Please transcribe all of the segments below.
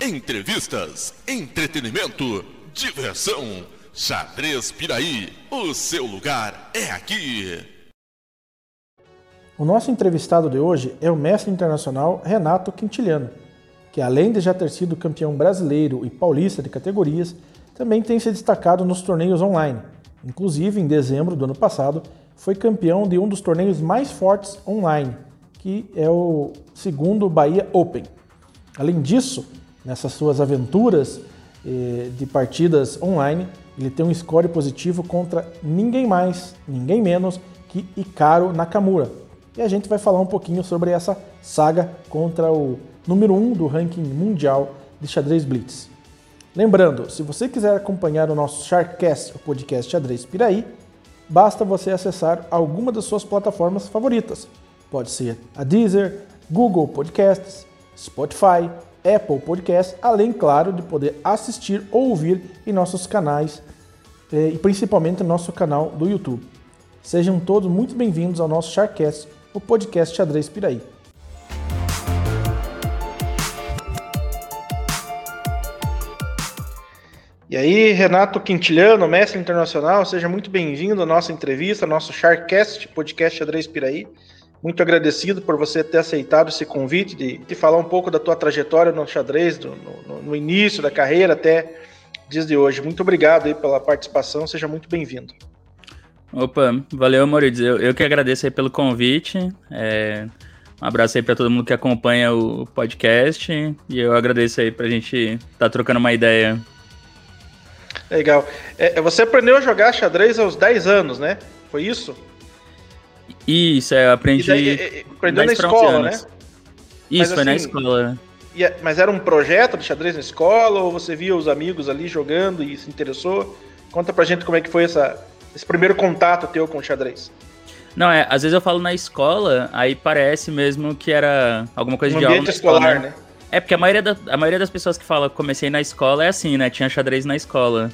Entrevistas, entretenimento, diversão. Xadrez Piraí, o seu lugar é aqui. O nosso entrevistado de hoje é o mestre internacional Renato Quintiliano, que além de já ter sido campeão brasileiro e paulista de categorias, também tem se destacado nos torneios online. Inclusive, em dezembro do ano passado, foi campeão de um dos torneios mais fortes online, que é o segundo Bahia Open. Além disso, nessas suas aventuras eh, de partidas online, ele tem um score positivo contra ninguém mais, ninguém menos que Ikaro Nakamura. E a gente vai falar um pouquinho sobre essa saga contra o número 1 um do ranking mundial de xadrez blitz. Lembrando, se você quiser acompanhar o nosso Sharkcast, o podcast Xadrez Piraí, basta você acessar alguma das suas plataformas favoritas. Pode ser a Deezer, Google Podcasts, Spotify, Apple Podcasts, além, claro, de poder assistir ou ouvir em nossos canais eh, e principalmente no nosso canal do YouTube. Sejam todos muito bem-vindos ao nosso Sharkcast, o podcast Xadrez Piraí. E aí, Renato Quintiliano, mestre internacional, seja muito bem-vindo à nossa entrevista, ao nosso Sharkcast, podcast Xadrez Piraí. Muito agradecido por você ter aceitado esse convite de, de falar um pouco da tua trajetória no xadrez, do, no, no, início da carreira até dias de hoje. Muito obrigado aí pela participação, seja muito bem-vindo. Opa, valeu, Maurício. Eu, eu que agradeço aí pelo convite. É, um abraço aí para todo mundo que acompanha o podcast e eu agradeço aí para a gente estar tá trocando uma ideia Legal. É, você aprendeu a jogar xadrez aos 10 anos, né? Foi isso? Isso, é, eu aprendi. Daí, é, é, aprendeu na escola, né? Isso, mas, foi assim, na escola. Mas era um projeto de xadrez na escola ou você via os amigos ali jogando e se interessou? Conta pra gente como é que foi essa, esse primeiro contato teu com o xadrez. Não, é, às vezes eu falo na escola, aí parece mesmo que era alguma coisa um de aula. ambiente escolar, escola, né? né? É, porque a maioria, da, a maioria das pessoas que fala comecei na escola é assim, né? Tinha xadrez na escola.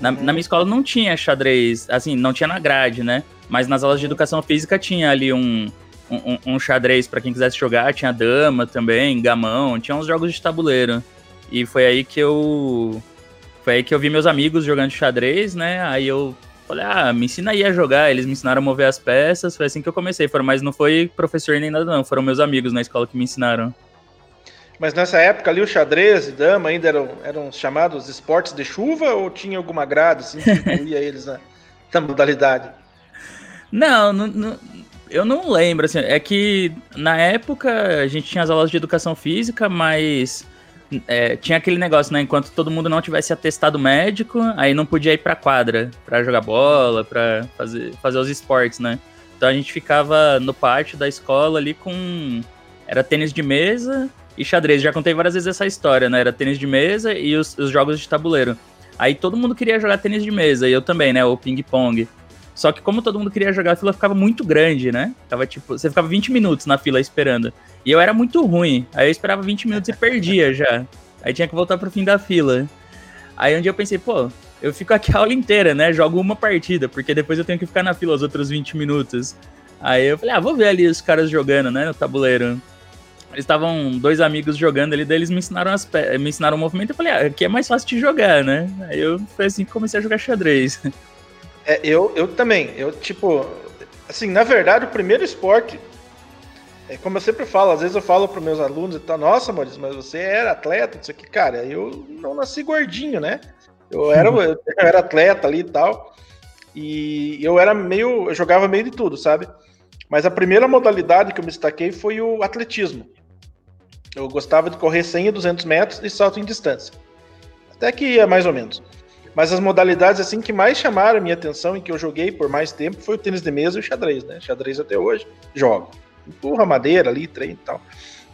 Na, na, minha escola não tinha xadrez, assim, não tinha na grade, né? Mas nas aulas de educação física tinha ali um, um, um xadrez para quem quisesse jogar, tinha dama também, gamão, tinha uns jogos de tabuleiro. E foi aí que eu. Foi aí que eu vi meus amigos jogando xadrez, né? Aí eu falei, ah, me ensina aí a jogar. Eles me ensinaram a mover as peças, foi assim que eu comecei. Foram, mas não foi professor nem nada, não. Foram meus amigos na escola que me ensinaram. Mas nessa época ali o xadrez e dama ainda eram, eram chamados esportes de chuva ou tinha alguma grade assim, que incluía eles na, na modalidade? Não, não, não, eu não lembro, assim, é que na época a gente tinha as aulas de educação física, mas é, tinha aquele negócio, né, enquanto todo mundo não tivesse atestado médico, aí não podia ir pra quadra para jogar bola, para fazer, fazer os esportes, né? Então a gente ficava no pátio da escola ali com... Era tênis de mesa, e xadrez. Já contei várias vezes essa história, né? Era tênis de mesa e os, os jogos de tabuleiro. Aí todo mundo queria jogar tênis de mesa, e eu também, né? O ping-pong. Só que como todo mundo queria jogar, a fila ficava muito grande, né? Tava tipo, você ficava 20 minutos na fila esperando. E eu era muito ruim. Aí eu esperava 20 minutos e perdia já. Aí tinha que voltar pro fim da fila. Aí um dia eu pensei, pô, eu fico aqui a aula inteira, né? Jogo uma partida, porque depois eu tenho que ficar na fila os outros 20 minutos. Aí eu falei, ah, vou ver ali os caras jogando, né? No tabuleiro. Eles estavam dois amigos jogando ali, daí eles me ensinaram as me ensinaram o movimento. Eu falei, ah, aqui é mais fácil de jogar, né? Aí eu foi assim que comecei a jogar xadrez. É, eu, eu também. Eu, tipo, assim, na verdade, o primeiro esporte, é como eu sempre falo, às vezes eu falo para meus alunos e tal, nossa, Maurício, mas você era atleta, isso aqui, cara, eu não nasci gordinho, né? Eu era, eu era atleta ali e tal. E eu era meio. Eu jogava meio de tudo, sabe? Mas a primeira modalidade que eu me destaquei foi o atletismo. Eu gostava de correr 100 e 200 metros e salto em distância. Até que ia mais ou menos. Mas as modalidades assim que mais chamaram a minha atenção e que eu joguei por mais tempo foi o tênis de mesa e o xadrez, né? Xadrez até hoje jogo. Empurra madeira ali, treino e tal.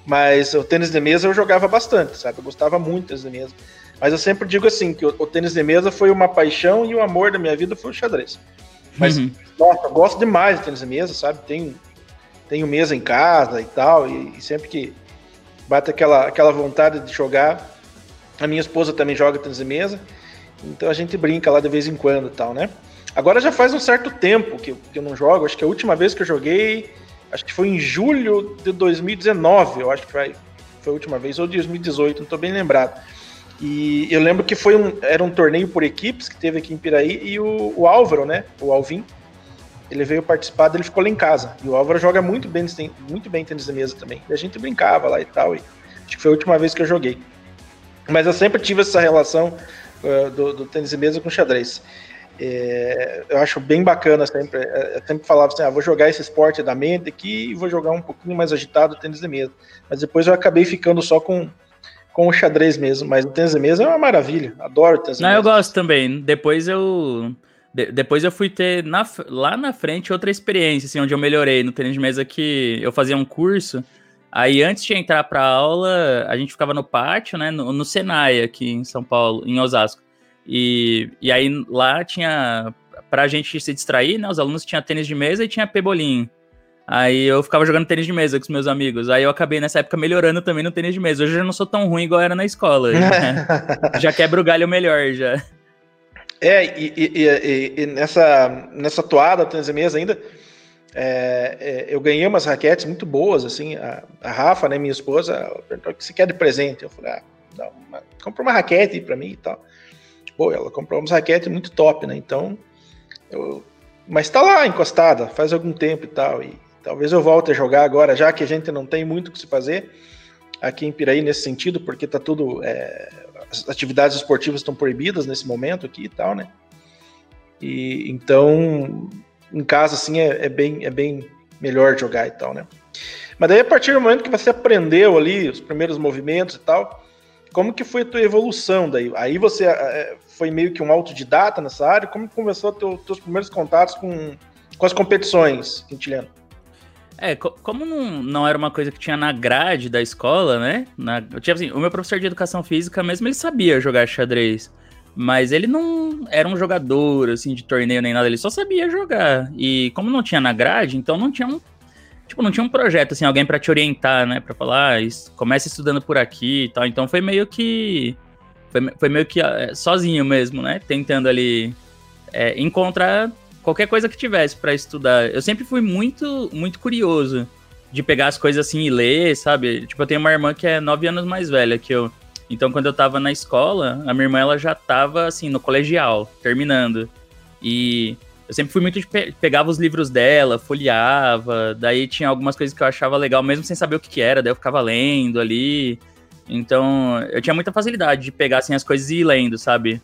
Mas o tênis de mesa eu jogava bastante, sabe? Eu gostava muito do tênis de mesa. Mas eu sempre digo assim, que o, o tênis de mesa foi uma paixão e o amor da minha vida foi o xadrez. Mas, uhum. nossa, eu gosto demais de tênis de mesa, sabe? Tenho, tenho mesa em casa e tal, e, e sempre que bate aquela, aquela vontade de jogar. A minha esposa também joga tênis de mesa, então a gente brinca lá de vez em quando tal, né? Agora já faz um certo tempo que, que eu não jogo, acho que a última vez que eu joguei, acho que foi em julho de 2019, eu acho que foi, foi a última vez, ou 2018, não estou bem lembrado. E eu lembro que foi um, era um torneio por equipes que teve aqui em Piraí e o, o Álvaro, né, o Alvin, ele veio participar, ele ficou lá em casa. E o Álvaro joga muito bem, muito bem tênis de mesa também. E a gente brincava lá e tal. E acho que foi a última vez que eu joguei. Mas eu sempre tive essa relação uh, do, do, tênis de mesa com xadrez. É, eu acho bem bacana sempre. É, eu sempre falava assim: ah, vou jogar esse esporte da mente aqui e vou jogar um pouquinho mais agitado o tênis de mesa. Mas depois eu acabei ficando só com, com o xadrez mesmo. Mas o tênis de mesa é uma maravilha. Adoro o tênis de Não, mesa. eu gosto também. Depois eu. De, depois eu fui ter na, lá na frente outra experiência, assim, onde eu melhorei no tênis de mesa que eu fazia um curso. Aí antes de entrar para aula, a gente ficava no pátio, né, no, no Senai aqui em São Paulo, em Osasco. E, e aí lá tinha, pra gente se distrair, né, os alunos tinham tênis de mesa e tinha pebolim. Aí eu ficava jogando tênis de mesa com os meus amigos. Aí eu acabei nessa época melhorando também no tênis de mesa. Hoje eu já não sou tão ruim igual era na escola. Já, já quebra o galho melhor, já. É, e, e, e, nessa, nessa toada mesa ainda, é, é, eu ganhei umas raquetes muito boas, assim, a, a Rafa, né, minha esposa, perguntou o que você quer de presente. Eu falei, ah, dá uma, compra uma raquete para mim e tal. Pô, ela comprou umas raquetes muito top, né? Então, eu, mas tá lá encostada, faz algum tempo e tal. E talvez eu volte a jogar agora, já que a gente não tem muito o que se fazer aqui em Piraí nesse sentido, porque tá tudo. É, as atividades esportivas estão proibidas nesse momento aqui e tal, né? E então, em casa, assim, é, é, bem, é bem melhor jogar e tal, né? Mas daí, a partir do momento que você aprendeu ali os primeiros movimentos e tal, como que foi a tua evolução daí? Aí você é, foi meio que um autodidata nessa área? Como começou os teus primeiros contatos com, com as competições quintiliano? É, como não, não era uma coisa que tinha na grade da escola, né? Na, tinha, assim, o meu professor de educação física mesmo, ele sabia jogar xadrez. Mas ele não era um jogador, assim, de torneio nem nada, ele só sabia jogar. E como não tinha na grade, então não tinha um tipo, não tinha um projeto, assim, alguém para te orientar, né? Pra falar, ah, comece estudando por aqui e tal. Então foi meio que. Foi, foi meio que é, sozinho mesmo, né? Tentando ali é, encontrar qualquer coisa que tivesse para estudar. Eu sempre fui muito, muito curioso de pegar as coisas assim e ler, sabe? Tipo, eu tenho uma irmã que é nove anos mais velha que eu. Então, quando eu tava na escola, a minha irmã ela já tava assim no colegial, terminando. E eu sempre fui muito de pe pegava os livros dela, folheava, daí tinha algumas coisas que eu achava legal, mesmo sem saber o que, que era, daí eu ficava lendo ali. Então, eu tinha muita facilidade de pegar assim as coisas e ir lendo, sabe?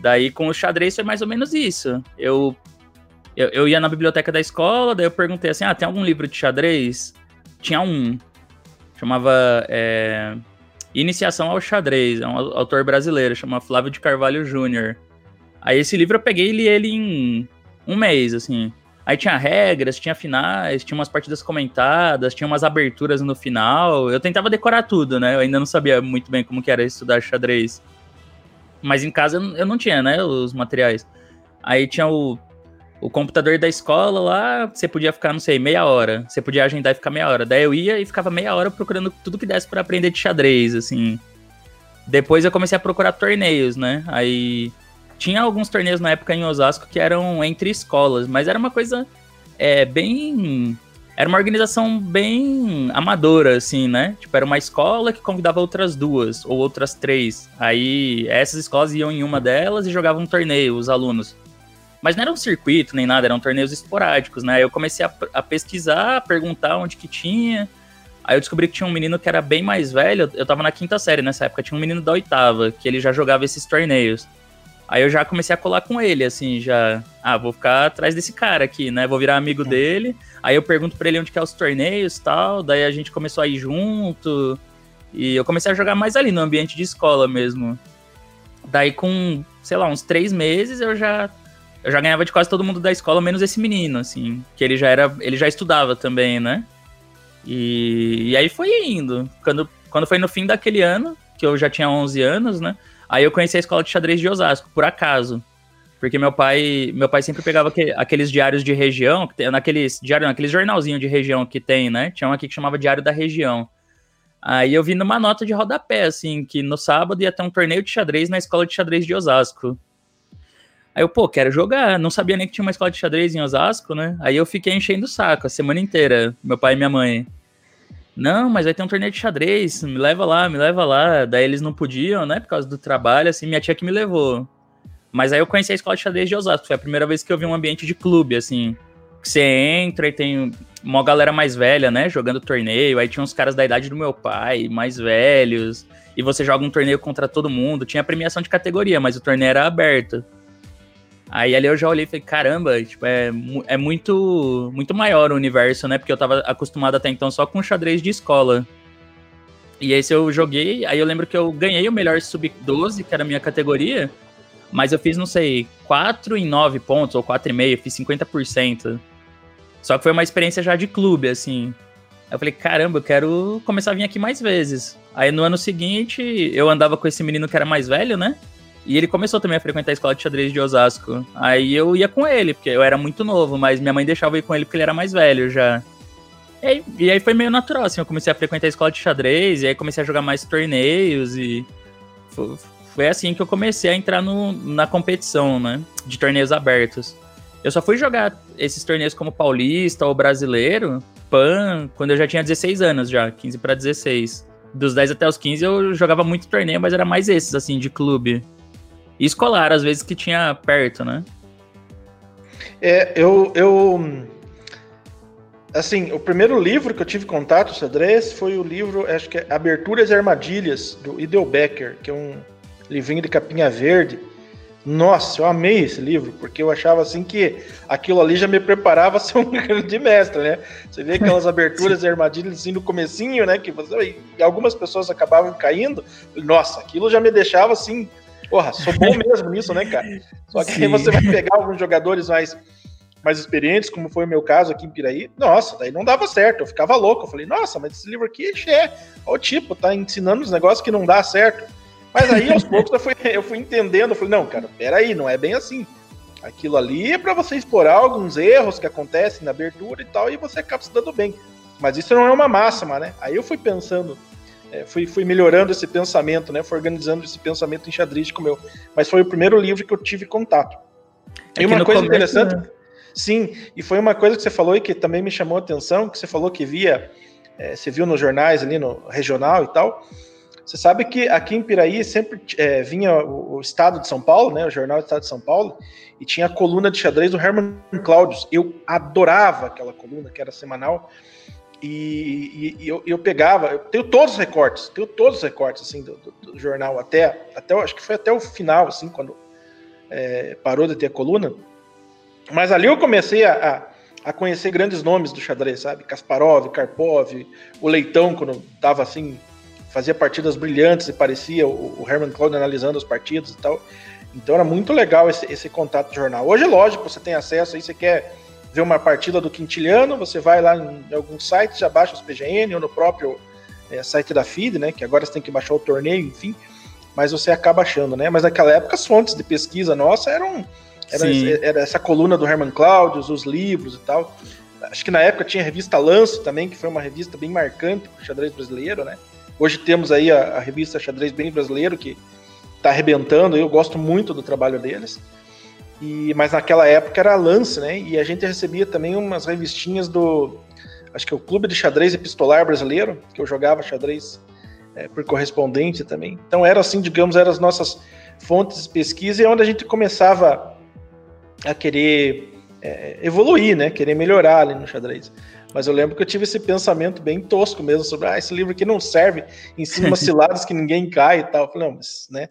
Daí com o xadrez foi mais ou menos isso. Eu, eu, eu ia na biblioteca da escola, daí eu perguntei assim: ah, tem algum livro de xadrez? Tinha um. Chamava é, Iniciação ao Xadrez, é um autor brasileiro, chama Flávio de Carvalho Júnior. Aí esse livro eu peguei e li ele em um mês, assim. Aí tinha regras, tinha finais, tinha umas partidas comentadas, tinha umas aberturas no final. Eu tentava decorar tudo, né? Eu ainda não sabia muito bem como que era estudar xadrez. Mas em casa eu não tinha, né, os materiais. Aí tinha o, o computador da escola lá, você podia ficar, não sei, meia hora. Você podia agendar e ficar meia hora. Daí eu ia e ficava meia hora procurando tudo que desse para aprender de xadrez, assim. Depois eu comecei a procurar torneios, né? Aí tinha alguns torneios na época em Osasco que eram entre escolas, mas era uma coisa é, bem. Era uma organização bem amadora, assim, né? Tipo, era uma escola que convidava outras duas ou outras três. Aí essas escolas iam em uma delas e jogavam um torneio, os alunos. Mas não era um circuito nem nada, eram torneios esporádicos, né? Eu comecei a, a pesquisar, a perguntar onde que tinha. Aí eu descobri que tinha um menino que era bem mais velho. Eu tava na quinta série nessa época, tinha um menino da oitava, que ele já jogava esses torneios. Aí eu já comecei a colar com ele, assim, já. Ah, vou ficar atrás desse cara aqui, né? Vou virar amigo é. dele. Aí eu pergunto pra ele onde que é os torneios e tal. Daí a gente começou a ir junto. E eu comecei a jogar mais ali no ambiente de escola mesmo. Daí com, sei lá, uns três meses eu já. Eu já ganhava de quase todo mundo da escola, menos esse menino, assim. Que ele já era. Ele já estudava também, né? E, e aí foi indo. Quando, quando foi no fim daquele ano, que eu já tinha 11 anos, né? Aí eu conheci a escola de xadrez de Osasco, por acaso. Porque meu pai, meu pai sempre pegava aqueles diários de região, naqueles diário, naqueles jornalzinho de região que tem, né? Tinha um aqui que chamava Diário da Região. Aí eu vi numa nota de rodapé, assim, que no sábado ia ter um torneio de xadrez na escola de xadrez de Osasco. Aí eu, pô, quero jogar. Não sabia nem que tinha uma escola de xadrez em Osasco, né? Aí eu fiquei enchendo o saco a semana inteira, meu pai e minha mãe. Não, mas vai ter um torneio de xadrez, me leva lá, me leva lá. Daí eles não podiam, né, por causa do trabalho, assim, minha tia que me levou. Mas aí eu conheci a escola de xadrez de Osasco, foi a primeira vez que eu vi um ambiente de clube, assim. Você entra e tem uma galera mais velha, né, jogando torneio. Aí tinha uns caras da idade do meu pai, mais velhos. E você joga um torneio contra todo mundo. Tinha premiação de categoria, mas o torneio era aberto. Aí ali eu já olhei e falei, caramba, tipo, é, é muito, muito maior o universo, né? Porque eu tava acostumado até então só com xadrez de escola. E aí se eu joguei, aí eu lembro que eu ganhei o melhor sub-12, que era a minha categoria, mas eu fiz, não sei, 4 em 9 pontos, ou 4,5, fiz 50%. Só que foi uma experiência já de clube, assim. Aí eu falei, caramba, eu quero começar a vir aqui mais vezes. Aí no ano seguinte, eu andava com esse menino que era mais velho, né? E ele começou também a frequentar a escola de xadrez de Osasco. Aí eu ia com ele, porque eu era muito novo, mas minha mãe deixava eu ir com ele porque ele era mais velho já. E aí, e aí foi meio natural, assim, eu comecei a frequentar a escola de xadrez, e aí comecei a jogar mais torneios, e foi, foi assim que eu comecei a entrar no, na competição, né, de torneios abertos. Eu só fui jogar esses torneios como paulista ou brasileiro, PAN, quando eu já tinha 16 anos já, 15 para 16. Dos 10 até os 15 eu jogava muito torneio, mas era mais esses, assim, de clube. E escolar, às vezes, que tinha perto, né? É, eu, eu. Assim, o primeiro livro que eu tive contato, xadrez, foi o livro, acho que é Aberturas e Armadilhas, do Idel Becker, que é um livrinho de capinha verde. Nossa, eu amei esse livro, porque eu achava assim que aquilo ali já me preparava a ser um grande mestre, né? Você vê aquelas aberturas e armadilhas assim no comecinho, né? Que você, algumas pessoas acabavam caindo. Nossa, aquilo já me deixava assim Porra, sou bom mesmo nisso, né, cara? Só que Sim. aí você vai pegar alguns jogadores mais, mais experientes, como foi o meu caso aqui em Piraí. Nossa, daí não dava certo, eu ficava louco. Eu falei, nossa, mas esse livro aqui é, o tipo, tá ensinando os negócios que não dá certo. Mas aí, aos poucos, eu fui, eu fui entendendo. Eu falei, não, cara, peraí, não é bem assim. Aquilo ali é para você explorar alguns erros que acontecem na abertura e tal, e você acaba se dando bem. Mas isso não é uma máxima, né? Aí eu fui pensando é, fui, fui melhorando esse pensamento, né? Fui organizando esse pensamento enxadrístico meu. Mas foi o primeiro livro que eu tive contato. É e uma coisa interessante, né? sim, e foi uma coisa que você falou e que também me chamou a atenção, que você falou que via, é, você viu nos jornais ali no regional e tal. Você sabe que aqui em Piraí sempre é, vinha o, o, Estado de São Paulo, né? O jornal do Estado de São Paulo, e tinha a coluna de xadrez do Herman Cláudios. Eu adorava aquela coluna que era semanal. E, e, e eu, eu, pegava, eu tenho todos os recortes, tenho todos os recortes assim do, do, do jornal até, até acho que foi até o final, assim, quando é, parou de ter a coluna. Mas ali eu comecei a, a, a, conhecer grandes nomes do xadrez, sabe? Kasparov, Karpov, o Leitão, quando tava assim, fazia partidas brilhantes e parecia o, o Herman Claude analisando os partidos e tal. Então era muito legal esse, esse contato jornal. Hoje, lógico, você tem acesso aí, você quer ver uma partida do Quintiliano, você vai lá em algum site, já baixa os PGN ou no próprio é, site da FIDE, né? Que agora você tem que baixar o torneio, enfim. Mas você acaba achando, né? Mas naquela época as fontes de pesquisa nossa eram era, era essa coluna do Herman Cláudios, os livros e tal. Acho que na época tinha a revista Lance também, que foi uma revista bem marcante para o xadrez brasileiro, né? Hoje temos aí a, a revista Xadrez Bem Brasileiro, que está arrebentando, eu gosto muito do trabalho deles. E, mas naquela época era Lance, né? E a gente recebia também umas revistinhas do. Acho que é o Clube de Xadrez Epistolar Brasileiro, que eu jogava xadrez é, por correspondente também. Então era assim, digamos, eram as nossas fontes de pesquisa e é onde a gente começava a querer é, evoluir, né? Querer melhorar ali no xadrez. Mas eu lembro que eu tive esse pensamento bem tosco mesmo sobre, ah, esse livro aqui não serve, ensina umas ciladas que ninguém cai e tal. Eu falei, não, mas, né?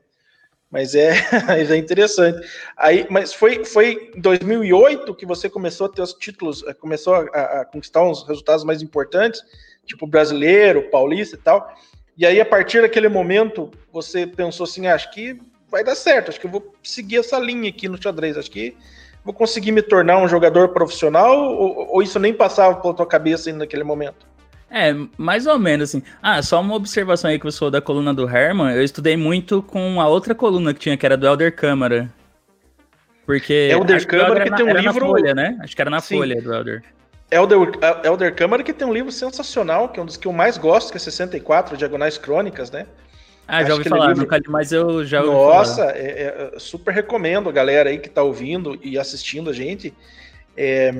Mas é, é interessante. Aí, mas foi, foi em 2008 que você começou a ter os títulos, eh, começou a, a conquistar uns resultados mais importantes, tipo brasileiro, paulista e tal. E aí, a partir daquele momento, você pensou assim: ah, acho que vai dar certo, acho que eu vou seguir essa linha aqui no xadrez, acho que vou conseguir me tornar um jogador profissional, ou, ou isso nem passava pela tua cabeça ainda naquele momento? É, mais ou menos assim. Ah, só uma observação aí que você falou da coluna do Herman. Eu estudei muito com a outra coluna que tinha, que era do Elder Câmara. Porque. Elder Câmara que, que tem um livro. Folha, né? Acho que era na Sim. Folha do Elder. Elder, Elder Câmara que tem um livro sensacional, que é um dos que eu mais gosto, que é 64, Diagonais Crônicas, né? Ah, já ouvi falar, livro... nunca li, mas eu já ouvi Nossa, falar. É, é, super recomendo a galera aí que tá ouvindo e assistindo a gente. É,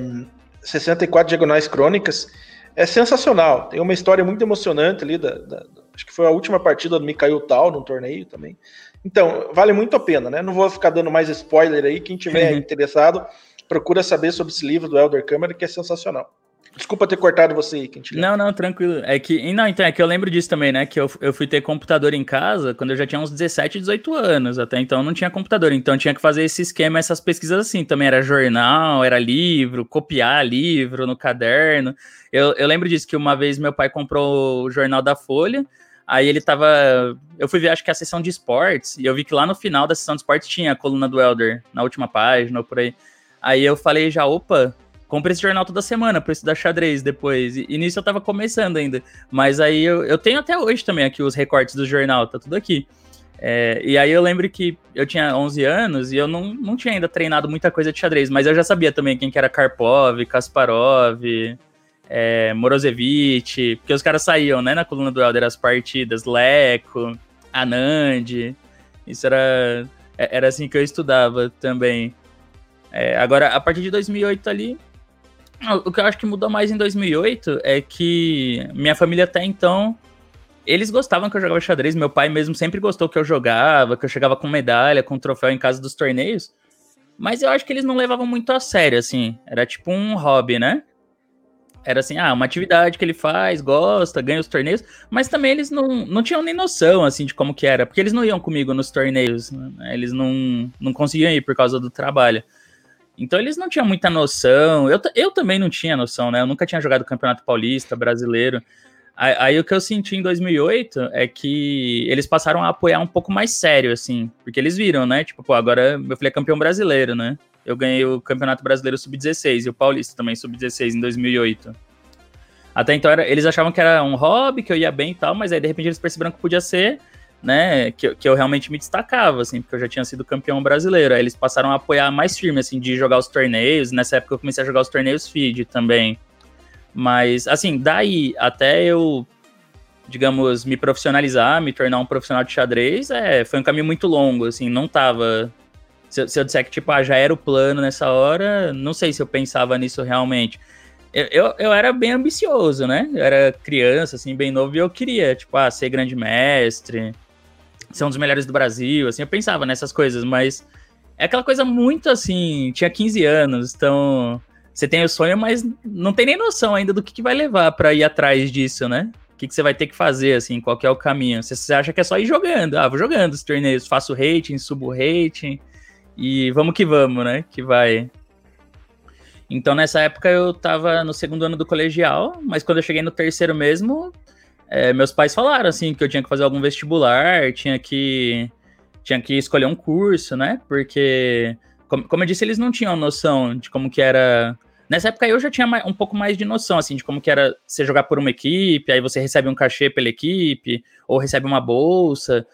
64 Diagonais Crônicas é sensacional. Tem uma história muito emocionante ali, da, da, acho que foi a última partida do Mikhail Tal no torneio também. Então, vale muito a pena, né? Não vou ficar dando mais spoiler aí. Quem tiver uhum. interessado, procura saber sobre esse livro do Elder Câmara, que é sensacional. Desculpa ter cortado você aí, Quintiliano. Não, não, tranquilo. É que, não, então, é que eu lembro disso também, né? Que eu, eu fui ter computador em casa quando eu já tinha uns 17, 18 anos. Até então não tinha computador. Então tinha que fazer esse esquema, essas pesquisas assim. Também era jornal, era livro, copiar livro no caderno. Eu, eu lembro disso, que uma vez meu pai comprou o jornal da Folha. Aí ele tava. Eu fui ver, acho que a sessão de esportes, e eu vi que lá no final da sessão de esportes tinha a coluna do Elder, na última página ou por aí. Aí eu falei já, opa, compre esse jornal toda semana pra estudar xadrez depois. E, e nisso eu tava começando ainda. Mas aí eu, eu tenho até hoje também aqui os recortes do jornal, tá tudo aqui. É, e aí eu lembro que eu tinha 11 anos e eu não, não tinha ainda treinado muita coisa de xadrez, mas eu já sabia também quem que era Karpov, Kasparov, é, Morozevich, porque os caras saíam, né, na coluna do Elder as partidas, Leco, Anand, isso era, é, era assim que eu estudava também. É, agora, a partir de 2008 ali, o que eu acho que mudou mais em 2008 é que minha família até então eles gostavam que eu jogava xadrez. Meu pai mesmo sempre gostou que eu jogava, que eu chegava com medalha, com troféu em casa dos torneios. Mas eu acho que eles não levavam muito a sério, assim. Era tipo um hobby, né? Era assim, ah, uma atividade que ele faz, gosta, ganha os torneios. Mas também eles não, não tinham nem noção, assim, de como que era. Porque eles não iam comigo nos torneios. Né? Eles não, não conseguiam ir por causa do trabalho. Então eles não tinham muita noção. Eu, eu também não tinha noção, né? Eu nunca tinha jogado Campeonato Paulista, brasileiro. Aí, aí, o que eu senti em 2008 é que eles passaram a apoiar um pouco mais sério, assim. Porque eles viram, né? Tipo, pô, agora meu filho é campeão brasileiro, né? Eu ganhei o Campeonato Brasileiro Sub-16 e o Paulista também Sub-16 em 2008. Até então era, eles achavam que era um hobby, que eu ia bem e tal, mas aí de repente eles perceberam que podia ser né, que, que eu realmente me destacava, assim, porque eu já tinha sido campeão brasileiro. Aí eles passaram a apoiar mais firme, assim, de jogar os torneios. Nessa época eu comecei a jogar os torneios feed também. Mas, assim, daí até eu, digamos, me profissionalizar, me tornar um profissional de xadrez, é, foi um caminho muito longo, assim, não tava... Se, se eu disser que, tipo, ah, já era o plano nessa hora, não sei se eu pensava nisso realmente. Eu, eu, eu, era bem ambicioso, né? Eu era criança, assim, bem novo, e eu queria, tipo, ah, ser grande mestre, ser um dos melhores do Brasil, assim, eu pensava nessas coisas, mas é aquela coisa muito assim, tinha 15 anos, então você tem o sonho, mas não tem nem noção ainda do que, que vai levar para ir atrás disso, né? O que, que você vai ter que fazer, assim, qual é o caminho. Você, você acha que é só ir jogando, ah, vou jogando os torneios, faço rating, subo rating, e vamos que vamos, né? Que vai. Então, nessa época, eu tava no segundo ano do colegial, mas quando eu cheguei no terceiro mesmo, é, meus pais falaram assim que eu tinha que fazer algum vestibular, tinha que tinha que escolher um curso, né? Porque como, como eu disse, eles não tinham noção de como que era. Nessa época eu já tinha um pouco mais de noção assim de como que era você jogar por uma equipe, aí você recebe um cachê pela equipe ou recebe uma bolsa,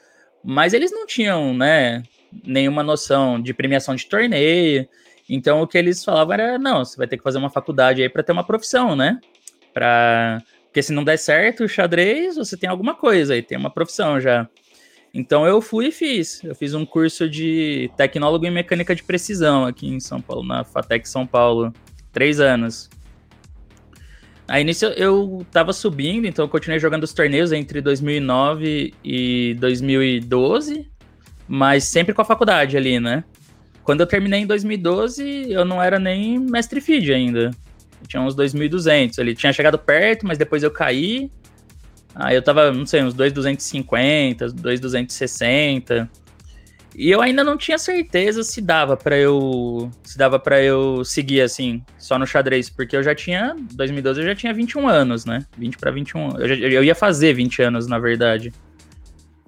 mas eles não tinham, né, nenhuma noção de premiação de torneio. Então o que eles falavam era, não, você vai ter que fazer uma faculdade aí para ter uma profissão, né? Para porque se não der certo o xadrez, você tem alguma coisa aí, tem uma profissão já. Então eu fui e fiz. Eu fiz um curso de tecnólogo em mecânica de precisão aqui em São Paulo, na FATEC São Paulo. Três anos. Aí nisso eu tava subindo, então eu continuei jogando os torneios entre 2009 e 2012, mas sempre com a faculdade ali, né? Quando eu terminei em 2012, eu não era nem mestre feed ainda. Tinha uns 2.200 ali. Tinha chegado perto, mas depois eu caí. Aí eu tava, não sei, uns 2.250, 2.260. E eu ainda não tinha certeza se dava para eu se dava para eu seguir assim, só no xadrez, porque eu já tinha 2012 eu já tinha 21 anos, né? 20 para 21. Eu, já, eu ia fazer 20 anos, na verdade.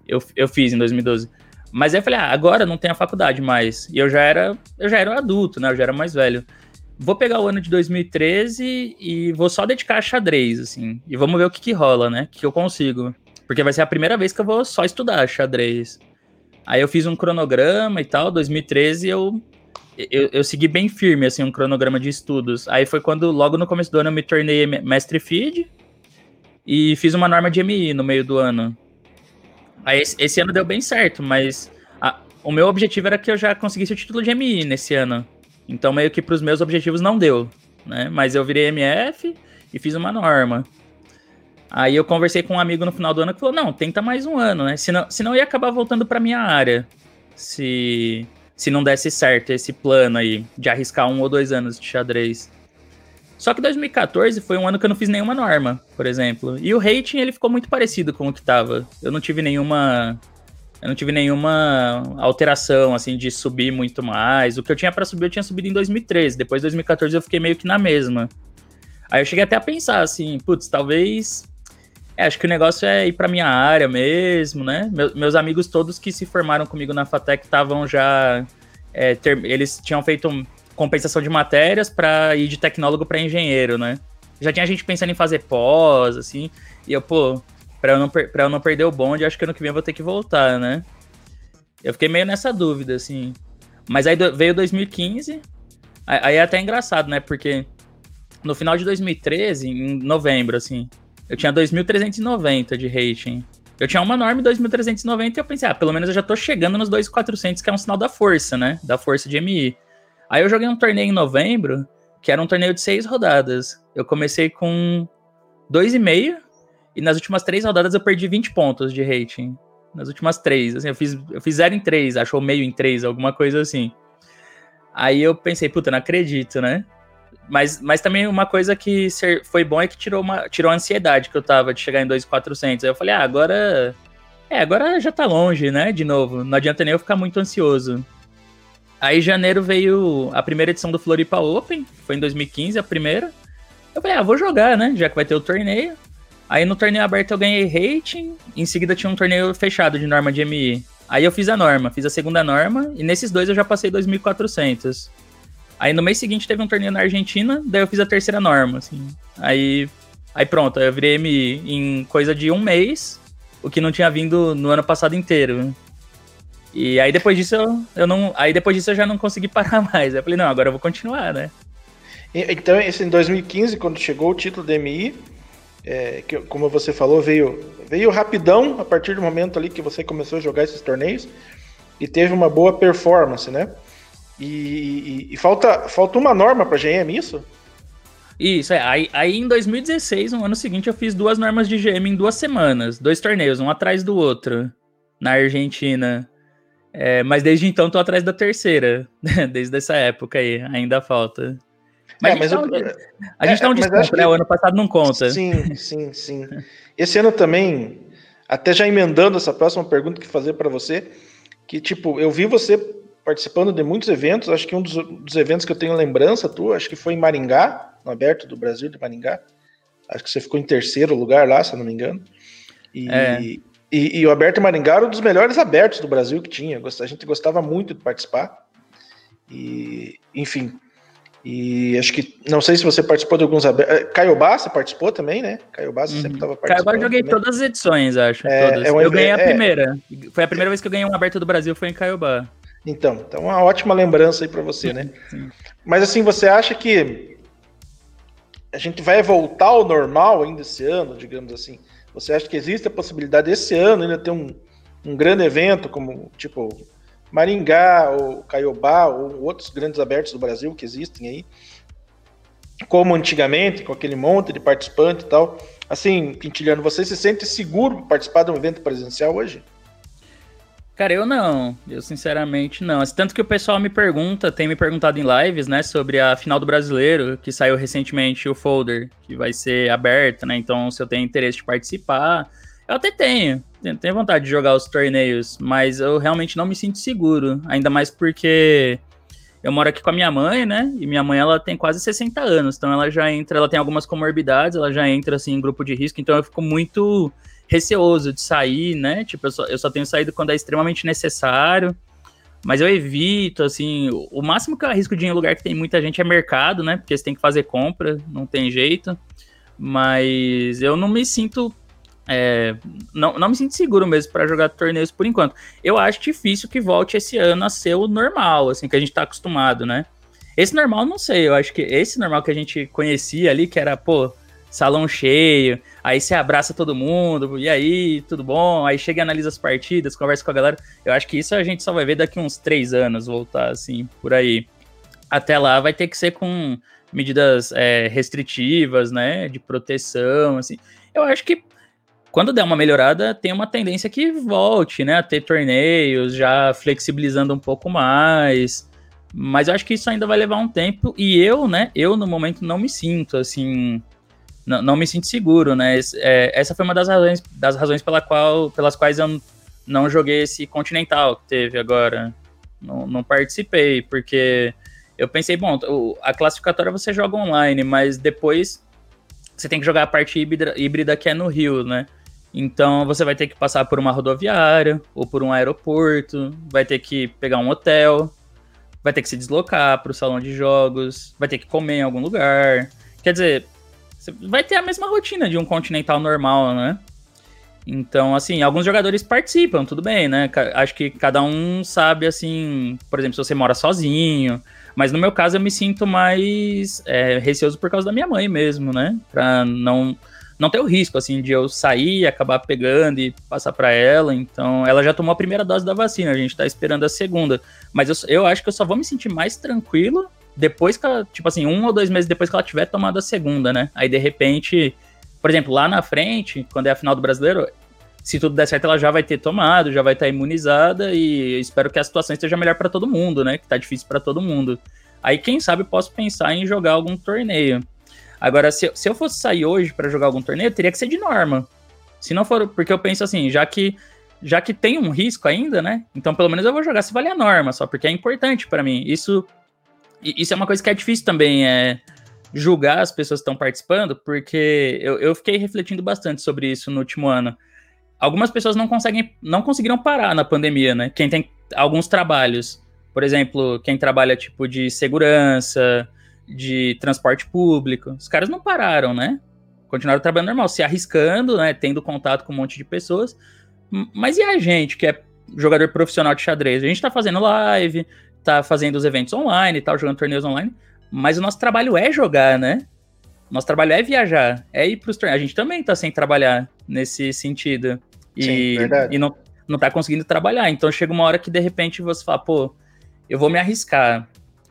Eu, eu fiz em 2012. Mas aí eu falei, ah, agora não tem a faculdade mais. E eu já era, eu já era um adulto, né? Eu já era mais velho vou pegar o ano de 2013 e vou só dedicar a xadrez, assim. E vamos ver o que, que rola, né? O que, eu consigo. Porque vai ser a primeira vez que eu vou só estudar xadrez. Aí eu fiz um cronograma e tal, 2013 eu, eu, eu segui bem firme, assim, um cronograma de estudos. Aí foi quando, logo no começo do ano, eu me tornei mestre feed e fiz uma norma de MI no meio do ano. Aí esse, esse ano deu bem certo, mas a, o meu objetivo era que eu já conseguisse o título de MI nesse ano. Então, meio que para os meus objetivos não deu, né? Mas eu virei MF e fiz uma norma. Aí eu conversei com um amigo no final do ano que falou: não, tenta mais um ano, né? Senão, senão eu ia acabar voltando para minha área. Se, se não desse certo esse plano aí de arriscar um ou dois anos de xadrez. Só que 2014 foi um ano que eu não fiz nenhuma norma, por exemplo. E o rating ele ficou muito parecido com o que tava. Eu não tive nenhuma eu não tive nenhuma alteração assim de subir muito mais. O que eu tinha para subir eu tinha subido em 2013. Depois de 2014 eu fiquei meio que na mesma. Aí eu cheguei até a pensar assim, putz, talvez é, acho que o negócio é ir para minha área mesmo, né? Meus, meus amigos todos que se formaram comigo na Fatec estavam já é, ter, eles tinham feito compensação de matérias para ir de tecnólogo para engenheiro, né? Já tinha gente pensando em fazer pós, assim, e eu, pô, pra eu não, pra eu não perder o bonde, acho que ano que vem eu vou ter que voltar, né? Eu fiquei meio nessa dúvida, assim. Mas aí veio 2015, aí é até engraçado, né? Porque no final de 2013, em novembro, assim, eu tinha 2.390 de rating. Eu tinha uma norma 2.390 e eu pensei, ah, pelo menos eu já tô chegando nos 2.400, que é um sinal da força, né? Da força de MI. Aí eu joguei um torneio em novembro, que era um torneio de seis rodadas. Eu comecei com 2,5 e nas últimas três rodadas eu perdi 20 pontos de rating. Nas últimas três, assim, eu fiz, eu fiz 0 em 3, achou meio em 3, alguma coisa assim. Aí eu pensei, puta, não acredito, né? Mas, mas também uma coisa que foi bom é que tirou, uma, tirou a ansiedade que eu tava de chegar em 2,400. Aí eu falei, ah, agora. É, agora já tá longe, né? De novo. Não adianta nem eu ficar muito ansioso. Aí janeiro veio a primeira edição do Floripa Open, foi em 2015 a primeira. Eu falei, ah, vou jogar, né? Já que vai ter o torneio. Aí no torneio aberto eu ganhei rating, em seguida tinha um torneio fechado de norma de MI. Aí eu fiz a norma, fiz a segunda norma, e nesses dois eu já passei 2.400. Aí no mês seguinte teve um torneio na Argentina, daí eu fiz a terceira norma, assim. Aí, aí pronto, eu virei MI em coisa de um mês, o que não tinha vindo no ano passado inteiro. E aí depois disso eu, eu não. Aí depois disso eu já não consegui parar mais. Eu falei, não, agora eu vou continuar, né? Então, esse em 2015, quando chegou o título do MI, é, que, como você falou, veio, veio rapidão a partir do momento ali que você começou a jogar esses torneios e teve uma boa performance, né? E, e, e falta, falta uma norma para GM, isso? Isso, é. Aí, aí em 2016, no ano seguinte, eu fiz duas normas de GM em duas semanas. Dois torneios, um atrás do outro, na Argentina. É, mas desde então tô atrás da terceira, desde essa época aí, ainda falta. Mas, é, a, gente eu, a gente é, tá um desconto, né? Que... O ano passado não conta. Sim, sim, sim. Esse ano também, até já emendando essa próxima pergunta que fazer para você, que tipo, eu vi você participando de muitos eventos, acho que um dos, dos, eventos que eu tenho lembrança tua, acho que foi em Maringá, no Aberto do Brasil de Maringá. Acho que você ficou em terceiro lugar lá, se eu não me engano. E, é. E, e, o Aberto Maringá era um dos melhores abertos do Brasil que tinha. A gente gostava muito de participar. E, enfim. E acho que. Não sei se você participou de alguns abertos. Eh, Caiobá, você participou também, né? Caiobá, você uhum. sempre estava participando. Caiobá eu joguei também. todas as edições, acho. É, todas. É um eu ganhei a é. primeira. Foi a primeira vez que eu ganhei um aberto do Brasil, foi em Caiobá. Então, então uma ótima lembrança aí para você, né? Sim. Mas assim, você acha que a gente vai voltar ao normal ainda esse ano, digamos assim? Você acha que existe a possibilidade esse ano ainda ter um, um grande evento como tipo Maringá ou Caiobá ou outros grandes abertos do Brasil que existem aí, como antigamente, com aquele monte de participante e tal. Assim, Quintiliano, você se sente seguro participar de um evento presencial hoje? Cara, eu não. Eu sinceramente não. Tanto que o pessoal me pergunta, tem me perguntado em lives, né, sobre a final do brasileiro, que saiu recentemente o folder, que vai ser aberto, né? Então, se eu tenho interesse de participar, eu até tenho. Tenho vontade de jogar os torneios, mas eu realmente não me sinto seguro. Ainda mais porque eu moro aqui com a minha mãe, né? E minha mãe, ela tem quase 60 anos, então ela já entra, ela tem algumas comorbidades, ela já entra, assim, em grupo de risco, então eu fico muito receoso de sair, né? Tipo, eu só, eu só tenho saído quando é extremamente necessário. Mas eu evito, assim, o máximo que eu arrisco de ir em lugar que tem muita gente é mercado, né? Porque você tem que fazer compra, não tem jeito. Mas eu não me sinto. É, não, não me sinto seguro mesmo para jogar torneios por enquanto. Eu acho difícil que volte esse ano a ser o normal, assim, que a gente tá acostumado, né? Esse normal, não sei, eu acho que esse normal que a gente conhecia ali, que era, pô, salão cheio, aí você abraça todo mundo, e aí, tudo bom? Aí chega e analisa as partidas, conversa com a galera. Eu acho que isso a gente só vai ver daqui uns três anos voltar, assim, por aí. até lá vai ter que ser com medidas é, restritivas, né, de proteção, assim. Eu acho que quando der uma melhorada, tem uma tendência que volte, né, a ter torneios, já flexibilizando um pouco mais. Mas eu acho que isso ainda vai levar um tempo e eu, né, eu no momento não me sinto assim, não, não me sinto seguro, né? É, essa foi uma das razões, das razões pela qual, pelas quais eu não joguei esse Continental que teve agora. Não, não participei, porque eu pensei, bom, a classificatória você joga online, mas depois você tem que jogar a parte híbrida, híbrida que é no Rio, né? Então você vai ter que passar por uma rodoviária ou por um aeroporto, vai ter que pegar um hotel, vai ter que se deslocar para o salão de jogos, vai ter que comer em algum lugar. Quer dizer, vai ter a mesma rotina de um continental normal, né? Então, assim, alguns jogadores participam, tudo bem, né? Acho que cada um sabe, assim, por exemplo, se você mora sozinho. Mas no meu caso, eu me sinto mais é, receoso por causa da minha mãe mesmo, né? Pra não não ter o risco, assim, de eu sair, acabar pegando e passar para ela. Então, ela já tomou a primeira dose da vacina, a gente tá esperando a segunda. Mas eu, eu acho que eu só vou me sentir mais tranquilo depois que ela, tipo assim, um ou dois meses depois que ela tiver tomado a segunda, né? Aí, de repente, por exemplo, lá na frente, quando é a final do brasileiro, se tudo der certo, ela já vai ter tomado, já vai estar imunizada e espero que a situação esteja melhor para todo mundo, né? Que tá difícil para todo mundo. Aí, quem sabe, posso pensar em jogar algum torneio. Agora, se, se eu fosse sair hoje para jogar algum torneio, teria que ser de norma. Se não for, porque eu penso assim, já que já que tem um risco ainda, né? Então pelo menos eu vou jogar se valer a norma, só porque é importante para mim. Isso isso é uma coisa que é difícil também é julgar as pessoas que estão participando, porque eu, eu fiquei refletindo bastante sobre isso no último ano. Algumas pessoas não conseguem, não conseguiram parar na pandemia, né? Quem tem alguns trabalhos, por exemplo, quem trabalha tipo de segurança, de transporte público. Os caras não pararam, né? Continuaram trabalhando normal, se arriscando, né? Tendo contato com um monte de pessoas. Mas e a gente, que é jogador profissional de xadrez? A gente tá fazendo live, tá fazendo os eventos online e tal, jogando torneios online. Mas o nosso trabalho é jogar, né? Nosso trabalho é viajar, é ir pros torneios. A gente também tá sem trabalhar nesse sentido. E, Sim, verdade. e não, não tá conseguindo trabalhar. Então chega uma hora que de repente você fala, pô, eu vou me arriscar.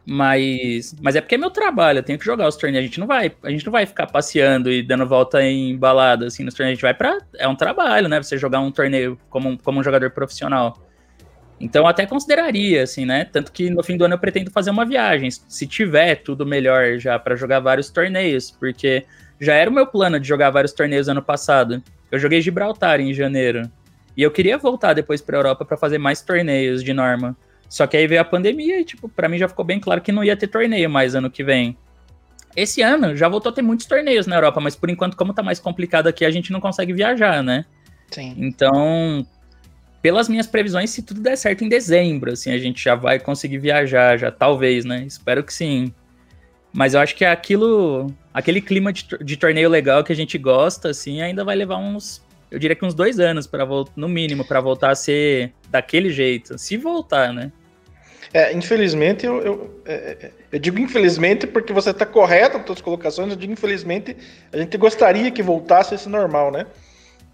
Mas, mas é porque é meu trabalho, eu tenho que jogar os torneios. A gente não vai, a gente não vai ficar passeando e dando volta em balada assim nos torneios. A gente vai para é um trabalho, né? Você jogar um torneio como, como um jogador profissional. Então até consideraria, assim, né? Tanto que no fim do ano eu pretendo fazer uma viagem, se tiver tudo melhor já para jogar vários torneios, porque já era o meu plano de jogar vários torneios ano passado. Eu joguei Gibraltar em janeiro e eu queria voltar depois para Europa para fazer mais torneios de norma. Só que aí veio a pandemia e, tipo, pra mim já ficou bem claro que não ia ter torneio mais ano que vem. Esse ano já voltou a ter muitos torneios na Europa, mas por enquanto, como tá mais complicado aqui, a gente não consegue viajar, né? Sim. Então, pelas minhas previsões, se tudo der certo em dezembro, assim, a gente já vai conseguir viajar, já talvez, né? Espero que sim. Mas eu acho que aquilo, aquele clima de, de torneio legal que a gente gosta, assim, ainda vai levar uns eu diria que uns dois anos, para no mínimo, para voltar a ser daquele jeito. Se voltar, né? É, infelizmente, eu, eu, é, é eu digo infelizmente porque você está correto nas suas colocações, eu digo infelizmente, a gente gostaria que voltasse esse normal, né?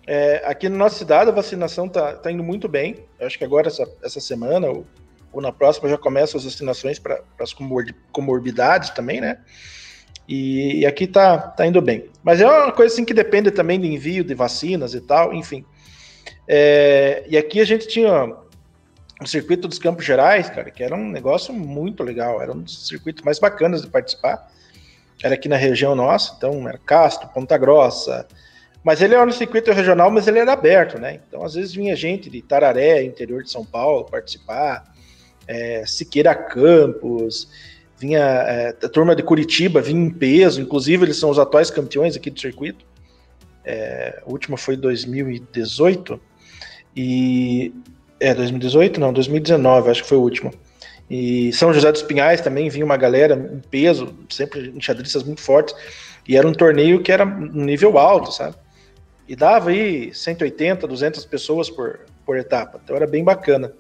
É, aqui na nossa cidade a vacinação está tá indo muito bem, eu acho que agora, essa, essa semana, ou, ou na próxima, já começam as vacinações para as comorbidades também, né? E, e, aqui tá, tá indo bem. Mas é uma coisa assim que depende também do envio de vacinas e tal, enfim. É, e aqui a gente tinha o circuito dos Campos Gerais, cara, que era um negócio muito legal, era um dos circuitos mais bacanas de participar. Era aqui na região nossa, então era Castro, Ponta Grossa. Mas ele era um circuito regional, mas ele era aberto, né? Então às vezes vinha gente de Tararé, interior de São Paulo, participar, é, Siqueira Campos vinha é, a turma de Curitiba vinha em peso, inclusive eles são os atuais campeões aqui do circuito. É, a última foi 2018 e é 2018 não, 2019 acho que foi o último. E São José dos Pinhais também vinha uma galera em peso, sempre enxadristas muito fortes, e era um torneio que era um nível alto, sabe? E dava aí 180, 200 pessoas por, por etapa, então era bem bacana.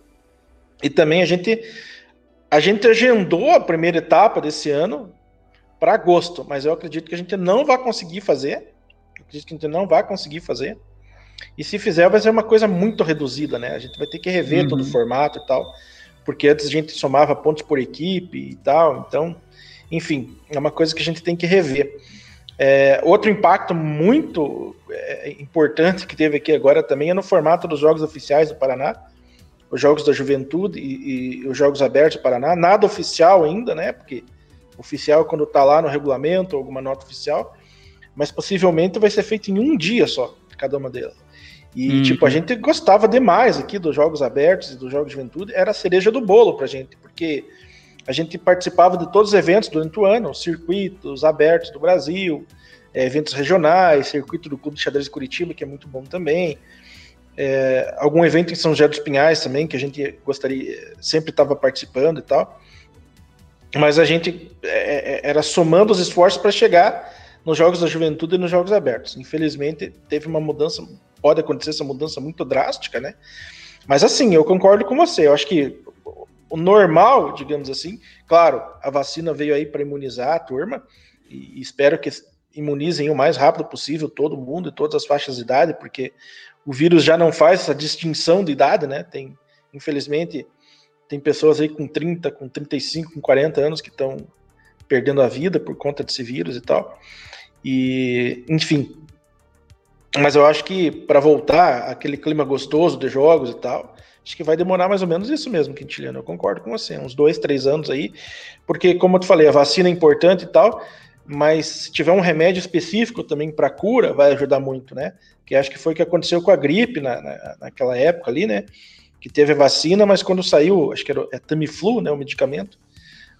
E também a gente a gente agendou a primeira etapa desse ano para agosto, mas eu acredito que a gente não vai conseguir fazer. Eu acredito que a gente não vai conseguir fazer. E se fizer, vai ser uma coisa muito reduzida, né? A gente vai ter que rever uhum. todo o formato e tal. porque antes a gente somava pontos por equipe e tal, então, enfim, é uma coisa que a gente tem que rever. É, outro impacto muito é, importante que teve aqui agora também é no formato dos jogos oficiais do Paraná, os jogos da Juventude e, e os jogos abertos do Paraná, nada oficial ainda, né? Porque oficial é quando está lá no regulamento, alguma nota oficial, mas possivelmente vai ser feito em um dia só, cada uma delas. E, uhum. tipo, a gente gostava demais aqui dos jogos abertos e dos jogos de juventude, era a cereja do bolo pra gente, porque a gente participava de todos os eventos durante o ano, circuitos abertos do Brasil, é, eventos regionais, circuito do Clube de Xadrez de Curitiba, que é muito bom também, é, algum evento em São José dos Pinhais também, que a gente gostaria, sempre estava participando e tal. Mas a gente é, é era somando os esforços para chegar nos Jogos da Juventude e nos Jogos Abertos. Infelizmente, teve uma mudança, pode acontecer essa mudança muito drástica, né? Mas assim, eu concordo com você. Eu acho que o normal, digamos assim, claro, a vacina veio aí para imunizar a turma e espero que imunizem o mais rápido possível todo mundo e todas as faixas de idade, porque o vírus já não faz essa distinção de idade, né? Tem, infelizmente, tem pessoas aí com 30, com 35, com 40 anos que estão perdendo a vida por conta desse vírus e tal. E, enfim. Mas eu acho que para voltar aquele clima gostoso de jogos e tal, acho que vai demorar mais ou menos isso mesmo, Quintiliano. Eu concordo com você, uns dois, três anos aí, porque, como eu te falei, a vacina é importante e tal, mas se tiver um remédio específico também para cura, vai ajudar muito, né? Que acho que foi o que aconteceu com a gripe na, na, naquela época ali, né? Que teve vacina, mas quando saiu, acho que era é Tamiflu, né? O medicamento,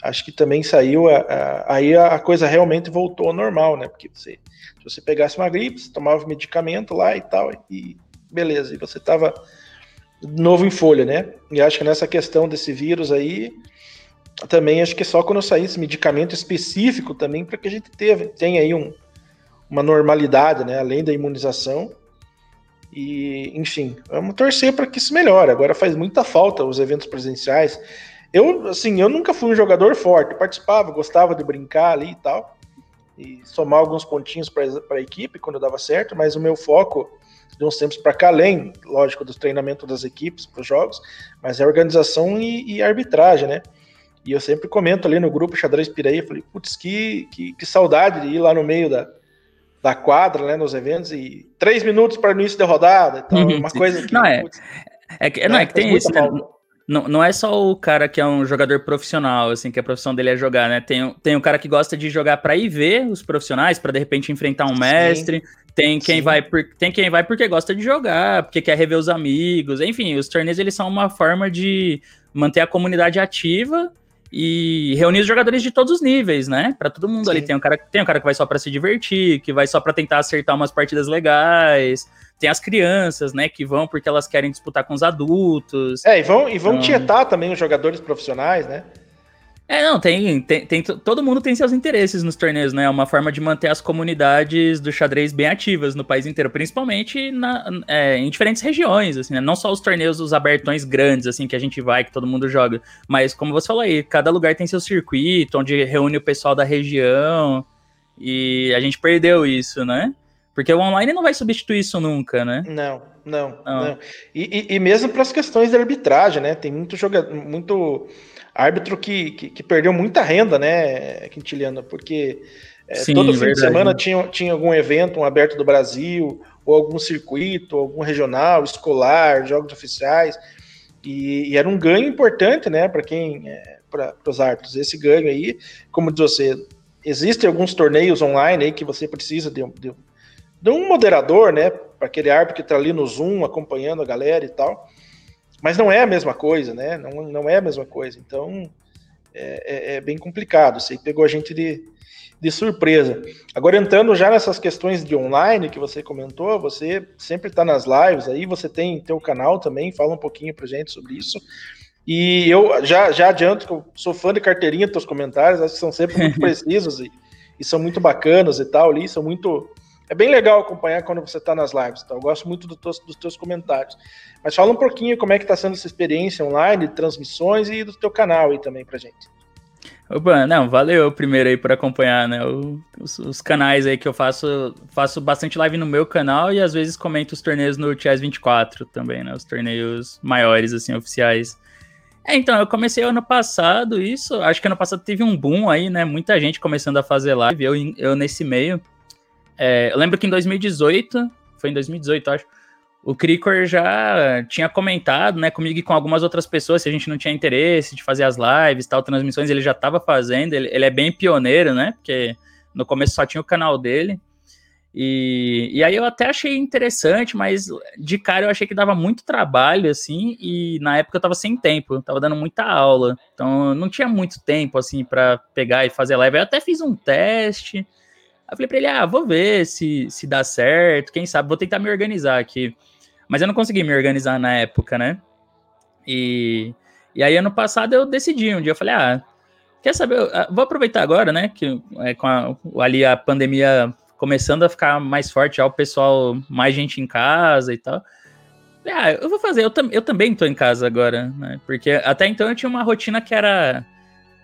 acho que também saiu, a, a, aí a coisa realmente voltou ao normal, né? Porque você, se você pegasse uma gripe, você tomava o medicamento lá e tal, e beleza, e você tava novo em folha, né? E acho que nessa questão desse vírus aí, também acho que só quando saísse medicamento específico também para que a gente teve, tenha aí um, uma normalidade, né, além da imunização. E, enfim, vamos torcer para que isso melhore. Agora faz muita falta os eventos presenciais. Eu, assim, eu nunca fui um jogador forte, participava, gostava de brincar ali e tal, e somar alguns pontinhos para a equipe quando dava certo, mas o meu foco de uns tempos para cá, além, lógico, do treinamento das equipes para os jogos, mas é organização e, e arbitragem, né? E eu sempre comento ali no grupo Xadrez Piraí, falei, putz, que, que, que, saudade de ir lá no meio da, da quadra, né, nos eventos, e três minutos para o início da rodada, então, uma coisa que... Não, é, putz, é, que, não, é, é que tem isso, né? Não, não é só o cara que é um jogador profissional, assim, que a profissão dele é jogar, né? Tem, tem um cara que gosta de jogar para ir ver os profissionais, para de repente enfrentar um mestre. Tem quem vai por, tem quem vai porque gosta de jogar, porque quer rever os amigos. Enfim, os torneios eles são uma forma de manter a comunidade ativa e reunir os jogadores de todos os níveis, né? Para todo mundo Sim. ali. Tem um, cara, tem um cara que vai só para se divertir, que vai só para tentar acertar umas partidas legais. Tem as crianças, né, que vão porque elas querem disputar com os adultos. É, e vão, e vão então... tietar também os jogadores profissionais, né? É, não, tem, tem, tem, Todo mundo tem seus interesses nos torneios, né? É uma forma de manter as comunidades do xadrez bem ativas no país inteiro, principalmente na, é, em diferentes regiões, assim, né? Não só os torneios, os abertões grandes, assim, que a gente vai, que todo mundo joga. Mas, como você falou aí, cada lugar tem seu circuito, onde reúne o pessoal da região. E a gente perdeu isso, né? Porque o online não vai substituir isso nunca, né? Não, não, não. não. E, e, e mesmo para as questões de arbitragem, né? Tem muito jogador, muito árbitro que, que, que, perdeu muita renda, né, Quintiliano? Porque é, Sim, todo fim de semana tinha, tinha algum evento, um aberto do Brasil, ou algum circuito, algum regional, escolar, jogos oficiais, e, e era um ganho importante, né, para quem, é, para os árbitros. Esse ganho aí, como diz você, existem alguns torneios online aí que você precisa de, de, de um moderador, né, para aquele árbitro que está ali no Zoom acompanhando a galera e tal. Mas não é a mesma coisa, né? Não, não é a mesma coisa. Então é, é, é bem complicado. Isso aí pegou a gente de, de surpresa. Agora, entrando já nessas questões de online que você comentou, você sempre está nas lives aí, você tem teu canal também, fala um pouquinho pra gente sobre isso. E eu já, já adianto que eu sou fã de carteirinha dos teus comentários, acho que são sempre muito precisos e, e são muito bacanas e tal ali, são muito é bem legal acompanhar quando você está nas lives, tá? Eu gosto muito do dos teus comentários. Mas fala um pouquinho como é que está sendo essa experiência online, transmissões e do teu canal aí também pra gente. Opa, não, valeu primeiro aí por acompanhar, né? O, os, os, canais aí que eu faço, faço bastante live no meu canal e às vezes comento os torneios no Chess 24 também, né? Os torneios maiores, assim, oficiais. É, então, eu comecei ano passado isso, acho que ano passado teve um boom aí, né? Muita gente começando a fazer live, eu, eu nesse meio. É, eu lembro que em 2018, foi em 2018, acho, o Cricor já tinha comentado, né, comigo e com algumas outras pessoas, se a gente não tinha interesse de fazer as lives, tal, transmissões, ele já estava fazendo, ele, ele, é bem pioneiro, né, porque no começo só tinha o canal dele, e, e aí eu até achei interessante, mas de cara eu achei que dava muito trabalho, assim, e na época eu tava sem tempo, tava dando muita aula, então não tinha muito tempo, assim, para pegar e fazer live, eu até fiz um teste, eu falei pra ele, ah, vou ver se, se dá certo, quem sabe, vou tentar me organizar aqui. Mas eu não consegui me organizar na época, né? E, e aí, ano passado, eu decidi. Um dia eu falei, ah, quer saber? Eu, ah, vou aproveitar agora, né? Que é, com a, ali a pandemia começando a ficar mais forte, já o pessoal, mais gente em casa e tal. Ah, eu vou fazer, eu, tam, eu também tô em casa agora, né? Porque até então eu tinha uma rotina que era.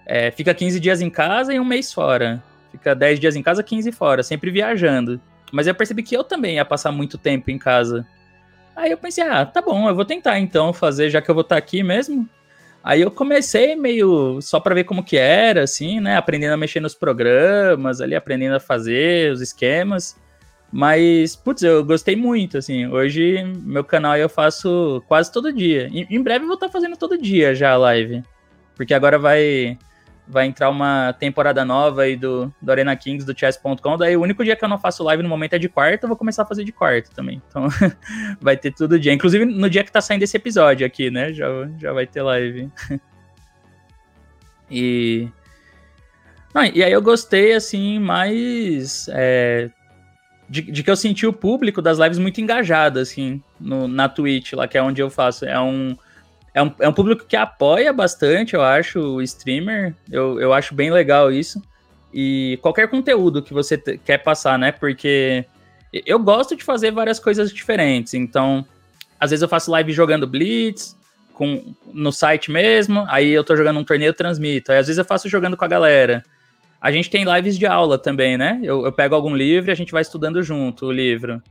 É, fica 15 dias em casa e um mês fora. Fica 10 dias em casa, 15 fora, sempre viajando. Mas eu percebi que eu também ia passar muito tempo em casa. Aí eu pensei, ah, tá bom, eu vou tentar então fazer, já que eu vou estar tá aqui mesmo. Aí eu comecei meio só para ver como que era, assim, né? Aprendendo a mexer nos programas, ali aprendendo a fazer os esquemas. Mas, putz, eu gostei muito, assim. Hoje, meu canal eu faço quase todo dia. Em, breve eu vou estar tá fazendo todo dia já a live. Porque agora vai vai entrar uma temporada nova aí do, do Arena Kings, do chess.com. Daí o único dia que eu não faço live no momento é de quarta, eu vou começar a fazer de quarta também. Então vai ter todo dia. Inclusive no dia que tá saindo esse episódio aqui, né? Já, já vai ter live. e. Não, e aí eu gostei, assim, mais. É, de, de, que eu senti o público das lives muito engajado, assim, no, na Twitch, lá que é onde eu faço. É um é um, é um público que apoia bastante, eu acho, o streamer. Eu, eu acho bem legal isso. E qualquer conteúdo que você quer passar, né? Porque eu gosto de fazer várias coisas diferentes. Então, às vezes eu faço live jogando Blitz com, no site mesmo. Aí eu tô jogando um torneio, eu transmito. Aí às vezes eu faço jogando com a galera. A gente tem lives de aula também, né? Eu, eu pego algum livro e a gente vai estudando junto o livro.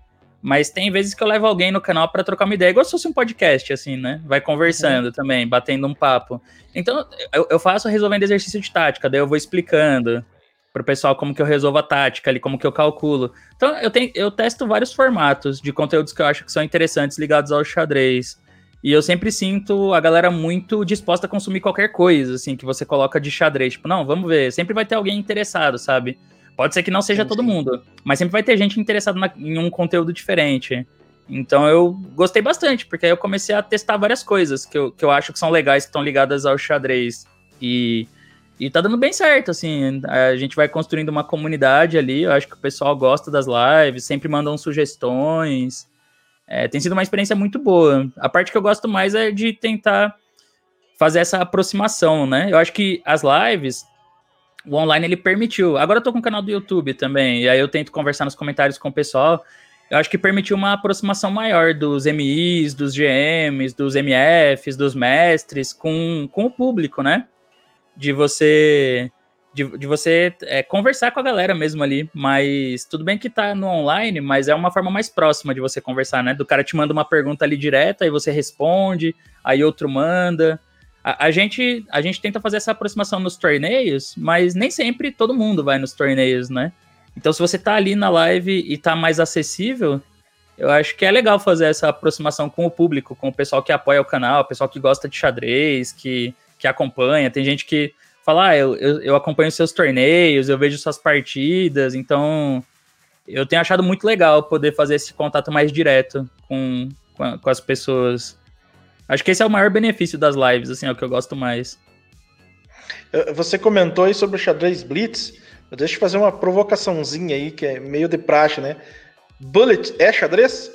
Mas tem vezes que eu levo alguém no canal para trocar uma ideia, igual se fosse um podcast, assim, né? Vai conversando também, batendo um papo. Então, eu, eu, faço resolvendo exercício de tática, daí eu vou explicando pro pessoal como que eu resolvo a tática ali, como que eu calculo. Então, eu, tenho, eu testo vários formatos de conteúdos que eu acho que são interessantes ligados ao xadrez. E eu sempre sinto a galera muito disposta a consumir qualquer coisa, assim, que você coloca de xadrez. Tipo, não, vamos ver. Sempre vai ter alguém interessado, sabe? Pode ser que não seja todo mundo, mas sempre vai ter gente interessada na, em um conteúdo diferente. Então eu gostei bastante, porque aí eu comecei a testar várias coisas que eu, que eu acho que são legais, que estão ligadas ao xadrez. E, e tá dando bem certo, assim. A gente vai construindo uma comunidade ali, eu acho que o pessoal gosta das lives, sempre mandam sugestões. É, tem sido uma experiência muito boa. A parte que eu gosto mais é de tentar fazer essa aproximação, né? Eu acho que as lives o online ele permitiu. Agora eu tô com um canal do YouTube também, e aí eu tento conversar nos comentários com o pessoal. Eu acho que permitiu uma aproximação maior dos MIs, dos GMs, dos MFs, dos mestres com, com o público, né? De você de, de você é, conversar com a galera mesmo ali. Mas tudo bem que tá no online, mas é uma forma mais próxima de você conversar, né? Do cara te manda uma pergunta ali direta, aí você responde, aí outro manda. A, gente, a gente tenta fazer essa aproximação nos torneios, mas nem sempre todo mundo vai nos torneios, né? Então, se você tá ali na live e tá mais acessível, eu acho que é legal fazer essa aproximação com o público, com o pessoal que apoia o canal, o pessoal que gosta de xadrez, que, que acompanha. Tem gente que fala, ah, eu, eu, eu acompanho seus torneios, eu vejo suas partidas, então eu tenho achado muito legal poder fazer esse contato mais direto com, com, com as pessoas. Acho que esse é o maior benefício das lives, assim, é o que eu gosto mais. Você comentou aí sobre o xadrez Blitz. Deixa eu fazer uma provocaçãozinha aí, que é meio de praxe, né? Bullet é xadrez?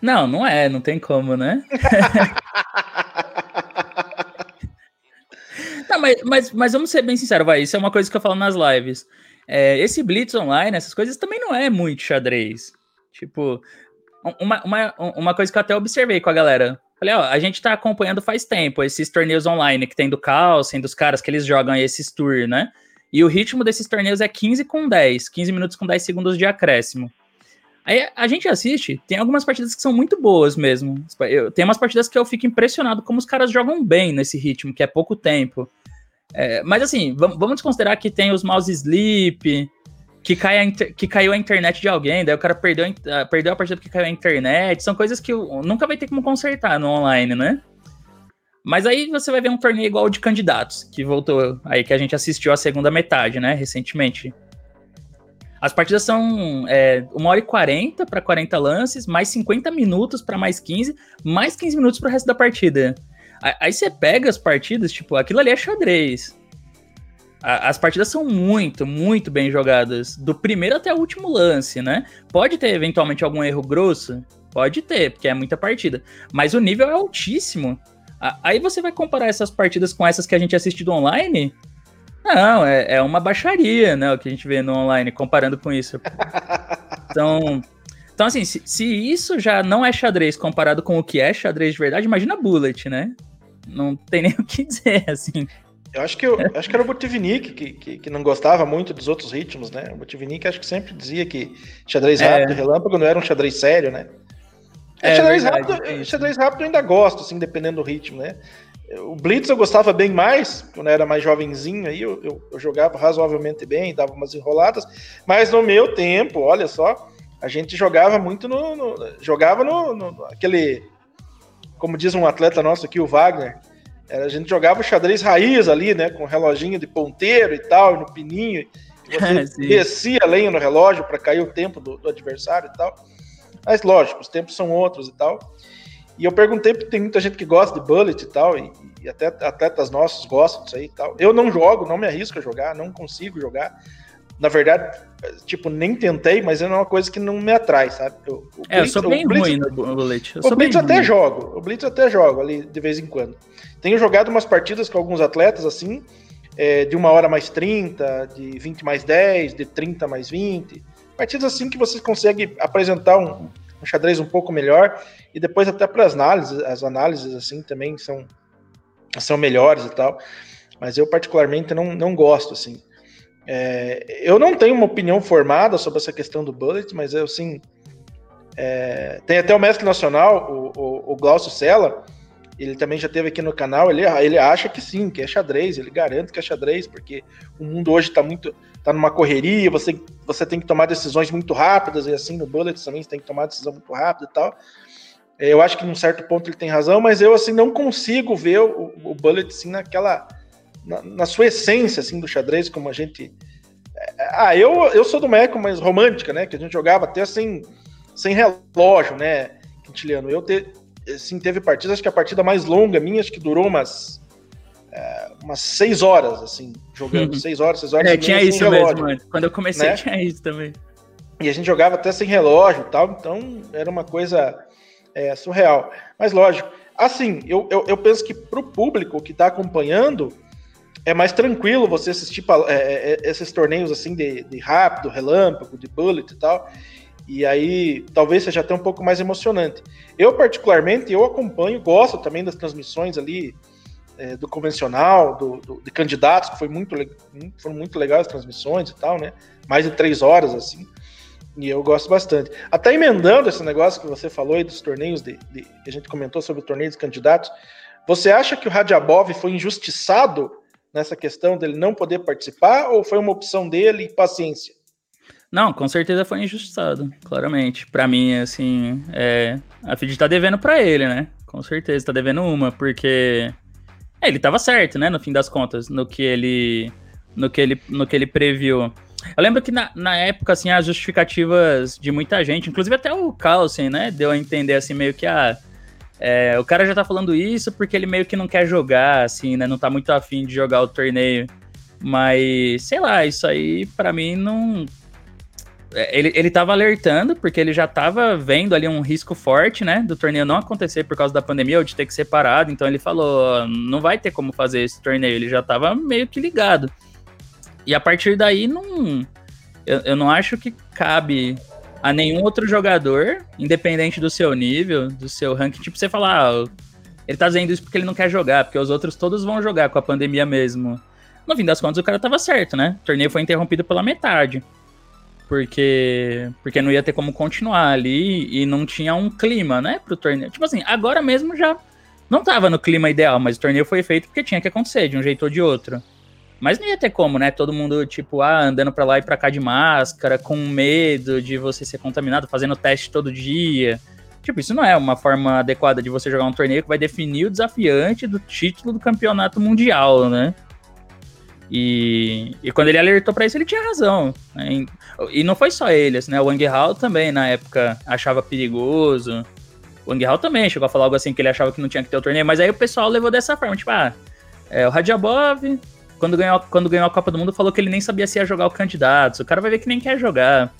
Não, não é, não tem como, né? tá, mas, mas, mas vamos ser bem sinceros, vai. Isso é uma coisa que eu falo nas lives. É, esse Blitz online, essas coisas também não é muito xadrez. Tipo, uma, uma, uma coisa que eu até observei com a galera. Falei, ó, a gente tá acompanhando faz tempo esses torneios online que tem do Carlsen, dos caras que eles jogam esses tours, né? E o ritmo desses torneios é 15 com 10, 15 minutos com 10 segundos de acréscimo. Aí a gente assiste, tem algumas partidas que são muito boas mesmo. Eu, tem umas partidas que eu fico impressionado como os caras jogam bem nesse ritmo, que é pouco tempo. É, mas assim, vamos considerar que tem os mouse sleep, que, cai a que caiu a internet de alguém, daí o cara perdeu, a, perdeu a partida porque caiu a internet. São coisas que nunca vai ter como consertar no online, né? Mas aí você vai ver um torneio igual de candidatos, que voltou aí, que a gente assistiu a segunda metade, né, recentemente. As partidas são é, 1 hora e 40 para 40 lances, mais 50 minutos para mais 15, mais 15 minutos para o resto da partida. Aí você pega as partidas, tipo, aquilo ali é xadrez. As partidas são muito, muito bem jogadas, do primeiro até o último lance, né? Pode ter eventualmente algum erro grosso? Pode ter, porque é muita partida. Mas o nível é altíssimo. Aí você vai comparar essas partidas com essas que a gente assistiu online, não, é, é uma baixaria, né? O que a gente vê no online, comparando com isso. Então, então assim, se, se, isso já não é xadrez comparado com o que é xadrez de verdade, imagina Bullet, né? Não tem nem o que dizer, assim. Eu acho que, eu, acho que era o Botvinnik que, que, que, não gostava muito dos outros ritmos, né? O Botvinnik acho que sempre dizia que xadrez rápido, é. relâmpago não era um xadrez sério, né? É, xadrez, verdade, rápido, xadrez rápido eu ainda gosto, assim, dependendo do ritmo, né? O Blitz eu gostava bem mais, quando eu era mais jovenzinho aí, eu, eu, eu, jogava razoavelmente bem, dava umas enroladas, mas no meu tempo, olha só, a gente jogava muito no. no jogava no, no, aquele. Como diz um atleta nosso aqui, o Wagner, a gente jogava xadrez raiz ali, né? Com reloginho de ponteiro e tal, no pininho. Você descia a lenha no relógio para cair o tempo do, do adversário e tal. Mas lógico, os tempos são outros e tal. E eu perguntei, porque tem muita gente que gosta de bullet e tal, e, e até atletas nossos gostam disso aí e tal. Eu não jogo, não me arrisco a jogar, não consigo jogar. Na verdade, tipo, nem tentei, mas é uma coisa que não me atrai, sabe? Eu, é, Blitz, eu sou bem Blitz, ruim no bullet. Eu o Blitz até ruim. jogo, o Blitz até jogo ali de vez em quando. Tenho jogado umas partidas com alguns atletas assim, é, de uma hora mais 30, de 20 mais 10, de 30 mais 20. Partidas assim que você consegue apresentar um, um xadrez um pouco melhor e depois até para as análises, as análises assim também são são melhores e tal. Mas eu particularmente não, não gosto assim. É, eu não tenho uma opinião formada sobre essa questão do bullet, mas eu sim é, tem até o mestre nacional, o, o, o Glaucio Sela, ele também já teve aqui no canal, ele, ele acha que sim, que é xadrez, ele garante que é xadrez, porque o mundo hoje está muito, tá numa correria, você, você tem que tomar decisões muito rápidas, e assim, no Bullet também você tem que tomar decisão muito rápida e tal. É, eu acho que num certo ponto ele tem razão, mas eu assim não consigo ver o, o Bullet assim naquela na, na, sua essência assim do xadrez como a gente é, ah, eu, eu sou do Meco, mas romântica, né? Que a gente jogava até sem, sem relógio, né? Quintiliano. Eu te, assim, teve partidas, acho que a partida mais longa minha, acho que durou umas, é, umas seis horas, assim, jogando. Uhum. Seis horas, seis horas. É, tinha isso relógio, mesmo, mano. Quando eu comecei, né? tinha isso também. E a gente jogava até sem relógio e tal, então era uma coisa é, surreal. Mas lógico, assim, eu, eu, eu penso que para o público que está acompanhando, é mais tranquilo você assistir é, é, é, esses torneios assim de, de rápido, relâmpago, de bullet e tal. E aí talvez seja até um pouco mais emocionante. Eu, particularmente, eu acompanho, gosto também das transmissões ali é, do convencional, do, do, de candidatos, que foi muito, foram muito legais as transmissões e tal, né? Mais de três horas, assim. E eu gosto bastante. Até emendando esse negócio que você falou aí dos torneios de, de que a gente comentou sobre o torneio de candidatos, você acha que o Radiabov foi injustiçado nessa questão dele não poder participar ou foi uma opção dele e paciência? Não, com certeza foi injustiçado, claramente. Para mim, assim, é, a FID tá devendo para ele, né? Com certeza, tá devendo uma, porque é, ele tava certo, né, no fim das contas, no que ele no que ele no que ele previu. Eu lembro que na, na época, assim, as justificativas de muita gente, inclusive até o Carlsen, né, deu a entender, assim, meio que, ah, é, o cara já tá falando isso porque ele meio que não quer jogar, assim, né, não tá muito afim de jogar o torneio. Mas, sei lá, isso aí para mim não, ele, ele tava alertando, porque ele já tava vendo ali um risco forte, né, do torneio não acontecer por causa da pandemia ou de ter que ser parado. Então ele falou: não vai ter como fazer esse torneio. Ele já tava meio que ligado. E a partir daí, não. Eu, eu não acho que cabe a nenhum outro jogador, independente do seu nível, do seu ranking, tipo, você falar, ah, ele tá dizendo isso porque ele não quer jogar, porque os outros todos vão jogar com a pandemia mesmo. No fim das contas, o cara tava certo, né? O torneio foi interrompido pela metade. Porque, porque não ia ter como continuar ali e não tinha um clima, né, pro torneio. Tipo assim, agora mesmo já não tava no clima ideal, mas o torneio foi feito porque tinha que acontecer, de um jeito ou de outro. Mas não ia ter como, né? Todo mundo, tipo, ah, andando pra lá e pra cá de máscara, com medo de você ser contaminado, fazendo teste todo dia. Tipo, isso não é uma forma adequada de você jogar um torneio que vai definir o desafiante do título do campeonato mundial, né? E, e quando ele alertou para isso, ele tinha razão. Né? E não foi só ele, assim, né? O Wang Hao também, na época, achava perigoso. O Wang Hao também chegou a falar algo assim, que ele achava que não tinha que ter o torneio. Mas aí o pessoal levou dessa forma, tipo, ah, é, o Radjabov, quando ganhou, quando ganhou a Copa do Mundo, falou que ele nem sabia se ia jogar o candidato. O cara vai ver que nem quer jogar.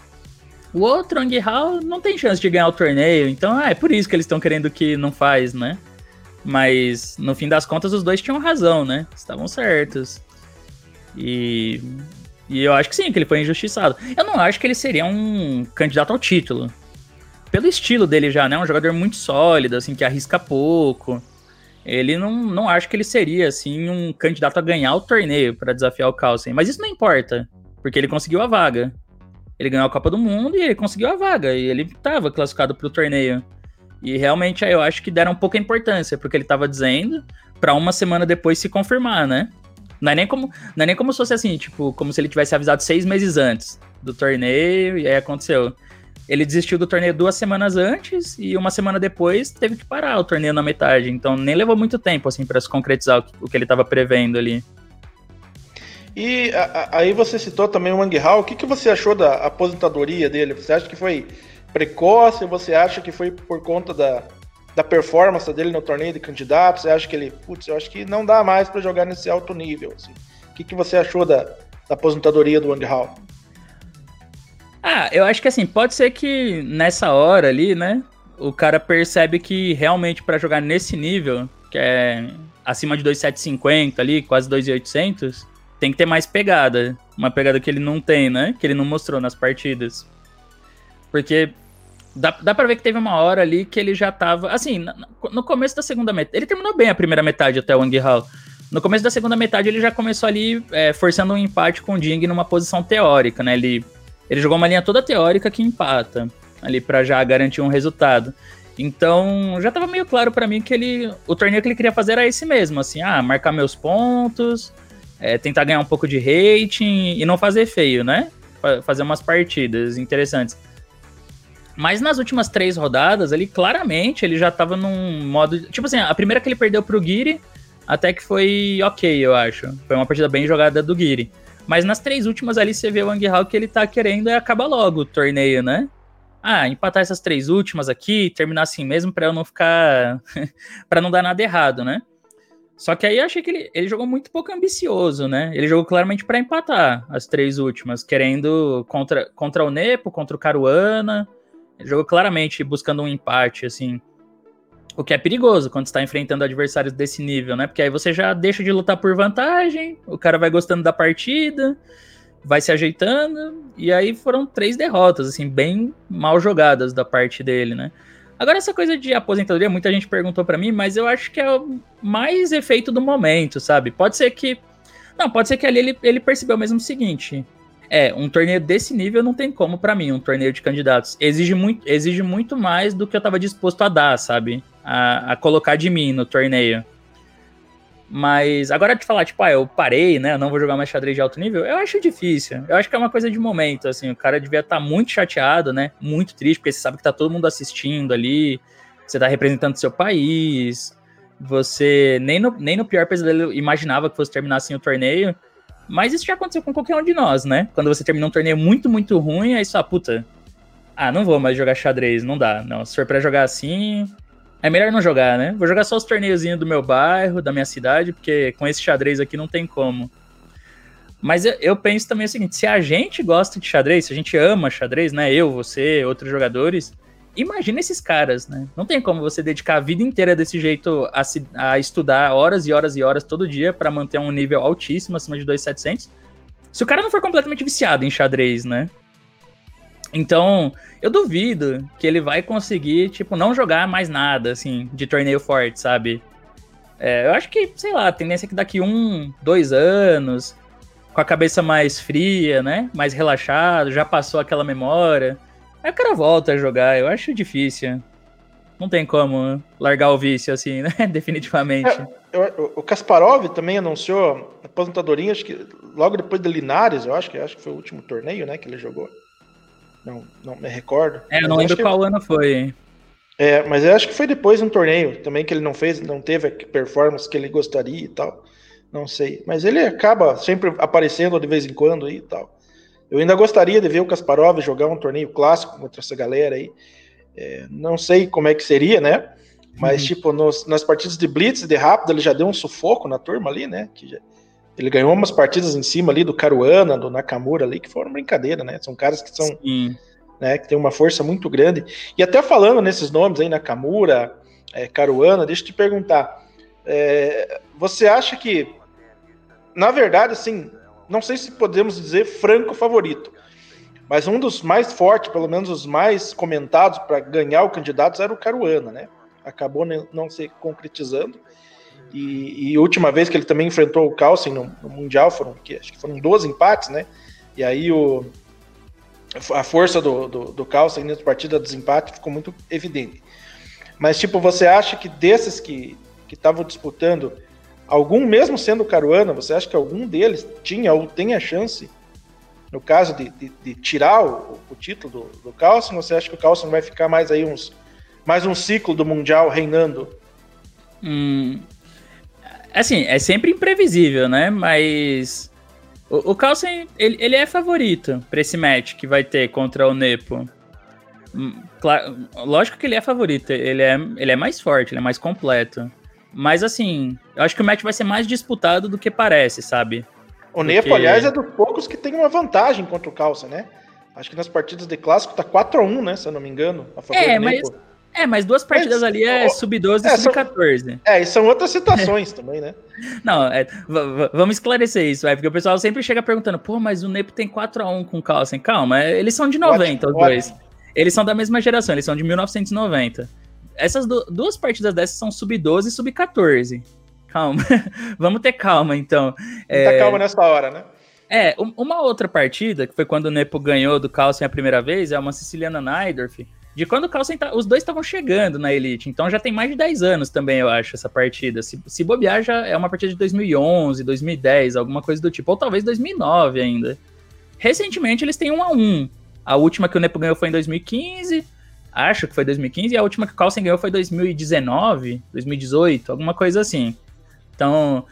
O outro, Wang Hao, não tem chance de ganhar o torneio. Então, ah, é por isso que eles estão querendo que não faz, né? Mas, no fim das contas, os dois tinham razão, né? Estavam certos. E, e eu acho que sim, que ele foi injustiçado. Eu não acho que ele seria um candidato ao título. Pelo estilo dele já, né? Um jogador muito sólido, assim, que arrisca pouco. Ele não, não acho que ele seria, assim, um candidato a ganhar o torneio para desafiar o Carlsen. Mas isso não importa, porque ele conseguiu a vaga. Ele ganhou a Copa do Mundo e ele conseguiu a vaga. E ele estava classificado para o torneio. E realmente aí eu acho que deram pouca importância porque ele estava dizendo para uma semana depois se confirmar, né? Não é nem como, não é nem como se fosse assim, tipo, como se ele tivesse avisado seis meses antes do torneio e aí aconteceu. Ele desistiu do torneio duas semanas antes e uma semana depois teve que parar o torneio na metade. Então nem levou muito tempo, assim, para se concretizar o que, ele estava prevendo ali. E a, a, aí você citou também o Wang Hao. O que, que você achou da aposentadoria dele? Você acha que foi precoce? Você acha que foi por conta da, da performance dele no torneio de candidatos? Você acha que ele, putz, eu acho que não dá mais para jogar nesse alto nível? Assim. O que, que você achou da, da aposentadoria do Wang Hao? Ah, eu acho que assim, pode ser que nessa hora ali, né, o cara percebe que realmente para jogar nesse nível, que é acima de 2,750 ali, quase 2,800, tem que ter mais pegada. Uma pegada que ele não tem, né? Que ele não mostrou nas partidas. Porque Dá, dá pra ver que teve uma hora ali que ele já tava. Assim, no começo da segunda metade. Ele terminou bem a primeira metade até o Wang Hao. No começo da segunda metade, ele já começou ali é, forçando um empate com o Ding numa posição teórica, né? Ele, ele jogou uma linha toda teórica que empata, ali para já garantir um resultado. Então, já tava meio claro para mim que ele, o torneio que ele queria fazer era esse mesmo, assim, ah, marcar meus pontos, é, tentar ganhar um pouco de rating e não fazer feio, né? Fazer umas partidas interessantes. Mas nas últimas três rodadas, ele claramente ele já tava num modo. Tipo assim, a primeira que ele perdeu pro Guiri, até que foi ok, eu acho. Foi uma partida bem jogada do Guiri. Mas nas três últimas ali você vê o Wang Hao que ele tá querendo é acabar logo o torneio, né? Ah, empatar essas três últimas aqui, terminar assim mesmo para eu não ficar. para não dar nada errado, né? Só que aí eu achei que ele, ele jogou muito pouco ambicioso, né? Ele jogou claramente para empatar as três últimas, querendo contra, contra o Nepo, contra o Caruana jogou claramente buscando um empate, assim. O que é perigoso quando está enfrentando adversários desse nível, né? Porque aí você já deixa de lutar por vantagem, o cara vai gostando da partida, vai se ajeitando, e aí foram três derrotas, assim, bem mal jogadas da parte dele, né? Agora, essa coisa de aposentadoria, muita gente perguntou para mim, mas eu acho que é o mais efeito do momento, sabe? Pode ser que. Não, pode ser que ali ele, ele percebeu mesmo o seguinte: é, um torneio desse nível não tem como para mim, um torneio de candidatos. Exige muito, exige muito mais do que eu tava disposto a dar, sabe? A, a colocar de mim no torneio. Mas agora de falar, tipo, ah, eu parei, né? Eu não vou jogar mais xadrez de alto nível, eu acho difícil. Eu acho que é uma coisa de momento, assim. O cara devia estar tá muito chateado, né? Muito triste, porque você sabe que tá todo mundo assistindo ali. Você tá representando seu país. Você nem no, nem no pior pesadelo imaginava que fosse terminar assim o torneio. Mas isso já aconteceu com qualquer um de nós, né? Quando você termina um torneio muito, muito ruim, aí só, puta, ah, não vou mais jogar xadrez, não dá. Não, se for pra jogar assim, é melhor não jogar, né? Vou jogar só os torneiozinhos do meu bairro, da minha cidade, porque com esse xadrez aqui não tem como. Mas eu, eu, penso também o seguinte: se a gente gosta de xadrez, se a gente ama xadrez, né? Eu, você, outros jogadores, imagina esses caras, né? Não tem como você dedicar a vida inteira desse jeito a, se, a estudar horas e horas e horas todo dia para manter um nível altíssimo, acima de 2,700. Se o cara não for completamente viciado em xadrez, né? Então, eu duvido que ele vai conseguir, tipo, não jogar mais nada, assim, de torneio forte, sabe? É, eu acho que, sei lá, a tendência é que daqui um, dois anos, com a cabeça mais fria, né? Mais relaxado, já passou aquela memória. Aí o cara volta a jogar, eu acho difícil. Não tem como largar o vício assim, né? Definitivamente. É, o Kasparov também anunciou aposentadoria, acho que logo depois de Linares, eu acho que acho que foi o último torneio, né, que ele jogou. Não, não me recordo. É, eu não lembro qual que... ano foi. É, mas eu acho que foi depois de um torneio também que ele não fez, não teve a performance que ele gostaria e tal. Não sei. Mas ele acaba sempre aparecendo de vez em quando aí e tal. Eu ainda gostaria de ver o Kasparov jogar um torneio clássico contra essa galera aí. É, não sei como é que seria, né? Mas, uhum. tipo, nos, nas partidas de Blitz, de rápido, ele já deu um sufoco na turma ali, né? Que já, ele ganhou umas partidas em cima ali do Caruana, do Nakamura ali, que foram brincadeira, né? São caras que são. Sim. Né, que tem uma força muito grande. E até falando nesses nomes aí, Nakamura, é, Caruana, deixa eu te perguntar. É, você acha que, na verdade, assim, não sei se podemos dizer franco favorito, mas um dos mais fortes, pelo menos os mais comentados para ganhar o candidato era o Caruana, né? Acabou não se concretizando. E, e última vez que ele também enfrentou o Carlsen no, no, Mundial foram, que, acho que foram 12 empates, né? E aí o, a força do, do, do Carlsen partida do desempate ficou muito evidente. Mas, tipo, você acha que desses que estavam disputando, algum, mesmo sendo Caruana, você acha que algum deles tinha ou tem a chance no caso de, de, de tirar o, o, título do, do Carlsen, você acha que o Carlsen vai ficar mais aí uns mais um ciclo do Mundial reinando? Hum, assim, é sempre imprevisível, né? Mas o, o ele, ele é favorito para esse match que vai ter contra o Nepo. Hum, claro, lógico que ele é favorito, ele é, ele é mais forte, ele é mais completo. Mas assim, eu acho que o match vai ser mais disputado do que parece, sabe? O Nepo, Porque... aliás, é dos poucos que tem uma vantagem contra o Calça, né? Acho que nas partidas de clássico tá 4x1, né? Se eu não me engano. A favor é, do mas, Nepo. é, mas duas partidas ali é sub-12 e é, sub-14. É, e são outras situações também, né? Não, é, vamos esclarecer isso, é, porque o pessoal sempre chega perguntando, pô, mas o Nepo tem 4x1 com o Calça. Calma, é, eles são de 90, ótimo, os dois. Ótimo. Eles são da mesma geração, eles são de 1990. Essas duas partidas dessas são sub-12 e sub-14 calma. Vamos ter calma, então. É... calma nessa hora, né? É, uma outra partida, que foi quando o Nepo ganhou do Carlsen a primeira vez, é uma siciliana Naidorf, de quando o Carlsen tá, os dois estavam chegando na Elite, então já tem mais de 10 anos também, eu acho, essa partida. Se, se bobear, já é uma partida de 2011, 2010, alguma coisa do tipo, ou talvez 2009 ainda. Recentemente eles têm um a um. A última que o Nepo ganhou foi em 2015, acho que foi 2015, e a última que o Carlsen ganhou foi 2019, 2018, alguma coisa assim. Então,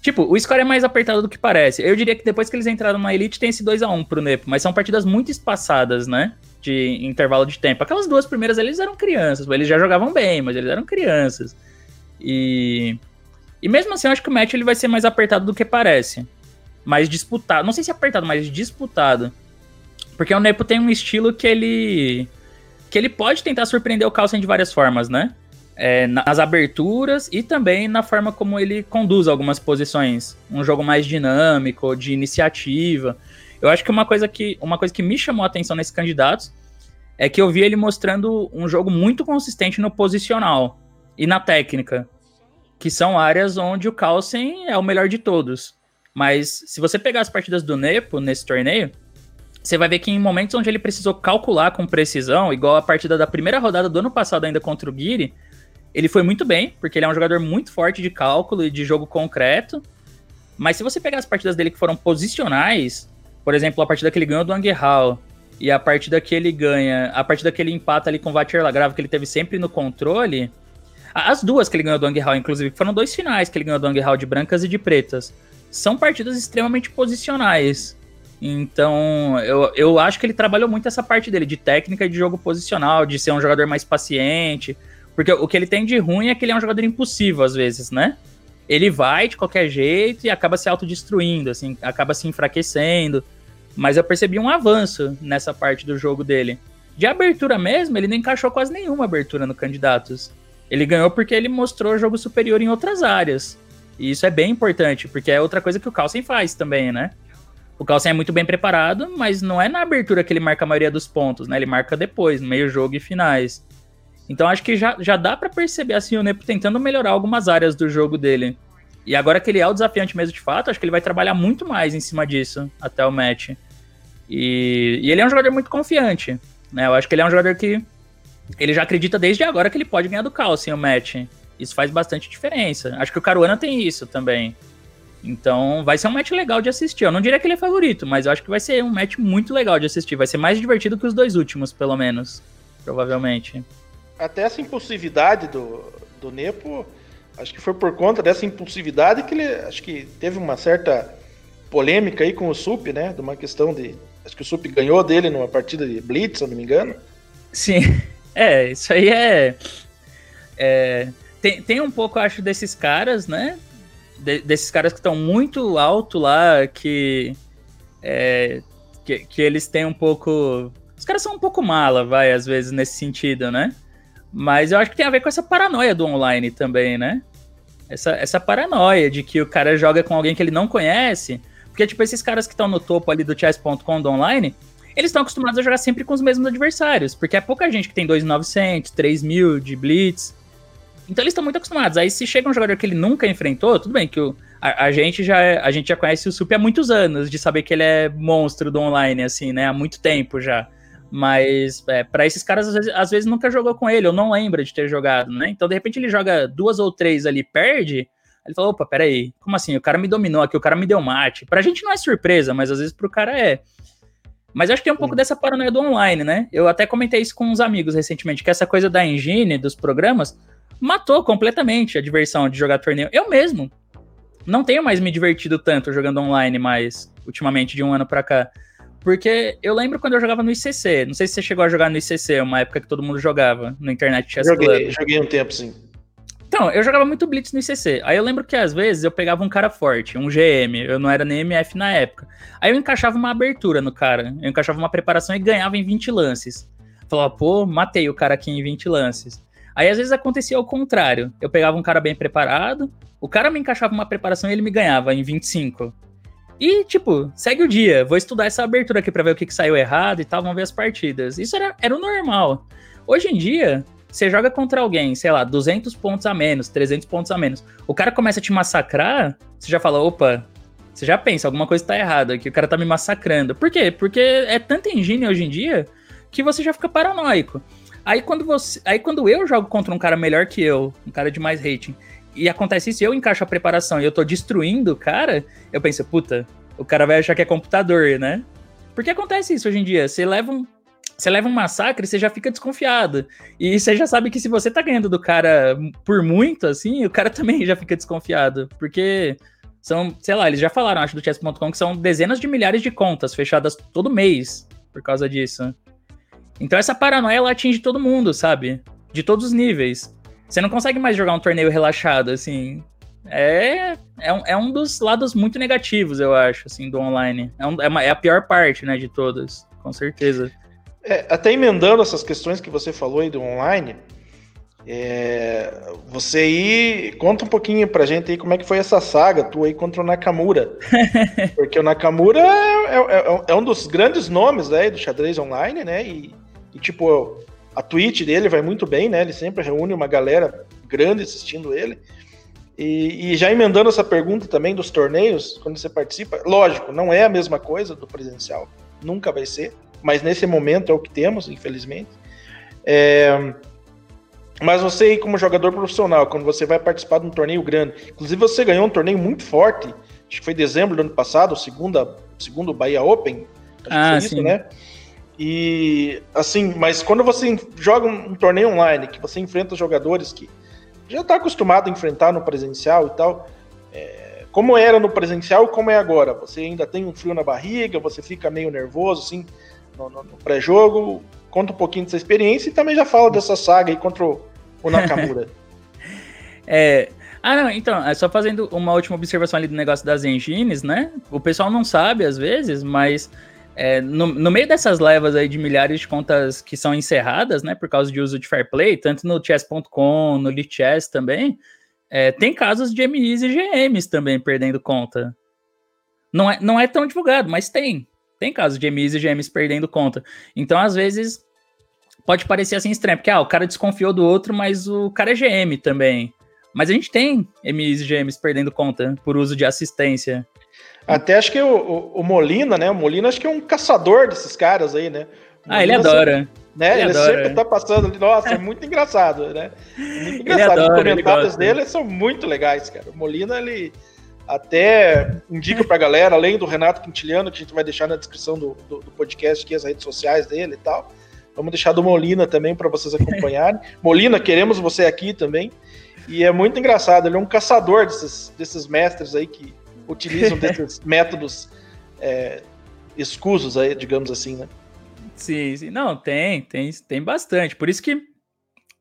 tipo, o score é mais apertado do que parece. Eu diria que depois que eles entraram na Elite tem esse 2 a 1 pro Nepo, mas são partidas muito espaçadas, né? De intervalo de tempo. Aquelas duas primeiras eles eram crianças, eles já jogavam bem, mas eles eram crianças. E e mesmo assim, eu acho que o match ele vai ser mais apertado do que parece. Mais disputado. Não sei se apertado, mas disputado. Porque o Nepo tem um estilo que ele. Que ele pode tentar surpreender o Carlsen de várias formas, né? é, nas aberturas e também na forma como ele conduz algumas posições. Um jogo mais dinâmico, de iniciativa. Eu acho que uma coisa que, uma coisa que me chamou a atenção nesses candidatos é que eu vi ele mostrando um jogo muito consistente no posicional e na técnica, que são áreas onde o Carlsen é o melhor de todos. Mas se você pegar as partidas do Nepo nesse torneio, você vai ver que em momentos onde ele precisou calcular com precisão, igual a partida da primeira rodada do ano passado ainda contra o Guiri, ele foi muito bem, porque ele é um jogador muito forte de cálculo e de jogo concreto. Mas se você pegar as partidas dele que foram posicionais, por exemplo, a partida que ele ganhou do Anguerral e a partida que ele ganha, a partida que ele empata ali com o Vatir Lagrave, que ele teve sempre no controle. As duas que ele ganhou do Anguerral, inclusive, foram dois finais que ele ganhou do Anguerral de brancas e de pretas. São partidas extremamente posicionais. Então, eu, eu acho que ele trabalhou muito essa parte dele, de técnica e de jogo posicional, de ser um jogador mais paciente, porque o que ele tem de ruim é que ele é um jogador impulsivo, às vezes, né? Ele vai de qualquer jeito e acaba se autodestruindo, assim, acaba se enfraquecendo. Mas eu percebi um avanço nessa parte do jogo dele. De abertura mesmo, ele não encaixou quase nenhuma abertura no Candidatos. Ele ganhou porque ele mostrou jogo superior em outras áreas. E isso é bem importante, porque é outra coisa que o Carlsen faz também, né? O Carlsen é muito bem preparado, mas não é na abertura que ele marca a maioria dos pontos, né? Ele marca depois, no meio jogo e finais. Então acho que já, já dá para perceber assim o Nepo tentando melhorar algumas áreas do jogo dele. E agora que ele é o desafiante mesmo de fato, acho que ele vai trabalhar muito mais em cima disso até o match. E, e ele é um jogador muito confiante, né? Eu acho que ele é um jogador que ele já acredita desde agora que ele pode ganhar do em o match. Isso faz bastante diferença. Acho que o Caruana tem isso também. Então vai ser um match legal de assistir. Eu não diria que ele é favorito, mas eu acho que vai ser um match muito legal de assistir. Vai ser mais divertido que os dois últimos, pelo menos. Provavelmente. Até essa impulsividade do, do Nepo, acho que foi por conta dessa impulsividade que ele acho que teve uma certa polêmica aí com o Sup, né? De uma questão de. Acho que o Sup ganhou dele numa partida de Blitz, se eu não me engano. Sim. É, isso aí é. é tem, tem um pouco, acho, desses caras, né? De, desses caras que estão muito alto lá, que, é, que, que eles têm um pouco. Os caras são um pouco mala, vai, às vezes, nesse sentido, né? Mas eu acho que tem a ver com essa paranoia do online também, né? Essa, essa paranoia de que o cara joga com alguém que ele não conhece. Porque, tipo, esses caras que estão no topo ali do chess.com do online, eles estão acostumados a jogar sempre com os mesmos adversários. Porque é pouca gente que tem 2.900, 3.000 de Blitz. Então eles estão muito acostumados. Aí se chega um jogador que ele nunca enfrentou, tudo bem que o, a, a, gente já é, a gente já conhece o Sup há muitos anos, de saber que ele é monstro do online, assim, né? Há muito tempo já. Mas é, para esses caras, às vezes, às vezes, nunca jogou com ele, ou não lembra de ter jogado, né? Então, de repente, ele joga duas ou três ali, perde. Ele fala: opa, peraí, como assim? O cara me dominou aqui, o cara me deu mate. Pra gente não é surpresa, mas às vezes pro cara é. Mas acho que tem um pouco dessa paranoia do online, né? Eu até comentei isso com uns amigos recentemente, que essa coisa da engine, dos programas, matou completamente a diversão de jogar torneio. Eu mesmo não tenho mais me divertido tanto jogando online mais ultimamente de um ano para cá. Porque eu lembro quando eu jogava no ICC. Não sei se você chegou a jogar no ICC, uma época que todo mundo jogava no Internet Chess joguei, Club. Joguei um tempo, sim. Então, eu jogava muito Blitz no ICC. Aí eu lembro que às vezes eu pegava um cara forte, um GM, eu não era nem MF na época. Aí eu encaixava uma abertura no cara, eu encaixava uma preparação e ganhava em 20 lances. Falava, pô, matei o cara aqui em 20 lances. Aí às vezes acontecia o contrário. Eu pegava um cara bem preparado, o cara me encaixava uma preparação e ele me ganhava em 25. E, tipo, segue o dia, vou estudar essa abertura aqui pra ver o que, que saiu errado e tal, vamos ver as partidas. Isso era, era o normal. Hoje em dia, você joga contra alguém, sei lá, 200 pontos a menos, 300 pontos a menos. O cara começa a te massacrar, você já fala, opa, você já pensa, alguma coisa tá errada aqui, o cara tá me massacrando. Por quê? Porque é tanta engine hoje em dia que você já fica paranoico. Aí quando você, aí quando eu jogo contra um cara melhor que eu, um cara de mais rating, e acontece isso, eu encaixo a preparação e eu tô destruindo o cara, eu penso, puta, o cara vai achar que é computador, né? Porque acontece isso hoje em dia, você leva um você leva um massacre, você já fica desconfiado. E você já sabe que se você tá ganhando do cara por muito, assim, o cara também já fica desconfiado. Porque são, sei lá, eles já falaram, acho, do chess.com, que são dezenas de milhares de contas fechadas todo mês por causa disso. Então essa paranoia ela atinge todo mundo, sabe? De todos os níveis. Você não consegue mais jogar um torneio relaxado, assim. É, é, um, é um dos lados muito negativos, eu acho, assim, do online. É, um, é, uma, é a pior parte, né, de todas, com certeza. É, até emendando essas questões que você falou aí do online, é, você aí conta um pouquinho pra gente aí como é que foi essa saga tua aí contra o Nakamura. Porque o Nakamura é, é, é, um dos grandes nomes né, do xadrez online, né? E e, tipo, a Twitch dele vai muito bem, né? Ele sempre reúne uma galera grande assistindo ele. E, e, já emendando essa pergunta também dos torneios, quando você participa, lógico, não é a mesma coisa do presencial, nunca vai ser, mas nesse momento é o que temos, infelizmente. É, mas você, como jogador profissional, quando você vai participar de um torneio grande, inclusive você ganhou um torneio muito forte, acho que foi dezembro do ano passado, o segundo, segundo Bahia Open, acho ah, que foi sim. isso, né? E assim, mas quando você joga um, torneio online, que você enfrenta jogadores que já está acostumado a enfrentar no presencial e tal, é, como era no presencial, como é agora? Você ainda tem um frio na barriga, você fica meio nervoso, assim, no, no, no pré-jogo. Conta um pouquinho dessa experiência e também já fala dessa saga aí contra o, o Nakamura. é, ah, não, então, é só fazendo uma última observação ali do negócio das engines, né? O pessoal não sabe às vezes, mas é, no, no, meio dessas levas aí de milhares de contas que são encerradas, né, por causa de uso de fair play, tanto no chess.com, no Lichess também, é, tem casos de MIs e GMs também perdendo conta. Não é, não é tão divulgado, mas tem. Tem casos de MIs e GMs perdendo conta. Então, às vezes, pode parecer assim estranho, porque ah, o cara desconfiou do outro, mas o cara é GM também. Mas a gente tem MIs e GMs perdendo conta por uso de assistência. Até acho que o, o, o, Molina, né? O Molina acho que é um caçador desses caras aí, né? ah, ele adora. Sempre, né? Ele, ele adora. sempre tá passando ali. Nossa, é muito engraçado, né? Muito engraçado. Adora, Os comentários dele são muito legais, cara. O Molina, ele até indica pra galera, além do Renato Quintiliano, que a gente vai deixar na descrição do, do, do podcast aqui, as redes sociais dele e tal. Vamos deixar do Molina também para vocês acompanharem. Molina, queremos você aqui também. E é muito engraçado, ele é um caçador desses, desses mestres aí que utilizam desses métodos é, escusos aí, digamos assim, né? Sim, sim. Não, tem, tem, tem bastante. Por isso que.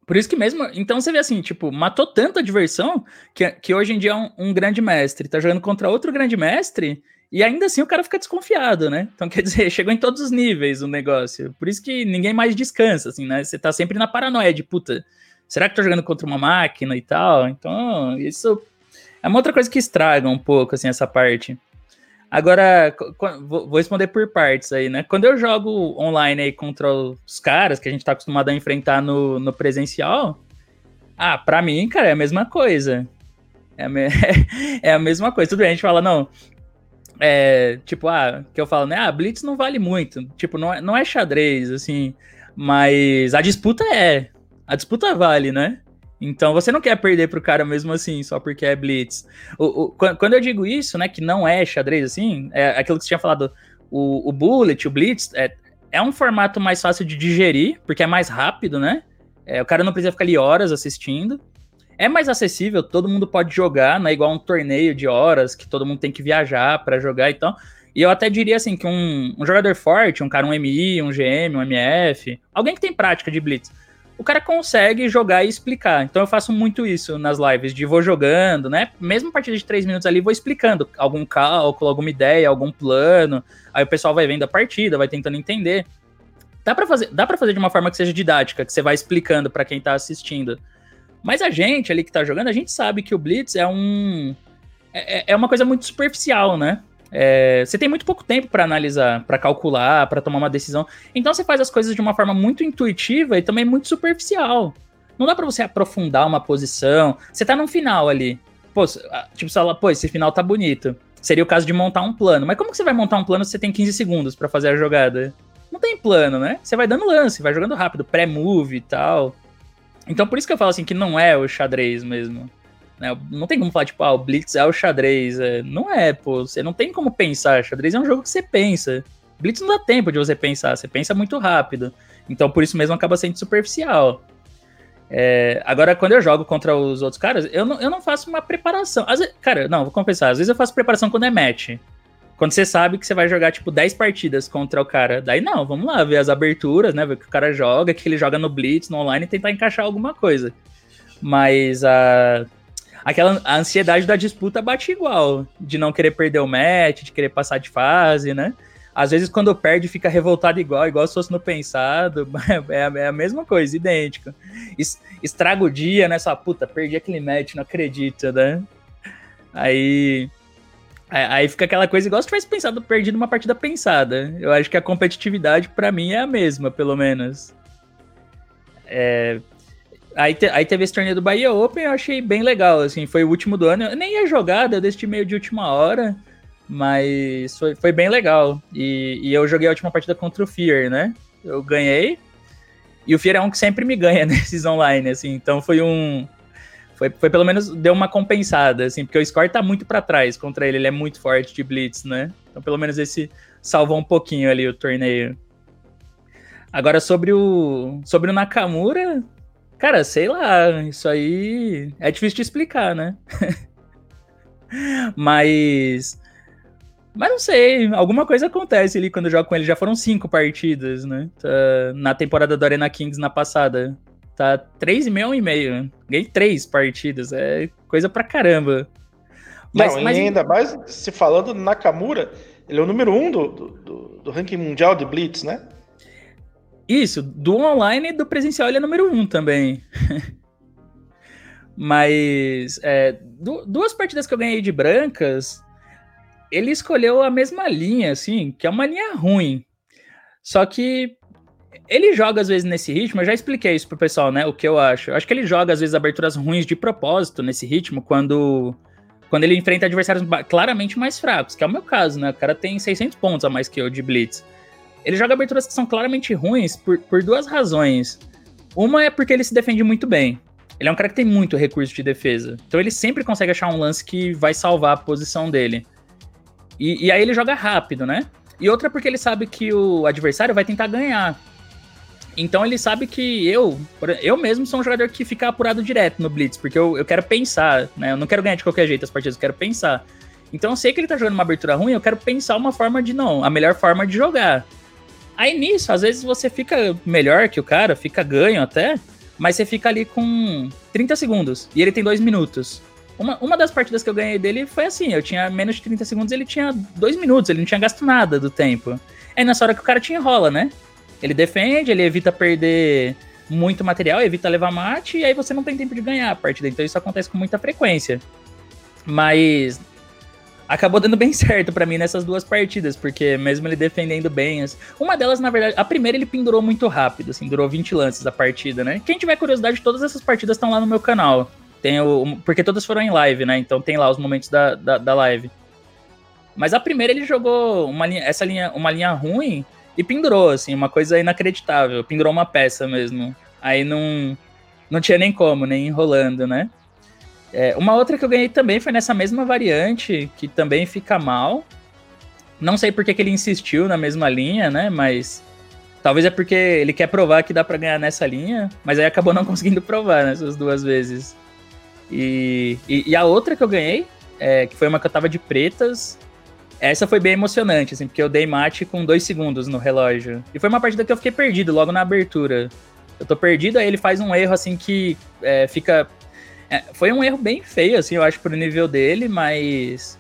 Por isso que mesmo. Então você vê assim, tipo, matou tanta diversão que, que hoje em dia é um, um grande mestre. Tá jogando contra outro grande mestre. E ainda assim o cara fica desconfiado, né? Então, quer dizer, chegou em todos os níveis o negócio. Por isso que ninguém mais descansa, assim, né? Você tá sempre na paranoia de, puta, será que tô jogando contra uma máquina e tal? Então, isso é uma outra coisa que estraga um pouco, assim, essa parte. Agora, vou responder por partes aí, né? Quando eu jogo online aí contra os caras que a gente tá acostumado a enfrentar no, no presencial, ah, pra mim, cara, é a mesma coisa. É a, me... é a mesma coisa. Tudo bem, a gente fala, não. É, tipo, ah, que eu falo, né? Ah, Blitz não vale muito. Tipo, não é, não é xadrez, assim. Mas a disputa é. A disputa vale, né? Então você não quer perder pro cara mesmo assim, só porque é Blitz. O, o, quando eu digo isso, né, que não é xadrez assim, é aquilo que você tinha falado, o, o Bullet, o Blitz, é, é um formato mais fácil de digerir, porque é mais rápido, né? É, o cara não precisa ficar ali horas assistindo. É mais acessível, todo mundo pode jogar, não é igual um torneio de horas que todo mundo tem que viajar para jogar então. E eu até diria assim que um, um jogador forte, um cara, um MI, um GM, um MF, alguém que tem prática de Blitz, o cara consegue jogar e explicar. Então eu faço muito isso nas lives, de vou jogando, né? Mesmo a partir de três minutos ali, vou explicando algum cálculo, alguma ideia, algum plano. Aí o pessoal vai vendo a partida, vai tentando entender. Dá para fazer, dá para fazer de uma forma que seja didática, que você vai explicando para quem tá assistindo. Mas a gente ali que tá jogando, a gente sabe que o Blitz é um é, é, é uma coisa muito superficial, né? É, você tem muito pouco tempo para analisar, para calcular, para tomar uma decisão. Então você faz as coisas de uma forma muito intuitiva e também muito superficial. Não dá para você aprofundar uma posição. Você tá no final ali. Pô, tipo, você fala, pô, esse final tá bonito. Seria o caso de montar um plano. Mas como que você vai montar um plano se você tem 15 segundos para fazer a jogada? Não tem plano, né? Você vai dando lance, vai jogando rápido, pré-move e tal. Então por isso que eu falo assim que não é o xadrez mesmo. Né? Não tem como falar, tipo, ah, o Blitz é o xadrez. É, não é, pô. Você não tem como pensar. Xadrez é um jogo que você pensa. Blitz não dá tempo de você pensar, você pensa muito rápido. Então, por isso mesmo, acaba sendo superficial. É, agora, quando eu jogo contra os outros caras, eu não, eu não faço uma preparação. Vezes, cara, não, vou confessar. Às vezes eu faço preparação quando é match. Quando você sabe que você vai jogar, tipo, 10 partidas contra o cara. Daí, não, vamos lá, ver as aberturas, né? Ver o que o cara joga, que ele joga no Blitz, no online, e tentar encaixar alguma coisa. Mas a. Uh, aquela a ansiedade da disputa bate igual, de não querer perder o match, de querer passar de fase, né? Às vezes, quando perde, fica revoltado igual, igual se fosse no pensado. É a, é a mesma coisa, idêntico. Estraga o dia, né? Só, puta, perdi aquele match, não acredito, né? Aí. Aí fica aquela coisa igual se tivesse pensado, perdido uma partida pensada. Eu acho que a competitividade, para mim, é a mesma, pelo menos. É, Aí, te, aí teve esse torneio do Bahia Open, eu achei bem legal, assim, foi o último do ano. Eu nem ia jogar, eu decidi meio de última hora, mas foi, foi bem legal. E, e eu joguei a última partida contra o Fear, né? Eu ganhei. E o Fear é um que sempre me ganha nesses online, assim, então foi um. Foi, foi pelo menos deu uma compensada, assim, porque o score tá muito para trás contra ele, ele é muito forte de Blitz, né? Então pelo menos esse salvou um pouquinho ali o torneio. Agora sobre o sobre o Nakamura, Cara, sei lá, isso aí é difícil de explicar, né? mas. Mas não sei, alguma coisa acontece ali quando eu jogo com ele. Já foram cinco partidas, né? Tá, na temporada do Arena Kings na passada. Tá três e meio e meio. Ganhei três partidas. É coisa pra caramba. Mas, não, mas... e ainda mais se falando do Nakamura, ele é o número um do, do, do ranking mundial de Blitz, né? Isso, do online e do presencial ele é número um também. Mas é, duas partidas que eu ganhei de brancas, ele escolheu a mesma linha, assim, que é uma linha ruim. Só que ele joga às vezes nesse ritmo, eu já expliquei isso pro pessoal, né? O que eu acho. Eu acho que ele joga às vezes aberturas ruins de propósito nesse ritmo, quando quando ele enfrenta adversários claramente mais fracos, que é o meu caso, né? O cara tem 600 pontos a mais que eu de Blitz. Ele joga aberturas que são claramente ruins por, por duas razões. Uma é porque ele se defende muito bem. Ele é um cara que tem muito recurso de defesa. Então ele sempre consegue achar um lance que vai salvar a posição dele. E, e aí ele joga rápido, né? E outra porque ele sabe que o adversário vai tentar ganhar. Então ele sabe que eu, eu mesmo sou um jogador que fica apurado direto no Blitz, porque eu, eu quero pensar, né? Eu não quero ganhar de qualquer jeito as partidas, eu quero pensar. Então eu sei que ele tá jogando uma abertura ruim, eu quero pensar uma forma de não, a melhor forma de jogar. Aí nisso, às vezes você fica melhor que o cara, fica ganho até, mas você fica ali com 30 segundos e ele tem 2 minutos. Uma, uma das partidas que eu ganhei dele foi assim: eu tinha menos de 30 segundos, ele tinha 2 minutos, ele não tinha gasto nada do tempo. É nessa hora que o cara te enrola, né? Ele defende, ele evita perder muito material, evita levar mate, e aí você não tem tempo de ganhar a partida. Então isso acontece com muita frequência. Mas acabou dando bem certo para mim nessas duas partidas, porque mesmo ele defendendo bem, uma delas, na verdade, a primeira ele pendurou muito rápido, assim, durou 20 lances a partida, né? Quem tiver curiosidade, todas essas partidas estão lá no meu canal. Tem o, porque todas foram em live, né? Então tem lá os momentos da, da, da live. Mas a primeira ele jogou uma linha, essa linha, uma linha ruim, e pendurou, assim, uma coisa inacreditável. Pendurou uma peça mesmo. Aí não, não tinha nem como, nem enrolando, né? É, uma outra que eu ganhei também foi nessa mesma variante, que também fica mal. Não sei por que, ele insistiu na mesma linha, né? Mas talvez é porque ele quer provar que dá para ganhar nessa linha, mas aí acabou não conseguindo provar nessas duas vezes. E, e, e a outra que eu ganhei, é, que foi uma que eu tava de pretas, essa foi bem emocionante, assim, porque eu dei mate com dois segundos no relógio. E foi uma partida que eu fiquei perdido logo na abertura. Eu tô perdido, aí ele faz um erro, assim, que é, fica. É, foi um erro bem feio, assim, eu acho, pro nível dele, mas.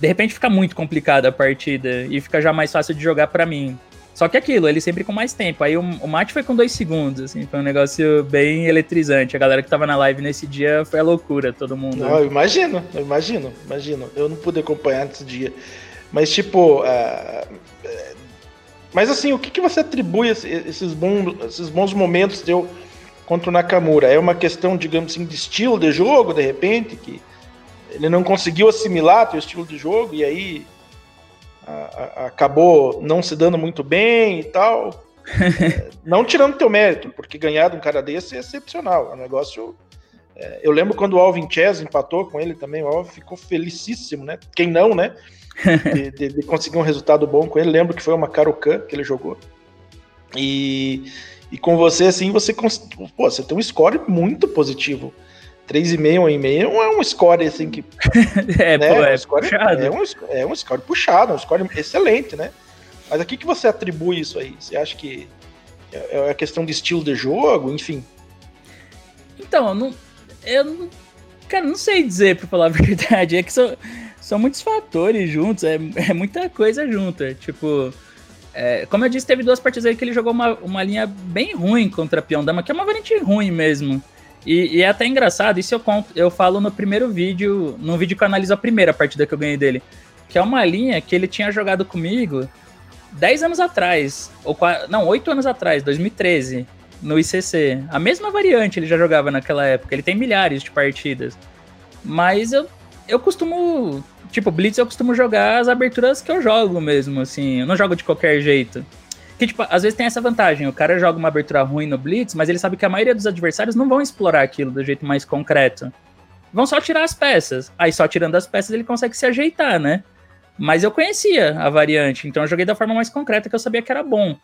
De repente fica muito complicada a partida e fica já mais fácil de jogar para mim. Só que aquilo, ele sempre com mais tempo. Aí o, o mate foi com dois segundos, assim, foi um negócio bem eletrizante. A galera que tava na live nesse dia foi a loucura, todo mundo. Não, eu imagino, eu imagino, imagino. Eu não pude acompanhar nesse dia. Mas, tipo. Uh, mas, assim, o que, que você atribui esses bons, esses bons momentos teu contra o Nakamura? É uma questão, digamos assim, de estilo de jogo, de repente, que ele não conseguiu assimilar teu estilo de jogo e aí a, a, acabou não se dando muito bem e tal. é, não tirando teu mérito, porque ganhar de um cara desse é excepcional. É um negócio. É, eu lembro quando o Alvin Chess empatou com ele também, o Alvin ficou felicíssimo, né? Quem não, né? de, de, de, conseguir um resultado bom com ele. Lembro que foi uma Karukan que ele jogou. E, e com você, assim, você, pô, você tem um score muito positivo. 3,5, 1,5 não é um score assim que. é, né? pô, é, um score, puxado. É um, é um score puxado, um score excelente, né? Mas aqui que você atribui isso aí? Você acha que é, é a questão de estilo de jogo, enfim? Então, não, eu não, cara, não sei dizer, pra falar a verdade. É que são, são muitos fatores juntos, é, é muita coisa junta. Tipo, é, como eu disse, teve duas partidas aí que ele jogou uma, uma linha bem ruim contra a Peão Dama, que é uma variante ruim mesmo. E, e, é até engraçado, isso eu, conto, eu falo no primeiro vídeo, no vídeo que eu analiso a primeira partida que eu ganhei dele. Que é uma linha que ele tinha jogado comigo 10 anos atrás, ou não, 8 anos atrás, 2013, no ICC. A mesma variante ele já jogava naquela época, ele tem milhares de partidas. Mas eu, eu costumo tipo, Blitz eu costumo jogar as aberturas que eu jogo mesmo, assim. Eu não jogo de qualquer jeito. Que, tipo, às vezes tem essa vantagem. O cara joga uma abertura ruim no Blitz, mas ele sabe que a maioria dos adversários não vão explorar aquilo do jeito mais concreto. Vão só tirar as peças. Aí só tirando as peças ele consegue se ajeitar, né? Mas eu conhecia a variante, então eu joguei da forma mais concreta que eu sabia que era bom.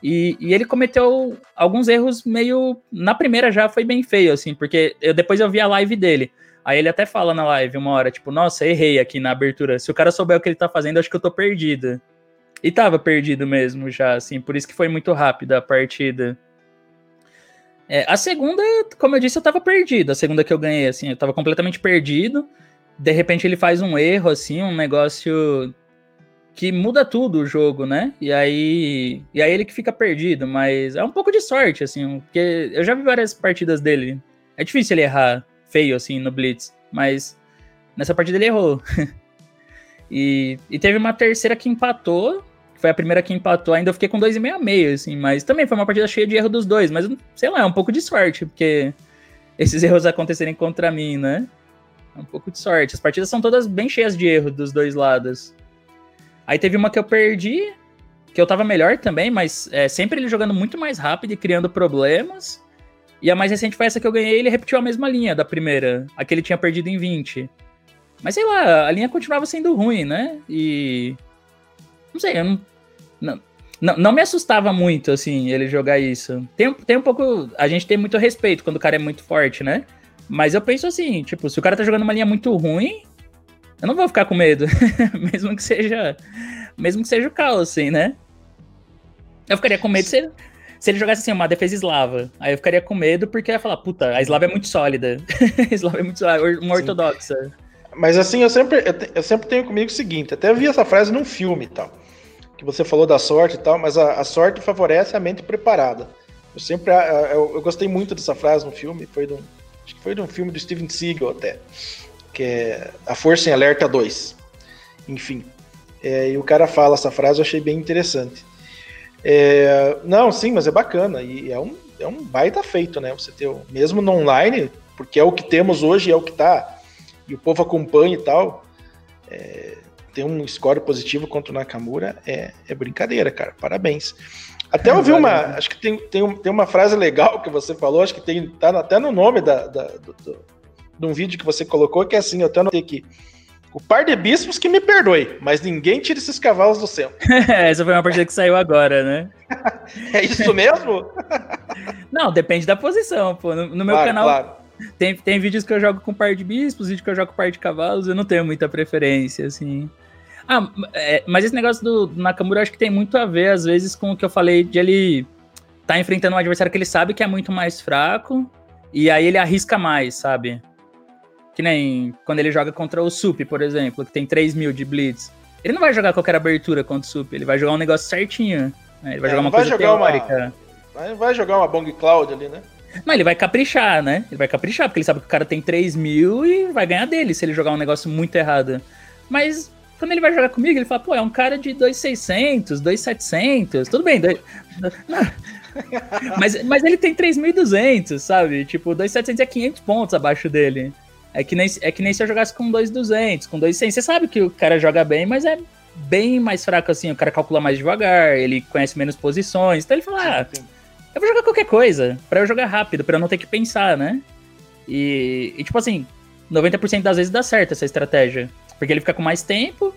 E, e, ele cometeu alguns erros meio. Na primeira já foi bem feio, assim, porque eu, depois eu vi a live dele. Aí ele até fala na live uma hora, tipo, nossa, errei aqui na abertura. Se o cara souber o que ele tá fazendo, acho que eu tô perdido. E tava perdido mesmo já, assim, por isso que foi muito rápida a partida. É, a segunda, como eu disse, eu tava perdido. A segunda que eu ganhei, assim, eu tava completamente perdido. De repente ele faz um erro, assim, um negócio que muda tudo o jogo, né? E aí, e aí ele que fica perdido, mas é um pouco de sorte, assim, porque eu já vi várias partidas dele. É difícil ele errar feio, assim, no Blitz. Mas nessa partida ele errou. e, e teve uma terceira que empatou. foi a primeira que empatou, ainda eu fiquei com 2,5 a meio, assim, mas também foi uma partida cheia de erro dos dois, mas sei lá, é um pouco de sorte, porque esses erros acontecerem contra mim, né? É um pouco de sorte. As partidas são todas bem cheias de erro dos dois lados. Aí teve uma que eu perdi, que eu tava melhor também, mas é, sempre ele jogando muito mais rápido e criando problemas. E a mais recente foi essa que eu ganhei, ele repetiu a mesma linha da primeira, a que ele tinha perdido em 20. Mas sei lá, a linha continuava sendo ruim, né? E. Não sei, eu não. Não, não, não me assustava muito, assim, ele jogar isso. Tem, tem um pouco. A gente tem muito respeito quando o cara é muito forte, né? Mas eu penso assim, tipo, se o cara tá jogando uma linha muito ruim, eu não vou ficar com medo. mesmo que seja. Mesmo que seja o caos, assim, né? Eu ficaria com medo se se ele jogasse assim, uma defesa eslava. Aí eu ficaria com medo porque ia falar, puta, a eslava é muito sólida. a eslava é muito sólida, uma ortodoxa. Mas assim, eu sempre, eu, te, eu, sempre tenho comigo o seguinte, até vi essa frase num filme e tal. Que você falou da sorte e tal, mas a, a sorte favorece a mente preparada. Eu sempre eu, eu, gostei muito dessa frase no filme, foi de um, acho que foi de um filme do Steven Seagal até, que é A Força em Alerta 2. Enfim. É, e o cara fala essa frase, eu achei bem interessante. É, não, sim, mas é bacana. E é um, é um baita feito, né? Você ter, mesmo no online, porque é o que temos hoje, é o que tá e o povo acompanha e tal, é, ter um score positivo contra o Nakamura é, é brincadeira, cara. Parabéns. Até eu vi uma. Acho que tem, tem, tem uma frase legal que você falou, acho que tem, tá até no nome da, da do, do, de um vídeo que você colocou, que é assim, eu até anotei aqui. O par de bispos que me perdoe, mas ninguém tira esses cavalos do céu. Essa foi uma partida que saiu agora, né? é isso mesmo? Não, depende da posição, pô. No, no meu claro, canal. Claro tem, tem vídeos que eu jogo com par de bispos, vídeos que eu jogo com par de cavalos, eu não tenho muita preferência, assim. Ah, é, mas esse negócio do, do Nakamura acho que tem muito a ver, às vezes, com o que eu falei de ele tá enfrentando um adversário que ele sabe que é muito mais fraco, e aí ele arrisca mais, sabe? Que nem quando ele joga contra o Sup, por exemplo, que tem 3 mil de Blitz. Ele não vai jogar qualquer abertura contra o Sup, ele vai jogar um negócio certinho. Né? Ele vai é, jogar uma vai coisa jogar teórica. Uma, vai jogar uma Bong Cloud ali, né? Mas ele vai caprichar, né? Ele vai caprichar, porque ele sabe que o cara tem 3 mil e vai ganhar dele se ele jogar um negócio muito errado. Mas quando ele vai jogar comigo, ele fala, pô, é um cara de 2,600, 2,700, tudo bem. Dois... mas, mas ele tem 3.200, sabe? Tipo, 2,700 é 500 pontos abaixo dele. É que, nem, é que nem se eu jogasse com 2,200, com 2,100. Você sabe que o cara joga bem, mas é bem mais fraco assim. O cara calcula mais devagar, ele conhece menos posições. Então ele fala, ah, eu vou jogar qualquer coisa, para eu jogar rápido, para eu não ter que pensar, né? E, e, tipo assim, 90% das vezes dá certo essa estratégia. Porque ele fica com mais tempo,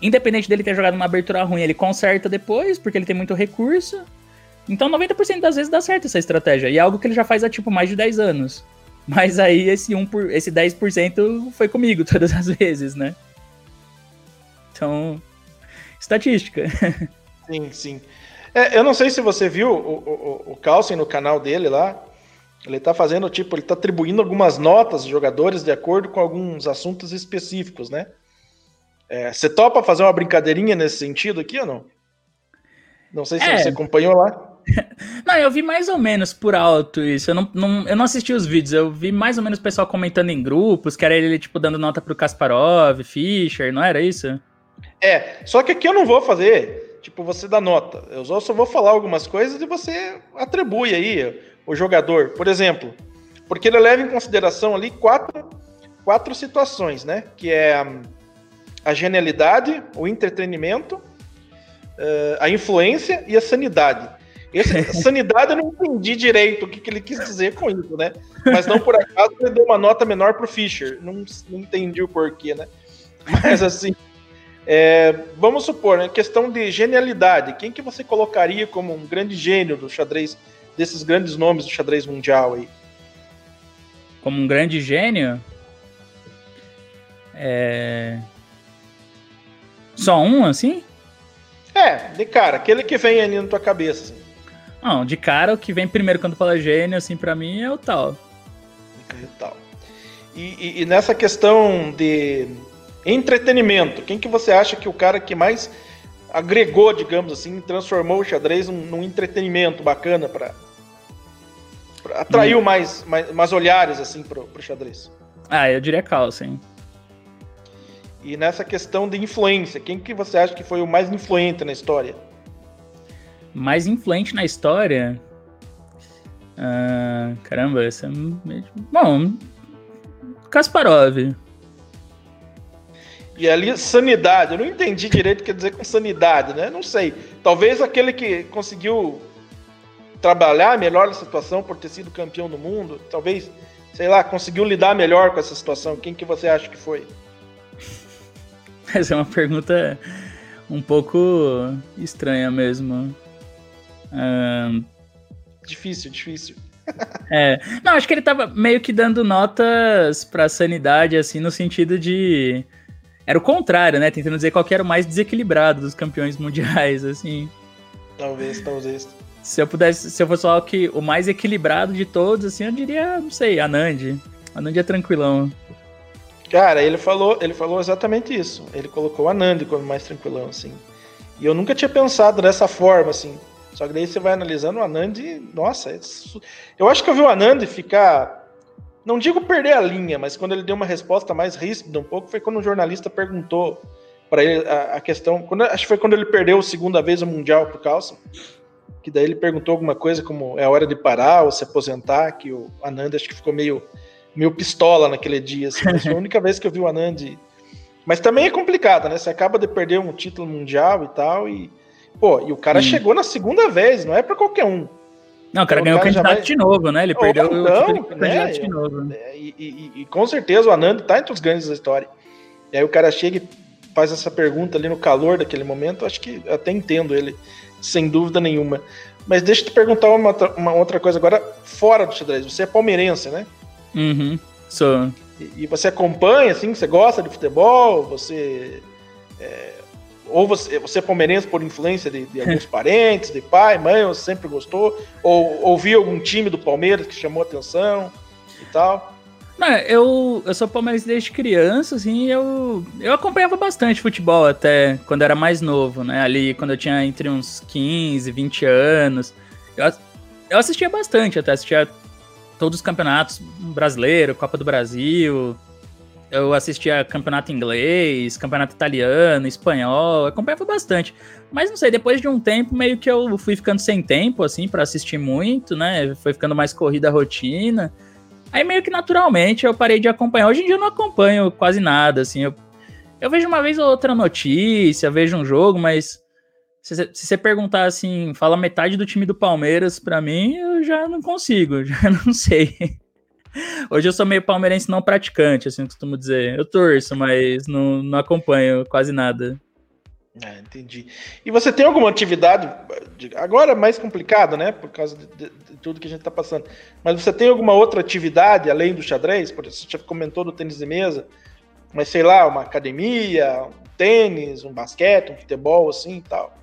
independente dele ter jogado uma abertura ruim, ele conserta depois, porque ele tem muito recurso. Então 90% das vezes dá certo essa estratégia. E é algo que ele já faz há tipo mais de 10 anos. Mas aí esse, 1 por, esse 10% foi comigo todas as vezes, né? Então, estatística. Sim, sim. É, eu não sei se você viu o, o, o Carlsen no canal dele lá. Ele tá fazendo, tipo, ele tá atribuindo algumas notas aos jogadores de acordo com alguns assuntos específicos, né? É, você topa fazer uma brincadeirinha nesse sentido aqui ou não? Não sei se é. você acompanhou lá. Não, eu vi mais ou menos por alto isso. Eu não, não, eu não assisti os vídeos, eu vi mais ou menos o pessoal comentando em grupos, que era ele, tipo, dando nota pro Kasparov, Fischer, não era isso? É, só que aqui eu não vou fazer tipo, você dá nota. Eu só vou falar algumas coisas e você atribui aí o jogador. Por exemplo, porque ele leva em consideração ali quatro, quatro situações, né? Que é a, genialidade, o entretenimento, eh, a influência e a sanidade. Esse, sanidade eu não entendi direito o que, que, ele quis dizer com isso, né? Mas não por acaso ele deu uma nota menor pro Fischer. Não, não entendi o porquê, né? Mas assim, é, vamos supor, né, questão de genialidade. Quem que você colocaria como um grande gênio do xadrez, desses grandes nomes do xadrez mundial aí? Como um grande gênio? É... Só um, assim? É, de cara, aquele que vem ali na tua cabeça. Assim. Não, de cara, o que vem primeiro quando fala gênio, assim, para mim é o tal. É o tal. E, e, e nessa questão de Entretenimento. Quem que você acha que o cara que mais agregou, digamos assim, transformou o xadrez num, num entretenimento bacana para atraiu hum. mais, mais, mais olhares assim pro, pro xadrez? Ah, eu diria Carlsen. E nessa questão de influência, quem que você acha que foi o mais influente na história? Mais influente na história? Ah, caramba, essa é. Bom, Kasparov. E ali, sanidade. Eu não entendi direito o que quer dizer com sanidade, né? Não sei. Talvez aquele que conseguiu trabalhar melhor a situação por ter sido campeão do mundo, talvez, sei lá, conseguiu lidar melhor com essa situação. Quem que você acha que foi? Essa é uma pergunta um pouco estranha mesmo. Difícil, difícil. é. Não, acho que ele tava meio que dando notas pra sanidade, assim, no sentido de. Era o contrário, né? Tentando dizer qual era o mais desequilibrado dos campeões mundiais, assim. Talvez, talvez. Se eu pudesse, se eu fosse falar que o mais equilibrado de todos, assim, eu diria, não sei, Anand. Anand é tranquilão. Cara, ele falou, ele falou exatamente isso. Ele colocou o Anand como mais tranquilão, assim. E eu nunca tinha pensado dessa forma, assim. Só que daí você vai analisando o Anand, nossa, é eu acho que eu vi o Anand ficar, não digo perder a linha, mas quando ele deu uma resposta mais ríspida um pouco, foi quando um jornalista perguntou para ele a, a, questão, quando, acho que foi quando ele perdeu a segunda vez o Mundial pro Carlson, que daí ele perguntou alguma coisa como é a hora de parar ou se aposentar, que o Anand acho que ficou meio, meio pistola naquele dia, assim, foi a única vez que eu vi o Anand... Mas também é complicado, né? Você acaba de perder um título mundial e tal, e Pô, e o cara hum. chegou na segunda vez, não é para qualquer um. Não, o cara então, ganhou o candidato vai... de novo, né? Ele perdeu então, o título né? candidato de novo. É, e, e, e, com certeza o Anand tá entre os grandes da história. E aí o cara chega e faz essa pergunta ali no calor daquele momento, acho que até entendo ele, sem dúvida nenhuma. Mas deixa eu te perguntar uma, uma outra coisa agora, fora do xadrez. Você é palmeirense, né? Uhum, sou. E, e você acompanha, assim, você gosta de futebol, você... É, ou você, você é palmeirense por influência de, de alguns parentes, de pai, mãe, você sempre gostou? Ou ouviu algum time do Palmeiras que chamou atenção e tal? Não, eu, eu sou palmeirense desde criança, assim, eu, eu acompanhava bastante futebol até quando era mais novo, né? Ali, quando eu tinha entre uns 15, 20 anos. Eu, eu assistia bastante, até assistia todos os campeonatos brasileiro, Copa do Brasil, eu assistia campeonato inglês, campeonato italiano, espanhol, acompanhava bastante. Mas não sei, depois de um tempo, meio que eu fui ficando sem tempo, assim, para assistir muito, né? Foi ficando mais corrida a rotina. Aí meio que naturalmente eu parei de acompanhar. Hoje em dia eu não acompanho quase nada, assim. Eu, eu vejo uma vez ou outra notícia, vejo um jogo, mas se, se você perguntar assim, fala metade do time do Palmeiras para mim, eu já não consigo, já não sei. Hoje eu sou meio palmeirense não praticante, assim, costumo dizer. Eu torço, mas não, não acompanho quase nada. É, entendi. E você tem alguma atividade, agora mais complicada, né? Por causa de, de, de, tudo que a gente está passando. Mas você tem alguma outra atividade além do xadrez? Por exemplo, você já comentou do tênis de mesa, mas sei lá, uma academia, um tênis, um basquete, um futebol, assim e tal.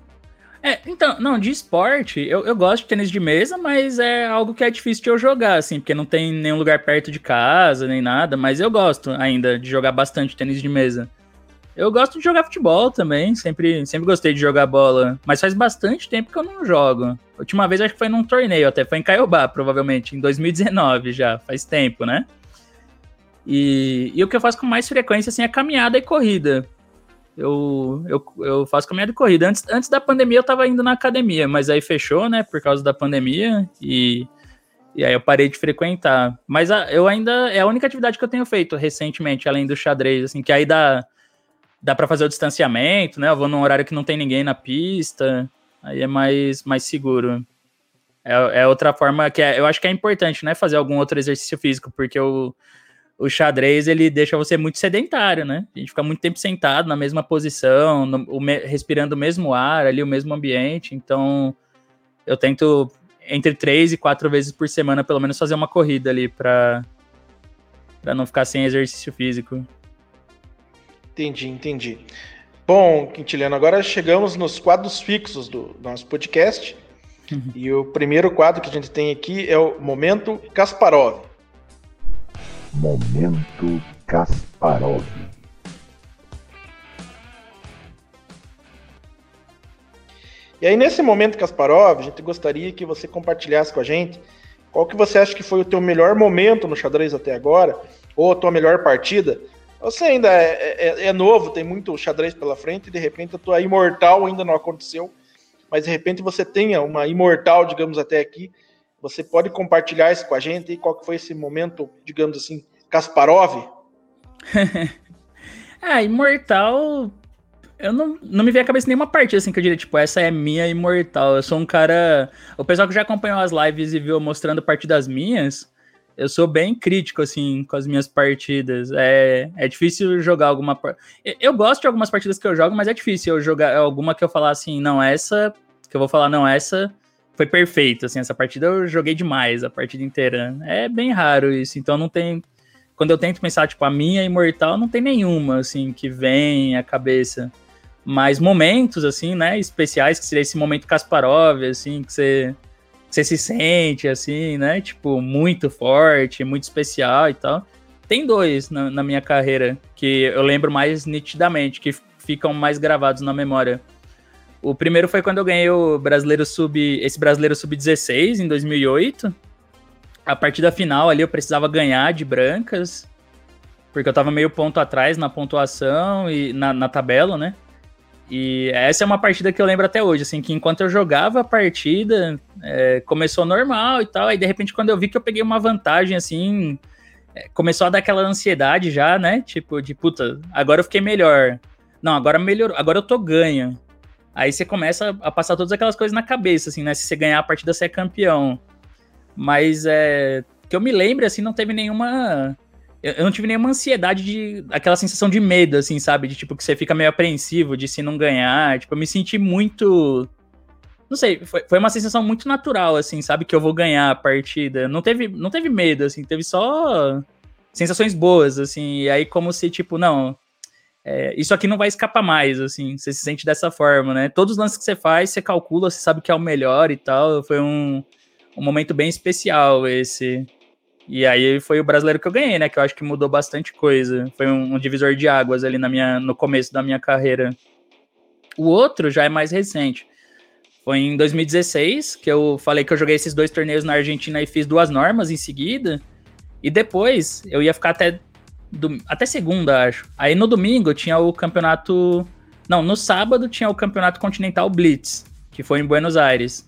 É, então, não, de esporte, eu, eu gosto de tênis de mesa, mas é algo que é difícil de eu jogar, assim, porque não tem nenhum lugar perto de casa, nem nada, mas eu gosto ainda de jogar bastante tênis de mesa. Eu gosto de jogar futebol também, sempre, sempre gostei de jogar bola, mas faz bastante tempo que eu não jogo. A última vez acho que foi num torneio, até foi em Caiobá, provavelmente, em 2019 já, faz tempo, né? E, e o que eu faço com mais frequência, assim, é caminhada e corrida. Eu, eu, eu faço caminhada de corrida. Antes, antes da pandemia eu tava indo na academia, mas aí fechou, né, por causa da pandemia e, e aí eu parei de frequentar. Mas a, eu ainda, é a única atividade que eu tenho feito recentemente, além do xadrez, assim, que aí dá, dá para fazer o distanciamento, né, eu vou num horário que não tem ninguém na pista, aí é mais, mais seguro. É, é outra forma que é, eu acho que é importante, né, fazer algum outro exercício físico, porque eu o xadrez ele deixa você muito sedentário, né? A gente fica muito tempo sentado na mesma posição, no, o me, respirando o mesmo ar ali, o mesmo ambiente. Então, eu tento entre três e quatro vezes por semana, pelo menos, fazer uma corrida ali para para não ficar sem exercício físico. Entendi, entendi. Bom, Quintiliano, agora chegamos nos quadros fixos do nosso podcast. Uhum. E o primeiro quadro que a gente tem aqui é o Momento Kasparov. Momento Kasparov. E aí, nesse momento Kasparov, a gente gostaria que você compartilhasse com a gente qual que você acha que foi o teu melhor momento no xadrez até agora, ou a tua melhor partida, Você ainda é, é, é, novo, tem muito xadrez pela frente, e de repente a tua imortal ainda não aconteceu, mas de repente você tenha uma imortal, digamos, até aqui. Você pode compartilhar isso com a gente? E qual que foi esse momento, digamos assim, Kasparov? ah, imortal. Eu não, não me veio à cabeça nenhuma partida assim que eu diria, tipo, essa é minha imortal. Eu sou um cara. O pessoal que já acompanhou as lives e viu mostrando partidas minhas, eu sou bem crítico, assim, com as minhas partidas. É, é difícil jogar alguma. Eu gosto de algumas partidas que eu jogo, mas é difícil eu jogar alguma que eu falar assim, não, essa. Que eu vou falar, não, essa foi perfeita, assim, essa partida eu joguei demais a partida inteira. É bem raro isso, então não tem. Quando eu tento pensar, tipo, a minha imortal, não tem nenhuma, assim, que vem à cabeça. Mas momentos, assim, né, especiais, que seria esse momento Kasparov, assim, que você você se sente assim, né? Tipo, muito forte, muito especial e tal. Tem dois na, na, minha carreira que eu lembro mais nitidamente, que ficam mais gravados na memória. O primeiro foi quando eu ganhei o brasileiro sub, esse brasileiro sub-16 em 2008. A partida final ali eu precisava ganhar de brancas, porque eu tava meio ponto atrás na pontuação e na, na tabela, né? E essa é uma partida que eu lembro até hoje, assim, que enquanto eu jogava a partida, é, começou normal e tal, aí de repente quando eu vi que eu peguei uma vantagem, assim, é, começou a dar aquela ansiedade já, né? Tipo, de puta, agora eu fiquei melhor. Não, agora melhorou, agora eu tô ganho. Aí você começa a passar todas aquelas coisas na cabeça, assim, né? Se você ganhar a partida, você é campeão. Mas é. Que eu me lembre, assim, não teve nenhuma eu não tive nenhuma ansiedade de. aquela sensação de medo, assim, sabe? De tipo, que você fica meio apreensivo de se não ganhar. Tipo, eu me senti muito. Não sei, foi, foi uma sensação muito natural, assim, sabe? Que eu vou ganhar a partida. Não teve, não teve medo, assim, teve só sensações boas, assim. E aí, como se, tipo, não. É, isso aqui não vai escapar mais, assim. Você se sente dessa forma, né? Todos os lances que você faz, você calcula, você sabe que é o melhor e tal. Foi um, um momento bem especial esse. E aí foi o brasileiro que eu ganhei, né? Que eu acho que mudou bastante coisa. Foi um, um divisor de águas ali na minha, no começo da minha carreira. O outro já é mais recente. Foi em 2016 que eu falei que eu joguei esses dois torneios na Argentina e fiz duas normas em seguida. E depois eu ia ficar até, do, até segunda, acho. Aí no domingo tinha o campeonato. Não, no sábado tinha o campeonato continental Blitz, que foi em Buenos Aires.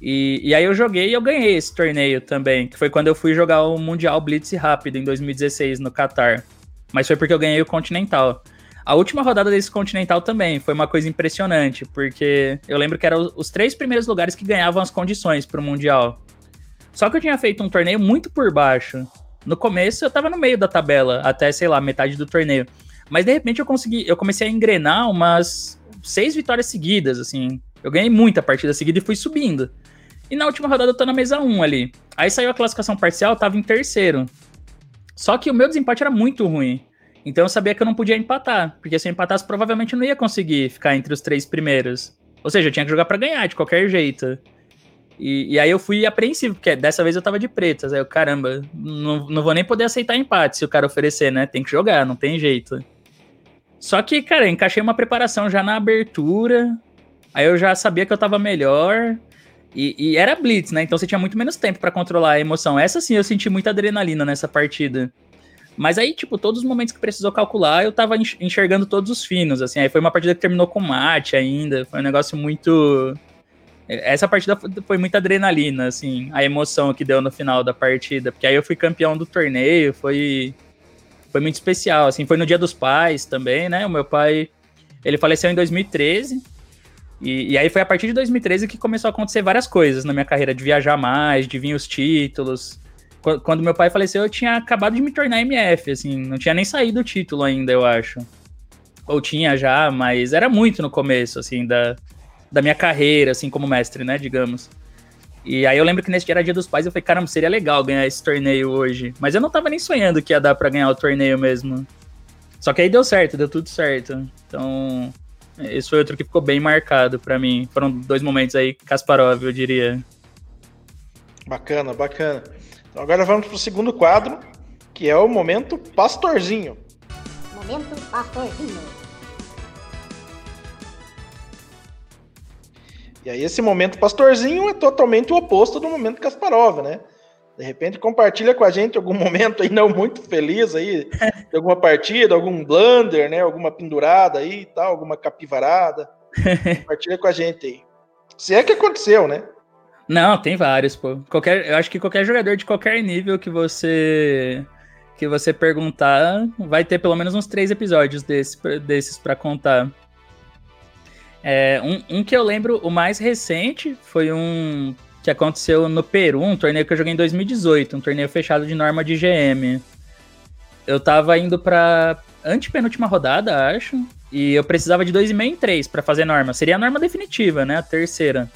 E, e aí eu joguei e eu ganhei esse torneio também, que foi quando eu fui jogar o Mundial Blitz rápido em 2016 no Qatar. Mas foi porque eu ganhei o Continental. A última rodada desse Continental também foi uma coisa impressionante, porque eu lembro que eram os três primeiros lugares que ganhavam as condições para o Mundial. Só que eu tinha feito um torneio muito por baixo. No começo eu tava no meio da tabela, até, sei lá, metade do torneio. Mas de repente eu consegui, eu comecei a engrenar umas seis vitórias seguidas, assim. Eu ganhei muita partida seguida e fui subindo. E na última rodada eu tô na mesa 1 ali. Aí saiu a classificação parcial, eu tava em terceiro. Só que o meu desempate era muito ruim. Então eu sabia que eu não podia empatar. Porque se eu empatasse, provavelmente eu não ia conseguir ficar entre os três primeiros. Ou seja, eu tinha que jogar para ganhar, de qualquer jeito. E, e, aí eu fui apreensivo, porque dessa vez eu tava de pretas. Aí eu, caramba, não, não vou nem poder aceitar empate se o cara oferecer, né? Tem que jogar, não tem jeito. Só que, cara, encaixei uma preparação já na abertura. Aí eu já sabia que eu tava melhor. E, e, era blitz, né? Então você tinha muito menos tempo para controlar a emoção. Essa sim eu senti muita adrenalina nessa partida. Mas aí, tipo, todos os momentos que precisou calcular, eu tava enxergando todos os finos, assim. Aí foi uma partida que terminou com mate ainda. Foi um negócio muito. Essa partida foi muita adrenalina, assim, a emoção que deu no final da partida. Porque aí eu fui campeão do torneio, foi. Foi muito especial, assim. Foi no Dia dos Pais também, né? O meu pai. Ele faleceu em 2013. E, e, aí foi a partir de 2013 que começou a acontecer várias coisas na minha carreira, de viajar mais, de vir os títulos. Quando, quando meu pai faleceu, eu tinha acabado de me tornar MF, assim, não tinha nem saído o título ainda, eu acho. Ou tinha já, mas era muito no começo, assim, da, da minha carreira, assim, como mestre, né, digamos. E aí eu lembro que nesse dia era dia dos pais, eu falei, caramba, seria legal ganhar esse torneio hoje. Mas eu não tava nem sonhando que ia dar para ganhar o torneio mesmo. Só que aí deu certo, deu tudo certo. Então, esse foi outro que ficou bem marcado para mim. Foram dois momentos aí, Kasparov, eu diria. Bacana, bacana. Então agora vamos pro segundo quadro, que é o momento Pastorzinho. Momento Pastorzinho. E aí esse momento Pastorzinho é totalmente o oposto do momento Kasparov, né? De repente compartilha com a gente algum momento aí não muito feliz aí, de alguma partida, algum blunder, né? Alguma pendurada aí e tal, alguma capivarada. compartilha com a gente aí. Se é que aconteceu, né? Não, tem vários, pô. Qualquer, eu acho que qualquer jogador de qualquer nível que você que você perguntar, vai ter pelo menos uns três episódios desse, desses para contar. É, um, um, que eu lembro, o mais recente, foi um que aconteceu no Peru, um torneio que eu joguei em 2018, um torneio fechado de norma de GM. Eu tava indo pra antepenúltima rodada, acho, e eu precisava de 2,5 em 3 para fazer norma. Seria a norma definitiva, né? A terceira.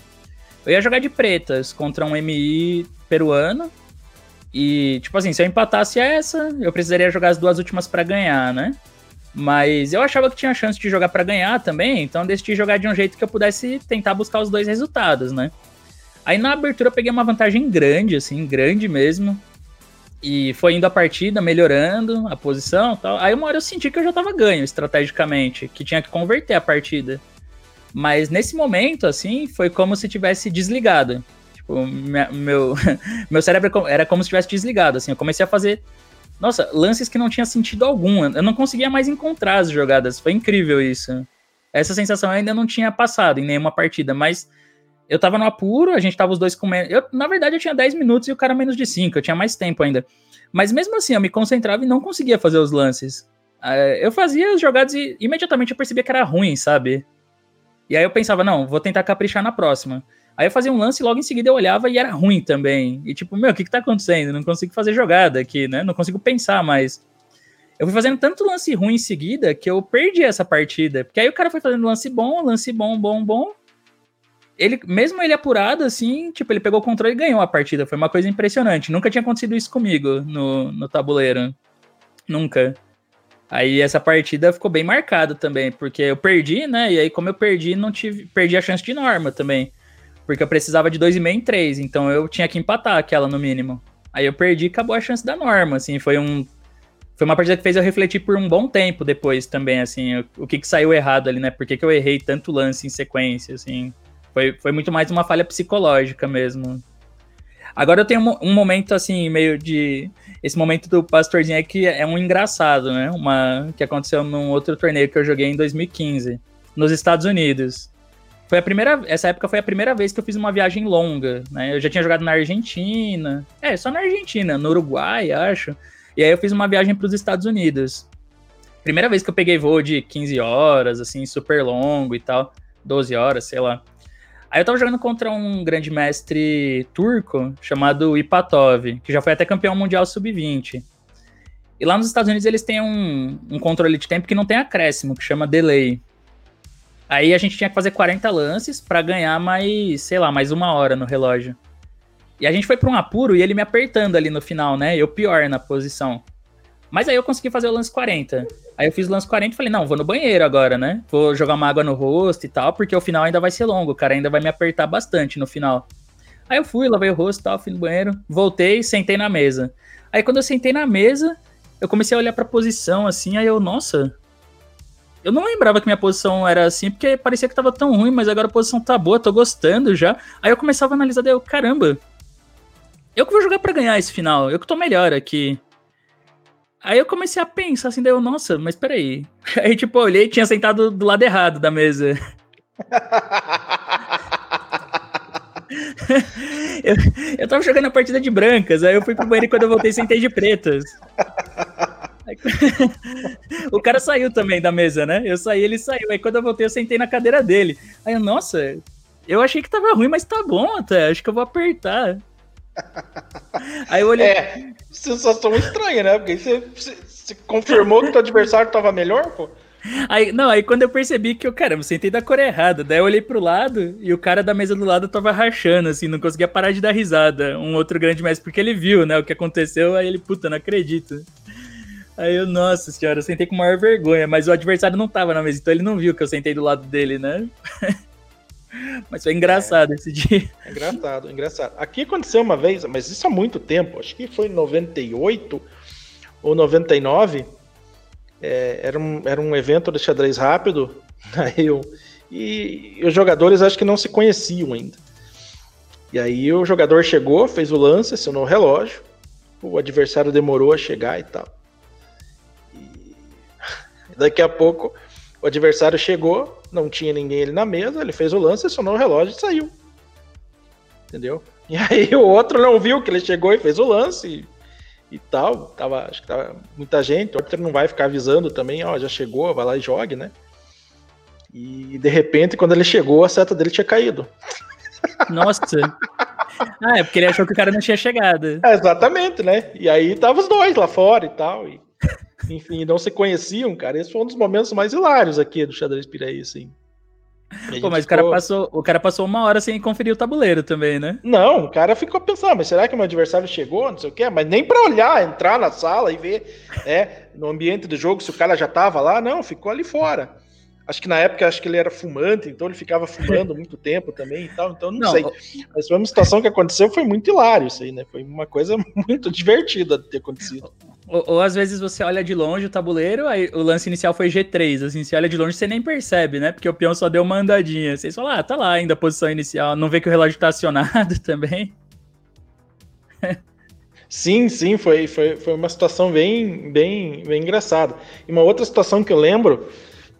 Eu ia jogar de pretas contra um MI peruano. E, tipo assim, se eu empatasse essa, eu precisaria jogar as duas últimas para ganhar, né? Mas eu achava que tinha chance de jogar para ganhar também, então decidi jogar de um jeito que eu pudesse tentar buscar os dois resultados, né? Aí na abertura eu peguei uma vantagem grande, assim, grande mesmo. E foi indo a partida, melhorando a posição tal. Aí uma hora eu senti que eu já tava ganho estrategicamente, que tinha que converter a partida. Mas nesse momento, assim, foi como se tivesse desligado. Tipo, minha, meu, meu cérebro era como se tivesse desligado, assim. Eu comecei a fazer, nossa, lances que não tinha sentido algum. Eu não conseguia mais encontrar as jogadas. Foi incrível isso. Essa sensação ainda não tinha passado em nenhuma partida, mas eu tava no apuro, a gente tava os dois comendo. Eu, na verdade, eu tinha 10 minutos e o cara menos de 5, eu tinha mais tempo ainda. Mas mesmo assim, eu me concentrava e não conseguia fazer os lances. Eu fazia as jogadas e imediatamente eu percebia que era ruim, sabe? E aí eu pensava, não, vou tentar caprichar na próxima. Aí eu fazia um lance e logo em seguida eu olhava e era ruim também. E tipo, meu, o que que tá acontecendo? Não consigo fazer jogada aqui, né? Não consigo pensar mais. Eu fui fazendo tanto lance ruim em seguida que eu perdi essa partida. Porque aí o cara foi fazendo lance bom, lance bom, bom, bom ele, mesmo ele apurado, assim, tipo, ele pegou o controle e ganhou a partida. Foi uma coisa impressionante. Nunca tinha acontecido isso comigo no, no tabuleiro. Nunca. Aí essa partida ficou bem marcada também, porque eu perdi, né? E aí, como eu perdi, não tive. Perdi a chance de norma também. Porque eu precisava de 2,5 em 3, então eu tinha que empatar aquela no mínimo. Aí eu perdi e acabou a chance da norma, assim, foi um. Foi uma partida que fez eu refletir por um bom tempo depois também, assim, o, o que, que saiu errado ali, né? Por que, que eu errei tanto lance em sequência, assim. Foi, foi muito mais uma falha psicológica mesmo. Agora eu tenho um, um momento assim, meio de. Esse momento do pastorzinho aqui é um engraçado, né? Uma que aconteceu num outro torneio que eu joguei em 2015, nos Estados Unidos. Foi a primeira, essa época foi a primeira vez que eu fiz uma viagem longa, né? Eu já tinha jogado na Argentina, é, só na Argentina, no Uruguai, acho. E aí eu fiz uma viagem para os Estados Unidos. Primeira vez que eu peguei voo de 15 horas, assim, super longo e tal, 12 horas, sei lá. Aí eu tava jogando contra um grande mestre turco chamado Ipatov, que já foi até campeão mundial sub-20. E lá nos Estados Unidos eles têm um, um, controle de tempo que não tem acréscimo, que chama delay. Aí a gente tinha que fazer 40 lances para ganhar mais, sei lá, mais uma hora no relógio. E a gente foi para um apuro e ele me apertando ali no final, né? Eu pior na posição. Mas aí eu consegui fazer o lance 40. Aí eu fiz o lance 40 e falei, não, vou no banheiro agora, né? Vou jogar uma água no rosto e tal, porque o final ainda vai ser longo, o cara ainda vai me apertar bastante no final. Aí eu fui, lavei o rosto e tal, fui no banheiro, voltei sentei na mesa. Aí quando eu sentei na mesa, eu comecei a olhar pra posição assim, aí eu, nossa. Eu não lembrava que minha posição era assim, porque parecia que tava tão ruim, mas agora a posição tá boa, tô gostando já. Aí eu começava a analisar, daí eu, caramba, eu que vou jogar para ganhar esse final, eu que tô melhor aqui. Aí eu comecei a pensar assim, daí eu, nossa, mas peraí. Aí, tipo, eu olhei e tinha sentado do lado errado da mesa. eu, eu tava jogando a partida de brancas, aí eu fui pro banheiro e quando eu voltei sentei de pretas. O cara saiu também da mesa, né? Eu saí, ele saiu. Aí quando eu voltei, eu sentei na cadeira dele. Aí eu, nossa, eu achei que tava ruim, mas tá bom até. Acho que eu vou apertar. Aí eu olhei. É, sensação estranha, né? Porque você, você, você confirmou que o adversário tava melhor, pô. Aí, não, aí quando eu percebi que eu, caramba, sentei da cor errada, daí eu olhei pro lado e o cara da mesa do lado tava rachando, assim, não conseguia parar de dar risada. Um outro grande mestre, porque ele viu, né, o que aconteceu, aí ele, puta, não acredito. Aí eu, nossa senhora, eu sentei com maior vergonha, mas o adversário não tava na mesa, então ele não viu que eu sentei do lado dele, né? Mas foi engraçado é, esse dia. É engraçado, engraçado. Aqui aconteceu uma vez, mas isso há muito tempo, acho que foi em 98 ou 99. É, era, um, era um evento de xadrez rápido. Aí eu, e, e os jogadores acho que não se conheciam ainda. E aí o jogador chegou, fez o lance, acionou o relógio, o adversário demorou a chegar e tal. Daqui a pouco o adversário chegou, não tinha ninguém ali na mesa, ele fez o lance, acionou o relógio e saiu. Entendeu? E aí o outro não viu que ele chegou e fez o lance e, e tal. Tava, acho que tava muita gente, o outro não vai ficar avisando também, ó, já chegou, vai lá e jogue, né? E de repente, quando ele chegou, a seta dele tinha caído. Nossa. Ah, é porque ele achou que o cara não tinha chegado. É, exatamente, né? E aí tava os dois lá fora e tal. E, enfim, não se conheciam, cara. Esse foi um dos momentos mais hilários aqui do xadrez Piraí, assim. Pô, mas ficou... o, cara passou, o cara passou uma hora sem conferir o tabuleiro também, né? Não, o cara ficou pensando, mas será que meu adversário chegou? Não sei o quê, mas nem para olhar, entrar na sala e ver, né, no ambiente do jogo se o cara já tava lá, não, ficou ali fora. Acho que na época acho que ele era fumante, então ele ficava fumando muito tempo também e tal, então não, não sei. Mas foi uma situação que aconteceu, foi muito hilário isso aí, né? Foi uma coisa muito divertida de ter acontecido. Ou, ou, às vezes você olha de longe o tabuleiro, aí o lance inicial foi G3, assim, você olha de longe você nem percebe, né? Porque o peão só deu uma andadinha. Vocês falam, ah, tá lá ainda a posição inicial, não vê que o relógio tá acionado também. Sim, sim, foi, foi, foi uma situação bem, bem, bem engraçada. E uma outra situação que eu lembro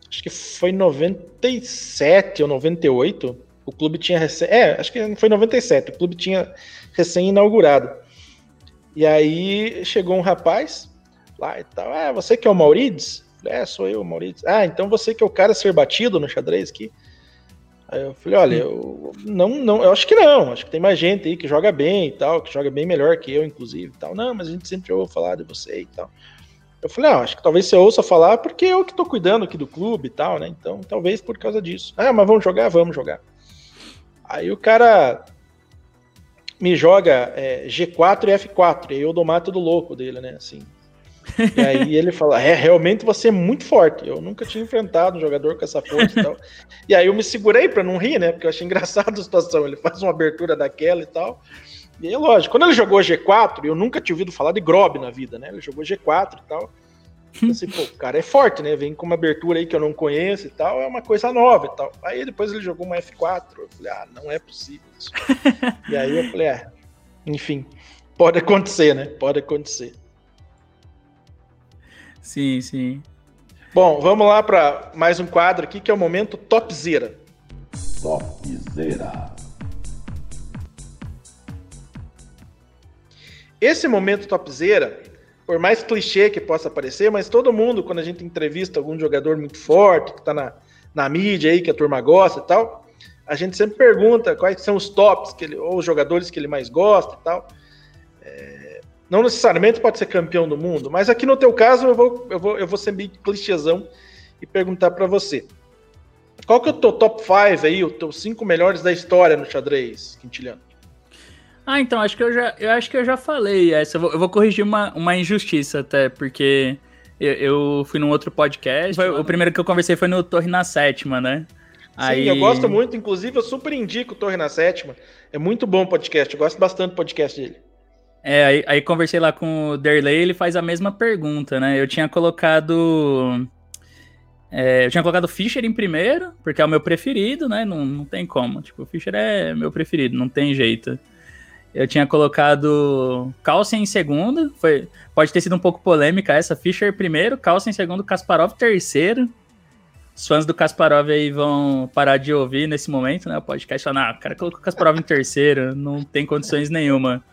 acho que foi 97 ou 98. O clube tinha recém. É, acho que foi 97. O clube tinha recém-inaugurado. E aí chegou um rapaz lá e tal. Ah, você que é o Maurides? É, sou eu, Maurides. Ah, então você que é o cara a ser batido no xadrez aqui? Aí eu falei, olha, eu não, não, eu acho que não, acho que tem mais gente aí que joga bem e tal, que joga bem melhor que eu, inclusive, e tal. Não, mas a gente sempre ouve falar de você e tal. Eu falei, ah, acho que talvez você ouça falar porque eu que tô cuidando aqui do clube e tal, né? Então, talvez por causa disso. Ah, mas vamos jogar? Vamos jogar. Aí o cara me joga é, G4 e F4, e aí eu dou mato do louco dele, né? Assim. E aí ele fala: É, realmente você é muito forte. Eu nunca tinha enfrentado um jogador com essa força e tal. E aí eu me segurei para não rir, né? Porque eu achei engraçado a situação. Ele faz uma abertura daquela e tal. E é lógico, quando ele jogou G4, eu nunca tinha ouvido falar de Grob na vida, né? Ele jogou G4 e tal. Assim, pô, o cara é forte, né? Vem com uma abertura aí que eu não conheço e tal, é uma coisa nova e tal. Aí depois ele jogou uma F4, eu falei, ah, não é possível isso. e aí eu falei, é, enfim, pode acontecer, né? Pode acontecer. Sim, sim. Bom, vamos lá para mais um quadro aqui que é o momento Topzera. Topzera. Esse momento topzera, por mais clichê que possa parecer, mas todo mundo, quando a gente entrevista algum jogador muito forte, que está na, na mídia aí, que a turma gosta e tal, a gente sempre pergunta quais são os tops que ele, ou os jogadores que ele mais gosta e tal. É, não necessariamente pode ser campeão do mundo, mas aqui no teu caso eu vou, eu vou, eu vou ser meio clichêzão e perguntar para você. Qual que é o teu top 5 aí, os teus cinco melhores da história no xadrez, Quintiliano? Ah, então, acho que eu já, eu acho que eu já falei essa. Eu vou, eu vou corrigir uma, uma injustiça até, porque eu, eu fui num outro podcast. Foi, o primeiro que eu conversei foi no Torre na Sétima, né? Sim, Aí... eu gosto muito, inclusive eu super indico o Torre na Sétima. É muito bom o podcast, eu gosto bastante do podcast dele. É, aí, aí conversei lá com o Derley, ele faz a mesma pergunta, né? Eu tinha colocado. É, eu tinha colocado o Fischer em primeiro, porque é o meu preferido, né? Não, não tem como. Tipo, o Fischer é meu preferido, não tem jeito. Eu tinha colocado Carlsen em segundo. Foi, pode ter sido um pouco polêmica essa. Fischer primeiro, Carlsen em segundo, Kasparov terceiro. Os fãs do Kasparov aí vão parar de ouvir nesse momento, né? O podcast falar, ah, o cara colocou Kasparov em terceiro, não tem condições nenhuma.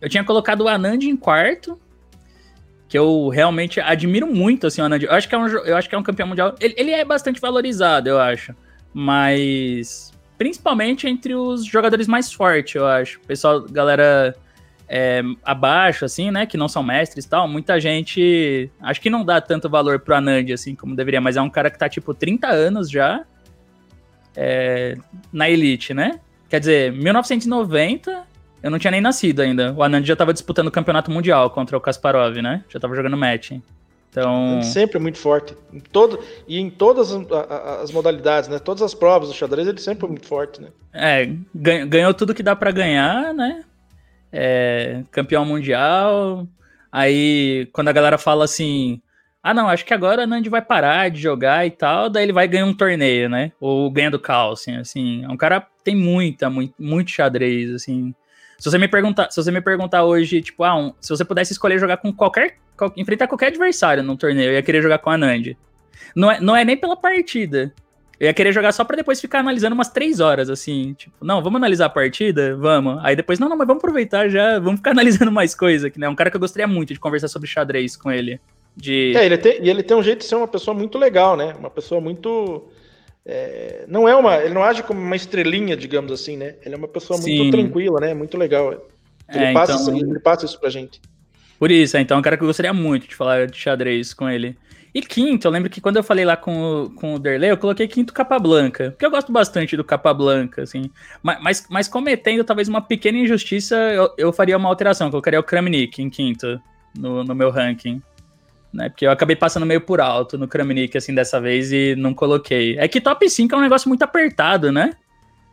Eu tinha colocado o Anand em quarto, que eu realmente admiro muito, assim, o Anand. Eu acho que é um, eu acho que é um campeão mundial. Ele, ele é bastante valorizado, eu acho. Mas principalmente entre os jogadores mais fortes, eu acho. Pessoal, galera é, abaixo, assim, né, que não são mestres e tal, muita gente acho que não dá tanto valor pro Anand, assim, como deveria, mas é um cara que tá, tipo, 30 anos já é, na elite, né? Quer dizer, 1990, eu não tinha nem nascido ainda. O Anand já tava disputando o campeonato mundial contra o Kasparov, né? Já tava jogando match. Então... Sempre muito forte. Em todo, e em todas as, modalidades, né? Todas as provas do xadrez, ele sempre foi muito forte, né? É, ganhou tudo que dá para ganhar, né? É, campeão mundial. Aí, quando a galera fala assim, ah, não, acho que agora a Nandi vai parar de jogar e tal, daí ele vai ganhar um torneio, né? Ou ganha do Carlsen, assim. É um cara tem muita, muito, muito xadrez, assim. Se você me perguntar, se você me perguntar hoje, tipo, ah, um, se você pudesse escolher jogar com qualquer, qual, enfrentar qualquer adversário num torneio, eu ia querer jogar com a Nand. Não é, não é nem pela partida. Eu ia querer jogar só para depois ficar analisando umas três horas, assim. Tipo, não, vamos analisar a partida? Vamos. Aí depois, não, não, mas vamos aproveitar já, vamos ficar analisando mais coisa, que né? Um cara que eu gostaria muito de conversar sobre xadrez com ele. De... É, ele tem, e ele tem um jeito de ser uma pessoa muito legal, né? Uma pessoa muito. É, não é uma. Ele não age como uma estrelinha, digamos assim, né? Ele é uma pessoa muito Sim. tranquila, né? Muito legal. Ele, é, passa, então... isso, ele passa isso pra gente. Por isso, então é um cara que eu gostaria muito de falar de xadrez com ele. E quinto, eu lembro que quando eu falei lá com, o, com o Derlei, eu coloquei quinto Capablanca, porque eu gosto bastante do Capablanca, assim. Mas, mas, mas cometendo talvez uma pequena injustiça, eu, eu faria uma alteração, colocaria o Kramnik em quinto no, no meu ranking. Né? Porque eu acabei passando meio por alto no Kramnik, assim, dessa vez e não coloquei. É que top 5 é um negócio muito apertado, né?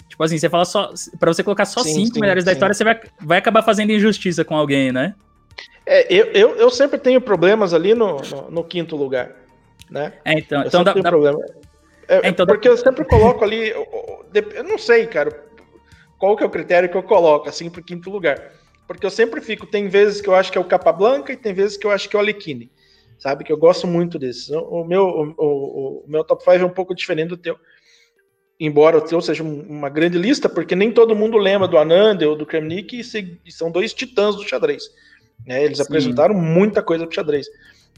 Tipo assim, você fala só. Pra você colocar só 5 melhores sim. da história, você vai, vai acabar fazendo injustiça com alguém, né? É, eu, eu, eu sempre tenho problemas ali no, no, no quinto lugar, né? É, então, eu então dá, dá... problema. É, é, então porque dá... eu sempre coloco ali, eu, eu não sei, cara, qual que é o critério que eu coloco assim pro quinto lugar. Porque eu sempre fico, tem vezes que eu acho que é o Capablanca e tem vezes que eu acho que é o Alekhine. Sabe que eu gosto muito desses. O meu, o, o, o meu top 5 é um pouco diferente do teu. Embora o teu seja uma grande lista, porque nem todo mundo lembra do Anand ou do Kremnik e são dois titãs do xadrez. É, eles Sim. apresentaram muita coisa pro xadrez.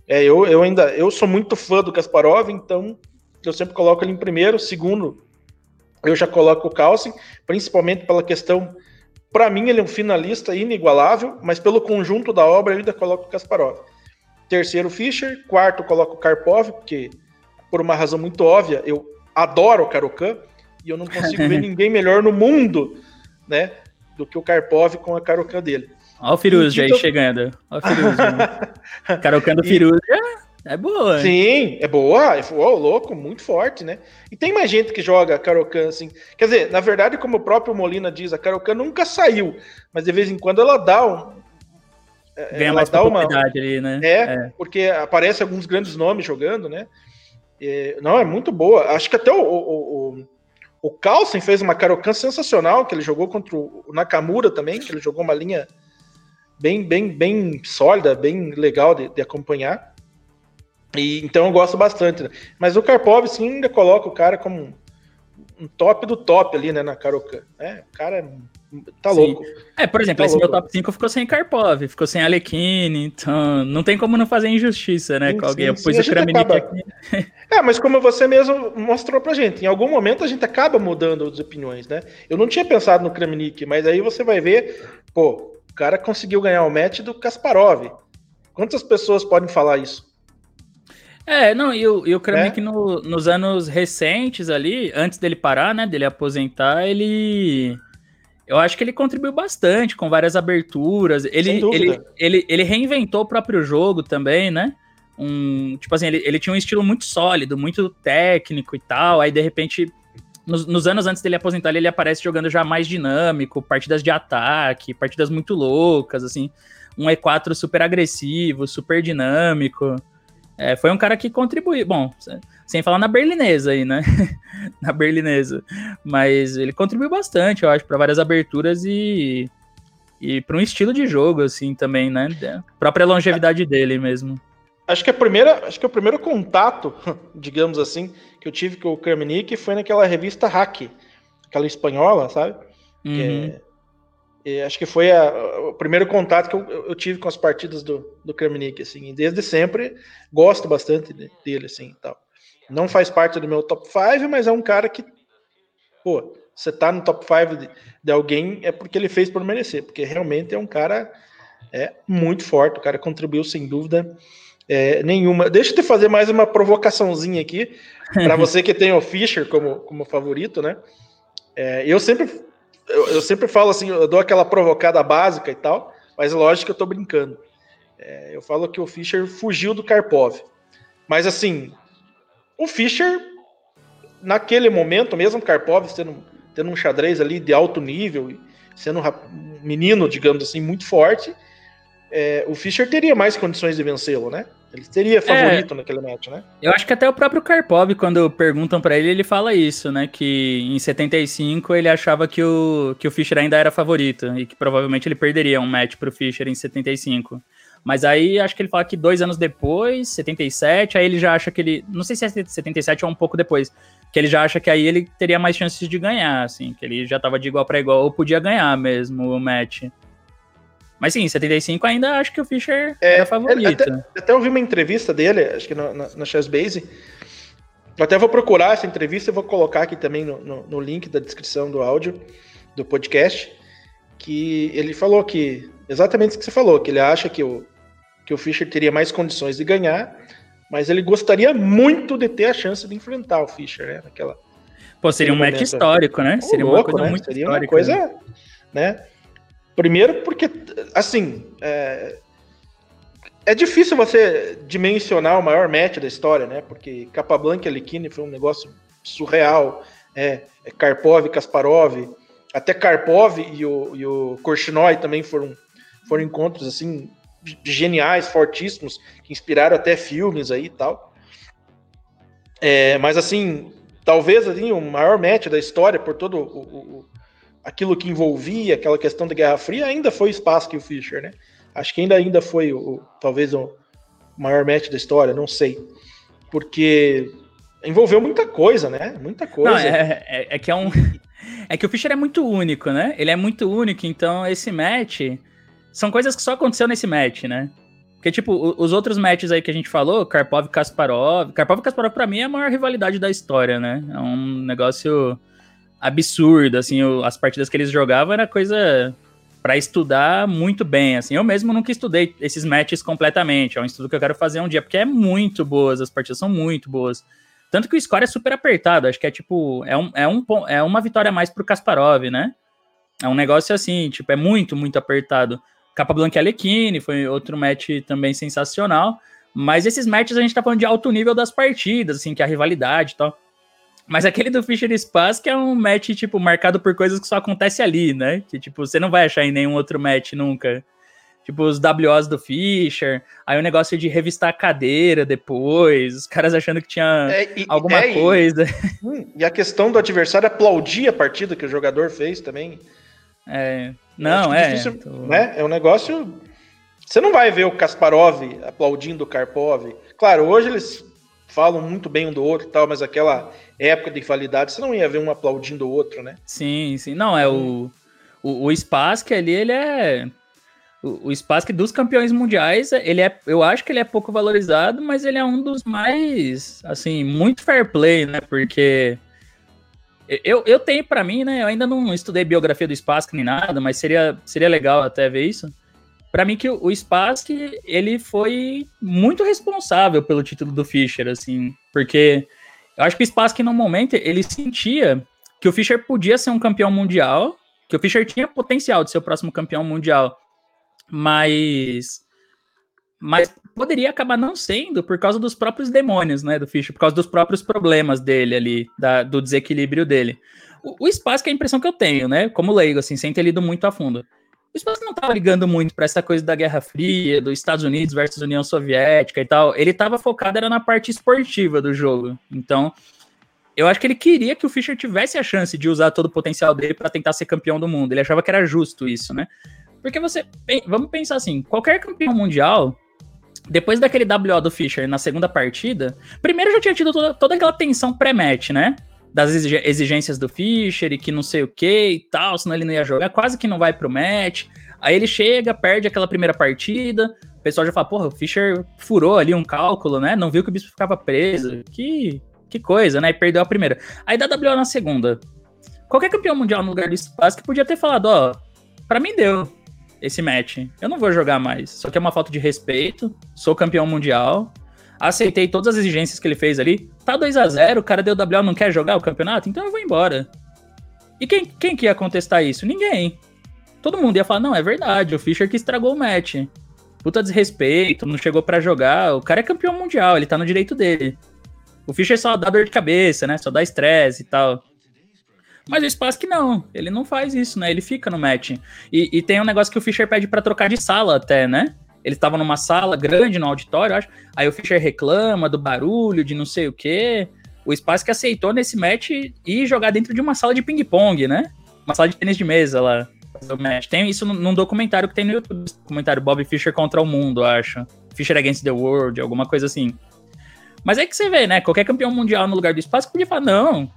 É, eu, eu ainda eu sou muito fã do Kasparov, então eu sempre coloco ele em primeiro. Segundo, eu já coloco o Carlsen, principalmente pela questão. Para mim, ele é um finalista inigualável, mas pelo conjunto da obra, eu ainda coloco o Kasparov. Terceiro, Fischer. Quarto, coloco o Karpov, porque por uma razão muito óbvia, eu adoro o Karokan e eu não consigo ver ninguém melhor no mundo, né, do que o Karpov com a Karokan dele. Olha o Firuz aí chegando. Olha o Firuz. Carocando o Firuz é boa. Sim, é boa. É oh, louco, muito forte, né? E tem mais gente que joga Karokan assim. Quer dizer, na verdade, como o próprio Molina diz, a Karokan nunca saiu, mas de vez em quando ela dá um. É, Ganha mais dá uma ali, né? É, é, porque aparece alguns grandes nomes jogando, né? É, não, é muito boa. Acho que até o, o, o, o Carlsen fez uma Karokan sensacional, que ele jogou contra o Nakamura também, que ele jogou uma linha bem, bem, bem sólida, bem legal de, de acompanhar. E, então eu gosto bastante. Né? Mas o Karpov, sim, ainda coloca o cara como um top do top ali, né, na Karokan. É, o cara tá sim. louco. É, por exemplo, tá esse louco. meu top 5 ficou sem Karpov, ficou sem Alekhine, então não tem como não fazer injustiça, né, sim, com alguém. Sim, eu pus o Kramnik aqui. É, mas como você mesmo mostrou pra gente, em algum momento a gente acaba mudando as opiniões, né? Eu não tinha pensado no Kramnik, mas aí você vai ver, pô, o cara conseguiu ganhar o match do Kasparov. Quantas pessoas podem falar isso? É, não, e o, e o Kramnik é? no, nos anos recentes ali, antes dele parar, né, dele aposentar, ele... Eu acho que ele contribuiu bastante com várias aberturas. Ele, ele, ele, ele reinventou o próprio jogo também, né? Um, tipo assim, ele, ele tinha um estilo muito sólido, muito técnico e tal. Aí, de repente, nos, nos, anos antes dele aposentar, ele aparece jogando já mais dinâmico, partidas de ataque, partidas muito loucas, assim. Um E4 super agressivo, super dinâmico. É, foi um cara que contribuiu. Bom, sem falar na berlinesa aí, né? na berlinesa. Mas ele contribuiu bastante, eu acho, para várias aberturas e. E para um estilo de jogo, assim, também, né? A própria longevidade dele mesmo. Acho que a primeira, acho que o primeiro contato, digamos assim, que eu tive com o Kramnik foi naquela revista Hack, aquela espanhola, sabe? Uhum. É, acho que foi a, o primeiro contato que eu, eu, tive com as partidas do, do Kramnik, assim, e desde sempre gosto bastante dele, assim, tal. Não faz parte do meu top 5, mas é um cara que, pô, você tá no top 5 de, de, alguém é porque ele fez por merecer, porque realmente é um cara é muito forte, o cara contribuiu sem dúvida é, nenhuma. Deixa eu te fazer mais uma provocaçãozinha aqui, para você que tem o Fischer como, como favorito, né? É, eu sempre eu, eu, sempre falo assim, eu dou aquela provocada básica e tal, mas lógico que eu tô brincando. É, eu falo que o Fischer fugiu do Karpov. Mas assim, o Fischer, naquele momento, mesmo Karpov tendo, tendo um xadrez ali de alto nível, sendo um menino, digamos assim, muito forte, é, o Fischer teria mais condições de vencê-lo, né? Ele seria favorito é, naquele match, né? Eu acho que até o próprio Karpov, quando perguntam para ele, ele fala isso, né? Que em 75 ele achava que o, que o Fischer ainda era favorito e que provavelmente ele perderia um match pro Fischer em 75. Mas aí acho que ele fala que dois anos depois, 77, aí ele já acha que ele. Não sei se é 77 ou um pouco depois. Que ele já acha que aí ele teria mais chances de ganhar, assim. Que ele já tava de igual para igual ou podia ganhar mesmo o match. Mas sim, 75 ainda acho que o Fischer é, é favorito. Até, até ouvi uma entrevista dele, acho que na, na, na Chess Base. Eu até vou procurar essa entrevista e vou colocar aqui também no, no, no, link da descrição do áudio do podcast. Que ele falou que. Exatamente isso que você falou, que ele acha que o, que o Fischer teria mais condições de ganhar, mas ele gostaria muito de ter a chance de enfrentar o Fischer, né? Naquela, Pô, seria um match histórico, né? Seria louco, uma coisa né? muito seria histórica. Uma coisa, né? né? Primeiro porque, assim, é, é difícil você dimensionar o maior match da história, né? Porque Capablanca e Alikini foi um negócio surreal. É, é Karpov e Kasparov. Até Karpov e o, e o Korchnoi também foram, foram encontros, assim, geniais, fortíssimos, que inspiraram até filmes aí e tal. É, mas, assim, talvez assim, o maior match da história por todo o, o aquilo que envolvia aquela questão da Guerra Fria ainda foi o Spassky e o Fischer, né? Acho que ainda, ainda foi o, o, talvez o maior match da história, não sei. Porque envolveu muita coisa, né? Muita coisa. Não, é, é, é, que é um. É que o Fischer é muito único, né? Ele é muito único, então esse match. São coisas que só aconteceu nesse match, né? Porque, tipo, os outros matches aí que a gente falou, Karpov e Kasparov. Karpov e Kasparov, pra mim, é a maior rivalidade da história, né? É um negócio absurdo, assim, o, as partidas que eles jogavam era coisa para estudar muito bem, assim. Eu mesmo nunca estudei esses matches completamente, é um estudo que eu quero fazer um dia, porque é muito boas, as partidas são muito boas. Tanto que o score é super apertado, acho que é tipo, é, um, é, um, é uma vitória a mais pro Kasparov, né? É um negócio assim, tipo, é muito, muito apertado. Capablanca e Alekhine foi outro match também sensacional, mas esses matches a gente tá falando de alto nível das partidas, assim, que é a rivalidade e tal. Mas aquele do Fischer Spass que é um match, tipo, marcado por coisas que só acontece ali, né? Que, tipo, você não vai achar em nenhum outro match nunca. Tipo, os WOs do Fischer, aí o negócio de revistar a cadeira depois, os caras achando que tinha é, e, alguma é, coisa. E, hum, e a questão do adversário aplaudir a partida que o jogador fez também. É, não, é. Difícil, tô... né? É um negócio. Você não vai ver o Kasparov aplaudindo o Karpov. Claro, hoje eles falam muito bem um do outro e tal, mas aquela época de rivalidade, você não ia ver um aplaudindo o outro, né? Sim, sim. Não, é o. O, o Spassky ali, ele é. O, o Spassky dos campeões mundiais, ele é. Eu acho que ele é pouco valorizado, mas ele é um dos mais. Assim, muito fair play, né? Porque. Eu, eu tenho para mim, né? Eu ainda não estudei biografia do Spassky nem nada, mas seria, seria legal até ver isso. Para mim que o, o Spassky, ele foi muito responsável pelo título do Fischer, assim, porque eu acho que o Spassky, no momento, ele sentia que o Fischer podia ser um campeão mundial, que o Fischer tinha potencial de ser o próximo campeão mundial, mas mas poderia acabar não sendo por causa dos próprios demônios, né, do Fischer, por causa dos próprios problemas dele ali, da, do desequilíbrio dele. O, o Spassky é a impressão que eu tenho, né, como leigo, assim, sem ter lido muito a fundo. O Spassky não estava ligando muito para essa coisa da Guerra Fria, dos Estados Unidos versus União Soviética e tal. Ele estava focado era na parte esportiva do jogo. Então, eu acho que ele queria que o Fischer tivesse a chance de usar todo o potencial dele para tentar ser campeão do mundo. Ele achava que era justo isso, né? Porque você, vamos pensar assim, qualquer campeão mundial, depois daquele WO do Fischer na segunda partida, primeiro já tinha tido toda, toda aquela tensão pré-match, né? das exigências do Fischer e que não sei o que e tal, senão ele não ia jogar, quase que não vai pro match. Aí ele chega, perde aquela primeira partida, o pessoal já fala, porra, o Fischer furou ali um cálculo, né? Não viu que o bispo ficava preso. Que, que coisa, né? E perdeu a primeira. Aí dá WO na segunda. Qualquer campeão mundial no lugar do que podia ter falado, ó, pra mim deu esse match. Eu não vou jogar mais. Só que é uma falta de respeito. Sou campeão mundial aceitei todas as exigências que ele fez ali. Tá 2 a 0 o cara deu WL, não quer jogar o campeonato, então eu vou embora. E quem, quem que ia contestar isso? Ninguém. Todo mundo ia falar, não, é verdade, o Fischer que estragou o match. Puta desrespeito, não chegou para jogar. O cara é campeão mundial, ele tá no direito dele. O Fischer só dá dor de cabeça, né? Só dá estresse e tal. Mas o Spass que não, ele não faz isso, né? Ele fica no match. E, e tem um negócio que o Fischer pede para trocar de sala até, né? Eles estavam numa sala grande no auditório, acho. Aí o Fischer reclama do barulho, de não sei o quê. O que aceitou nesse match ir jogar dentro de uma sala de ping-pong, né? Uma sala de tênis de mesa lá. Tem isso num documentário que tem no YouTube. Documentário Bob Fischer contra o mundo, acho. Fischer Against the World, alguma coisa assim. Mas é que você vê, né? Qualquer campeão mundial no lugar do espaço podia falar, não,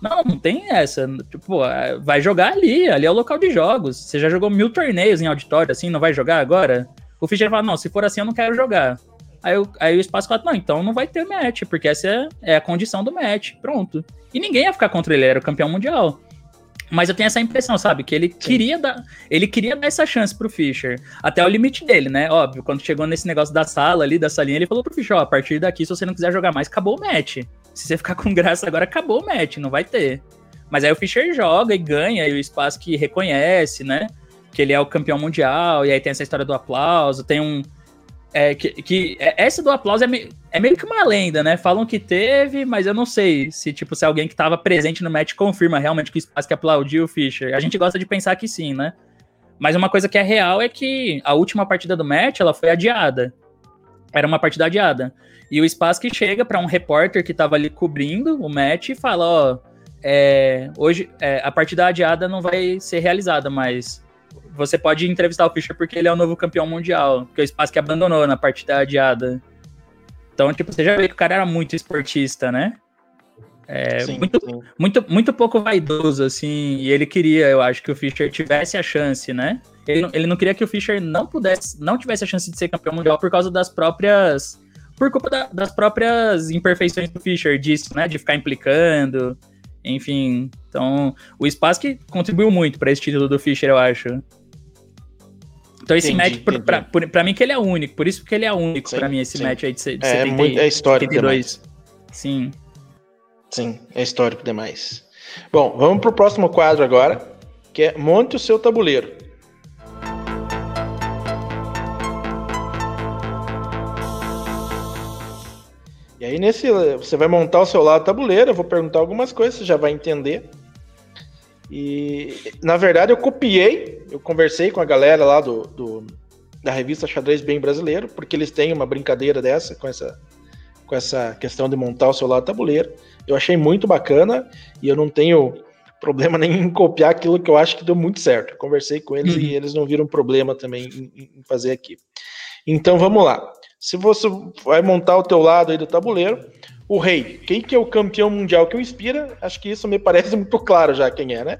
não, não tem essa. Tipo, é, vai jogar ali, ali é o local de jogos. Você já jogou mil torneios em auditório, assim, não vai jogar agora? O Fischer fala, não, se for assim eu não quero jogar. Aí, eu, aí o espaço fala, não, então não vai ter match, porque essa é, é a condição do match, pronto. E ninguém ia ficar contra ele, ele era o campeão mundial. Mas eu tenho essa impressão, sabe? Que ele Sim. queria dar. Ele queria dar essa chance pro Fischer. Até o limite dele, né? Óbvio, quando chegou nesse negócio da sala ali, da salinha, ele falou pro Fischer, ó, a partir daqui, se você não quiser jogar mais, acabou o match. Se você ficar com graça agora, acabou o match, não vai ter. Mas aí o Fischer joga e ganha, e o espaço que reconhece, né? Que ele é o campeão mundial, e aí tem essa história do aplauso, tem um. É, que, que é, essa do aplauso é, me, é meio que uma lenda, né? Falam que teve, mas eu não sei se, tipo, se alguém que estava presente no match confirma realmente que o espaço que aplaudiu o Fischer. A gente gosta de pensar que sim, né? Mas uma coisa que é real é que a última partida do match ela foi adiada. Era uma partida adiada. E o espaço que chega para um repórter que estava ali cobrindo o match e fala: Ó, é, hoje é, a partida adiada não vai ser realizada, mas você pode entrevistar o Fischer porque ele é o novo campeão mundial, que é o espaço que abandonou na partida adiada. Então, tipo, você já vê que o cara era muito esportista, né? É, sim, muito, sim. muito, muito pouco vaidoso, assim, e ele queria, eu acho, que o Fischer tivesse a chance, né? Ele, ele não queria que o Fischer não pudesse, não tivesse a chance de ser campeão mundial por causa das próprias. Por culpa da, das próprias imperfeições do Fischer, disso, né? De ficar implicando, enfim. Então, o espaço que contribuiu muito para esse título do Fischer, eu acho. Então esse entendi, match, pra, pra, pra, mim que ele é único, por isso que ele é único para mim, esse sim. match aí de, de é, 70, muito, é histórico 72. Demais. Sim. Sim, é histórico demais. Bom, vamos pro próximo quadro agora, que é monte o seu tabuleiro. Aí nesse você vai montar o seu lado tabuleiro, eu vou perguntar algumas coisas, você já vai entender. E, na verdade, eu copiei, eu conversei com a galera lá do, do, da revista Xadrez Bem Brasileiro, porque eles têm uma brincadeira dessa, com essa, com essa questão de montar o seu lado tabuleiro. Eu achei muito bacana e eu não tenho problema nem em copiar aquilo que eu acho que deu muito certo. conversei com eles uhum. e eles não viram problema também em, em fazer aqui. Então vamos lá. Se você vai montar o teu lado aí do tabuleiro, o rei. Quem que é o campeão mundial que o inspira? Acho que isso me parece muito claro já quem é, né?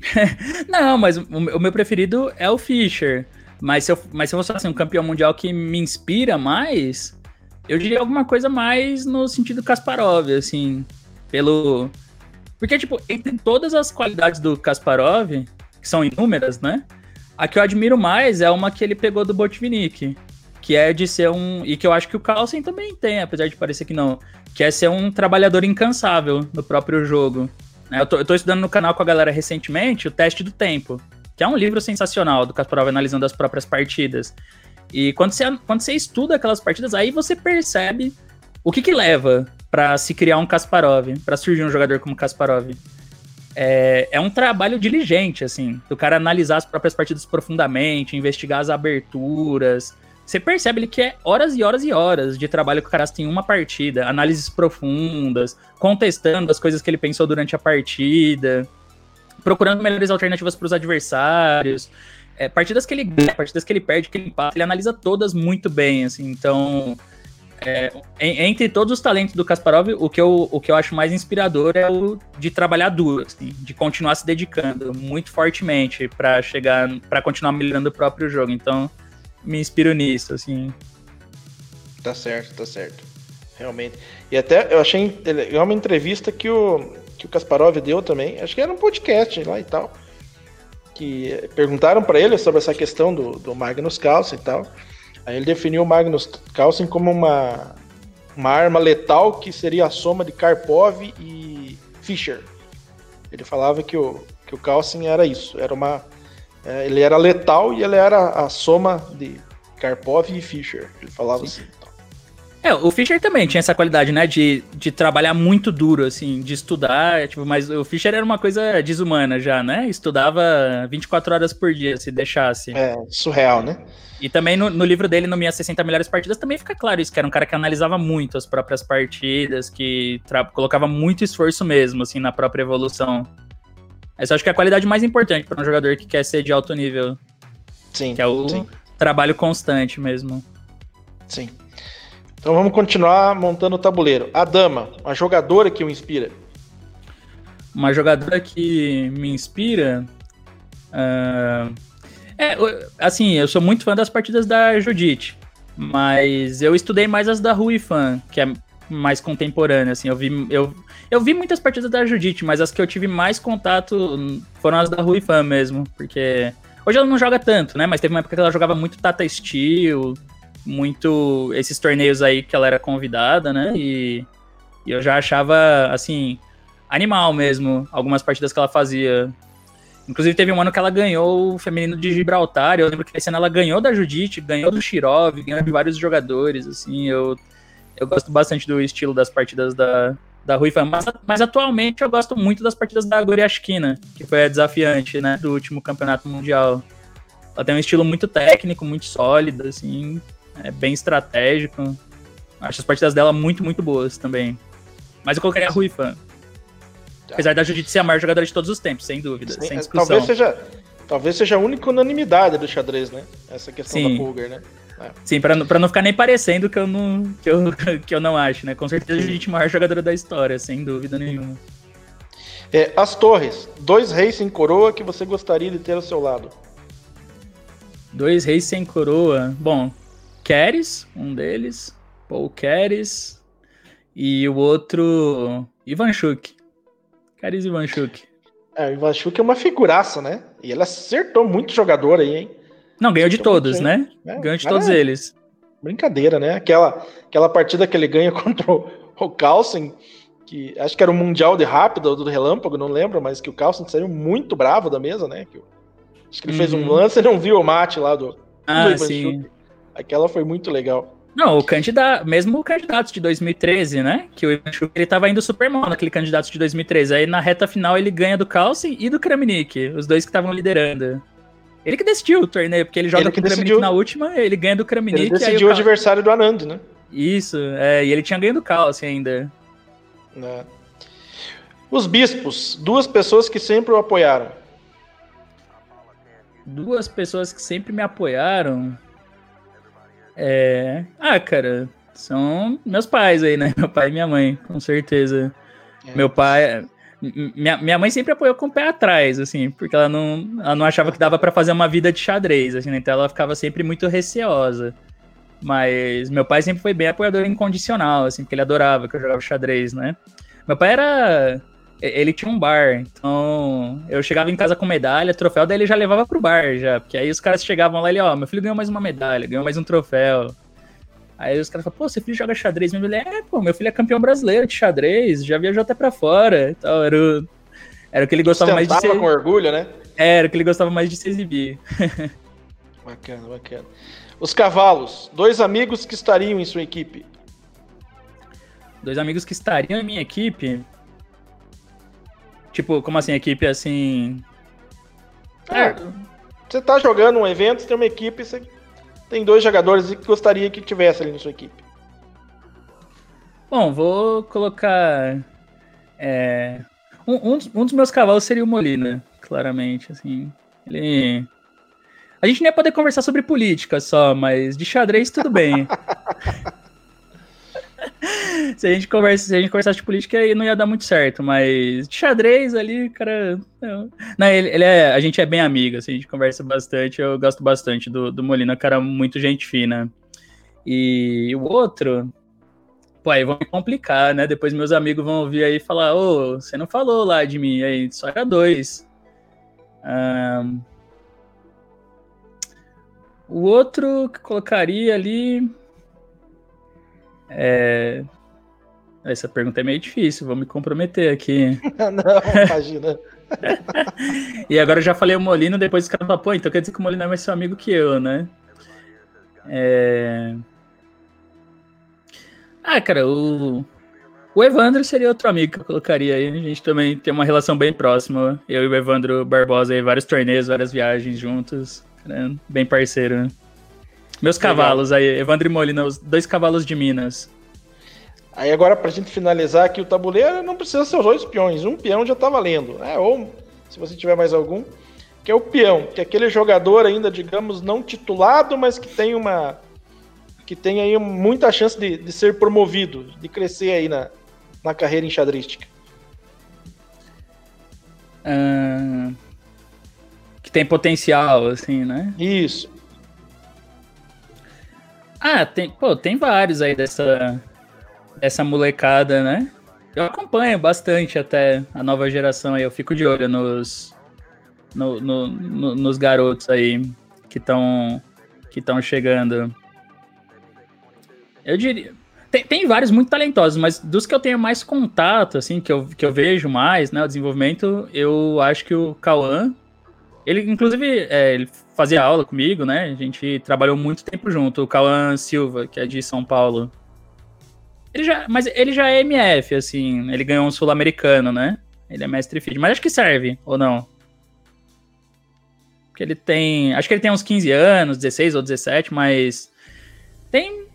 Não, mas o, meu preferido é o Fischer. Mas se eu, mas se eu fosse assim, um campeão mundial que me inspira mais, eu diria alguma coisa mais no sentido Kasparov, assim, pelo... Porque, tipo, entre todas as qualidades do Kasparov, que são inúmeras, né? A que eu admiro mais é uma que ele pegou do Botvinnik, que é de ser um. E que eu acho que o Carlsen também tem, apesar de parecer que não. Que é ser um trabalhador incansável no próprio jogo. Né, eu tô, eu tô estudando no canal com a galera recentemente o Teste do Tempo, que é um livro sensacional do Kasparov analisando as próprias partidas. E quando você, quando você estuda aquelas partidas, aí você percebe o que que leva para se criar um Kasparov, para surgir um jogador como Kasparov. É, é um trabalho diligente, assim, do cara analisar as próprias partidas profundamente, investigar as aberturas, você percebe ali que é horas e horas e horas de trabalho que o cara tem uma partida, análises profundas, contestando as coisas que ele pensou durante a partida, procurando melhores alternativas para os adversários. É, partidas que ele ganha, partidas que ele perde, que ele empata, ele analisa todas muito bem, assim, então... É, entre todos os talentos do Kasparov, o que, eu, o que eu acho mais inspirador é o de trabalhar duro, assim, de continuar se dedicando muito fortemente para chegar, para continuar melhorando o próprio jogo. Então, me inspiro nisso, assim. Tá certo, tá certo. Realmente. E até eu achei é uma entrevista que o, que o Kasparov deu também, acho que era um podcast lá e tal. Que perguntaram para ele sobre essa questão do, do Magnus Carlsen e tal. Aí ele definiu o Magnus Carlsen como uma, uma arma letal que seria a soma de Karpov e Fischer. Ele falava que o, que o Carlsen era isso, era uma é, ele era letal e ele era a soma de Karpov e Fischer. Ele falava Sim. assim. Então. É, o Fischer também tinha essa qualidade, né? De, de trabalhar muito duro, assim, de estudar. Tipo, mas o Fischer era uma coisa desumana já, né? Estudava 24 horas por dia, se deixasse. É, surreal, né? E também no, no livro dele, no Minhas 60 Melhores Partidas, também fica claro isso, que era um cara que analisava muito as próprias partidas, que colocava muito esforço mesmo, assim, na própria evolução. Essa acho que é a qualidade mais importante para um jogador que quer ser de alto nível. Sim. Que é o sim. trabalho constante mesmo. Sim. Então vamos continuar montando o tabuleiro. A dama, a jogadora que o inspira. Uma jogadora que me inspira. Uh, é, assim, eu sou muito fã das partidas da Judite, mas eu estudei mais as da Rui Fan, que é mais contemporânea, assim, eu vi, eu, eu vi muitas partidas da Judite, mas as que eu tive mais contato foram as da Rui Fan mesmo, porque hoje ela não joga tanto, né, mas teve uma época que ela jogava muito Tata Steel, muito esses torneios aí que ela era convidada, né? E, e, eu já achava, assim, animal mesmo, algumas partidas que ela fazia. Inclusive, teve um ano que ela ganhou o feminino de Gibraltar. Eu lembro que esse ano ela ganhou da Judite, ganhou do Shirov, ganhou de vários jogadores. Assim, eu, eu gosto bastante do estilo das partidas da, da Rui Fan. Mas, mas atualmente eu gosto muito das partidas da Goriashkina, que foi a desafiante, né? Do último campeonato mundial. Ela tem um estilo muito técnico, muito sólido, assim é bem estratégico. Acho as partidas dela muito, muito boas também. Mas eu colocaria a Rui Fan. Tá. Apesar da Judite ser a maior jogadora de todos os tempos, sem dúvida, Sim, sem discussão. Talvez seja, talvez seja a única unanimidade do xadrez, né? Essa questão Sim. da Pulgar, né? É. Sim, pra, pra não ficar nem parecendo que eu não, que eu, que eu não acho, né? Com certeza a Judite é a maior jogadora da história, sem dúvida nenhuma. É, as torres, dois reis sem coroa que você gostaria de ter ao seu lado. Dois reis sem coroa. Bom, Keres, um deles, Paul Keres, e o outro, Ivanchuk. Keres Ivanchuk. É, o Ivanchuk é uma figuraça, né? E ele acertou muito jogador aí, hein? Não, ganhou de todos, né? É, ganhou de todos é eles. Brincadeira, né? Aquela, aquela partida que ele ganha contra o, Carlsen, que acho que era o Mundial de Rápido do Relâmpago, não lembro, mas que o Carlsen saiu muito bravo da mesa, né? Que, acho que ele uhum. fez um uhum. lance e não viu o mate lá do, ah, do sim. Aquela foi muito legal. Não, o candidato, mesmo o candidato de 2013, né? Que o Ivan ele tava indo super mal naquele candidato de 2013. Aí na reta final ele ganha do Carlsen e do Kramnik, os dois que estavam liderando. Ele que decidiu o torneio, porque ele joga ele com o Kramnik na última, ele ganha do Kramnik. Ele decidiu o, o adversário do Anand, né? Isso, é, e ele tinha ganho do Carlsen ainda. É. Os bispos, duas pessoas que sempre o apoiaram. Duas pessoas que sempre me apoiaram. É. Ah, cara, são meus pais aí, né? Meu pai e minha mãe, com certeza. É. Meu pai. Minha, minha mãe sempre apoiou com o pé atrás, assim, porque ela não, ela não achava que dava para fazer uma vida de xadrez, assim, né? então ela ficava sempre muito receosa. Mas meu pai sempre foi bem apoiador incondicional, assim, porque ele adorava que eu jogava xadrez, né? Meu pai era ele tinha um bar, então eu chegava em casa com medalha, troféu, daí ele já levava pro bar já, porque aí os caras chegavam lá e ele, ó, meu filho ganhou mais uma medalha, ganhou mais um troféu. Aí os caras falavam, pô, seu filho joga xadrez? Meu filho, é, pô, meu filho é campeão brasileiro de xadrez, já viajou até pra fora. Então, era o, era o que ele gostava mais de ser... com orgulho, né? É, era o que ele gostava mais de se exibir. bacana, bacana. Os cavalos, dois amigos que estariam em sua equipe. Dois amigos que estariam em minha equipe? Tipo, como assim, equipe assim. É, você tá jogando um evento, você tem uma equipe, você tem dois jogadores que gostaria que tivesse ali na sua equipe. Bom, vou colocar. É, um, um, um, dos meus cavalos seria o Molina, claramente, assim. Ele. A gente nem ia poder conversar sobre política só, mas de xadrez tudo bem. se a gente conversa, se a gente conversasse de política, aí não ia dar muito certo, mas de xadrez ali, cara. Não, ele, ele, é. A gente é bem amigo, assim, a gente conversa bastante. Eu gosto bastante do, do Molina, cara, muito gente fina. E o outro. Pô, aí vão me complicar, né? Depois meus amigos vão ouvir aí e falar: Ô, você não falou lá de mim, aí só era dois. Um... O outro que colocaria ali. É... Essa pergunta é meio difícil, vou me comprometer aqui. não, imagina. e agora eu já falei o Molino, depois o cara fala, pô, então quer dizer que o Molino é mais seu amigo que eu, né? É... Ah, cara, o. O Evandro seria outro amigo que eu colocaria aí. A gente também tem uma relação bem próxima. Eu e o Evandro Barbosa aí, vários torneios, várias viagens juntos. Cara, bem parceiro. Meus Legal. cavalos aí, Evandro e Molina, os dois cavalos de Minas. Aí agora, pra gente finalizar aqui o tabuleiro, não precisa ser os dois peões. Um peão já tá valendo, né? Ou, se você tiver mais algum, que é o peão, que é aquele jogador ainda, digamos, não titulado, mas que tem uma. que tem aí muita chance de, de ser promovido, de crescer aí na, na carreira enxadrística. Ah, que tem potencial, assim, né? Isso. Ah, tem, pô, tem vários aí dessa, dessa molecada, né? Eu acompanho bastante até a nova geração aí, eu fico de olho nos, no- no- no- nos garotos aí que estão que estão chegando. Eu diria. Tem, tem vários muito talentosos, mas dos que eu tenho mais contato, assim, que eu, que eu vejo mais, né, o desenvolvimento, eu acho que o Cauã, ele, inclusive, é, ele fazia aula comigo, né? A gente trabalhou muito tempo junto. O Cauã Silva, que é de São Paulo. Ele já, mas ele já é MF, assim. Ele ganhou um sul-americano, né? Ele é mestre feed. Mas acho que serve, ou não? Porque ele tem. Acho que ele tem uns 15 anos, 16 ou 17, mas. Tem,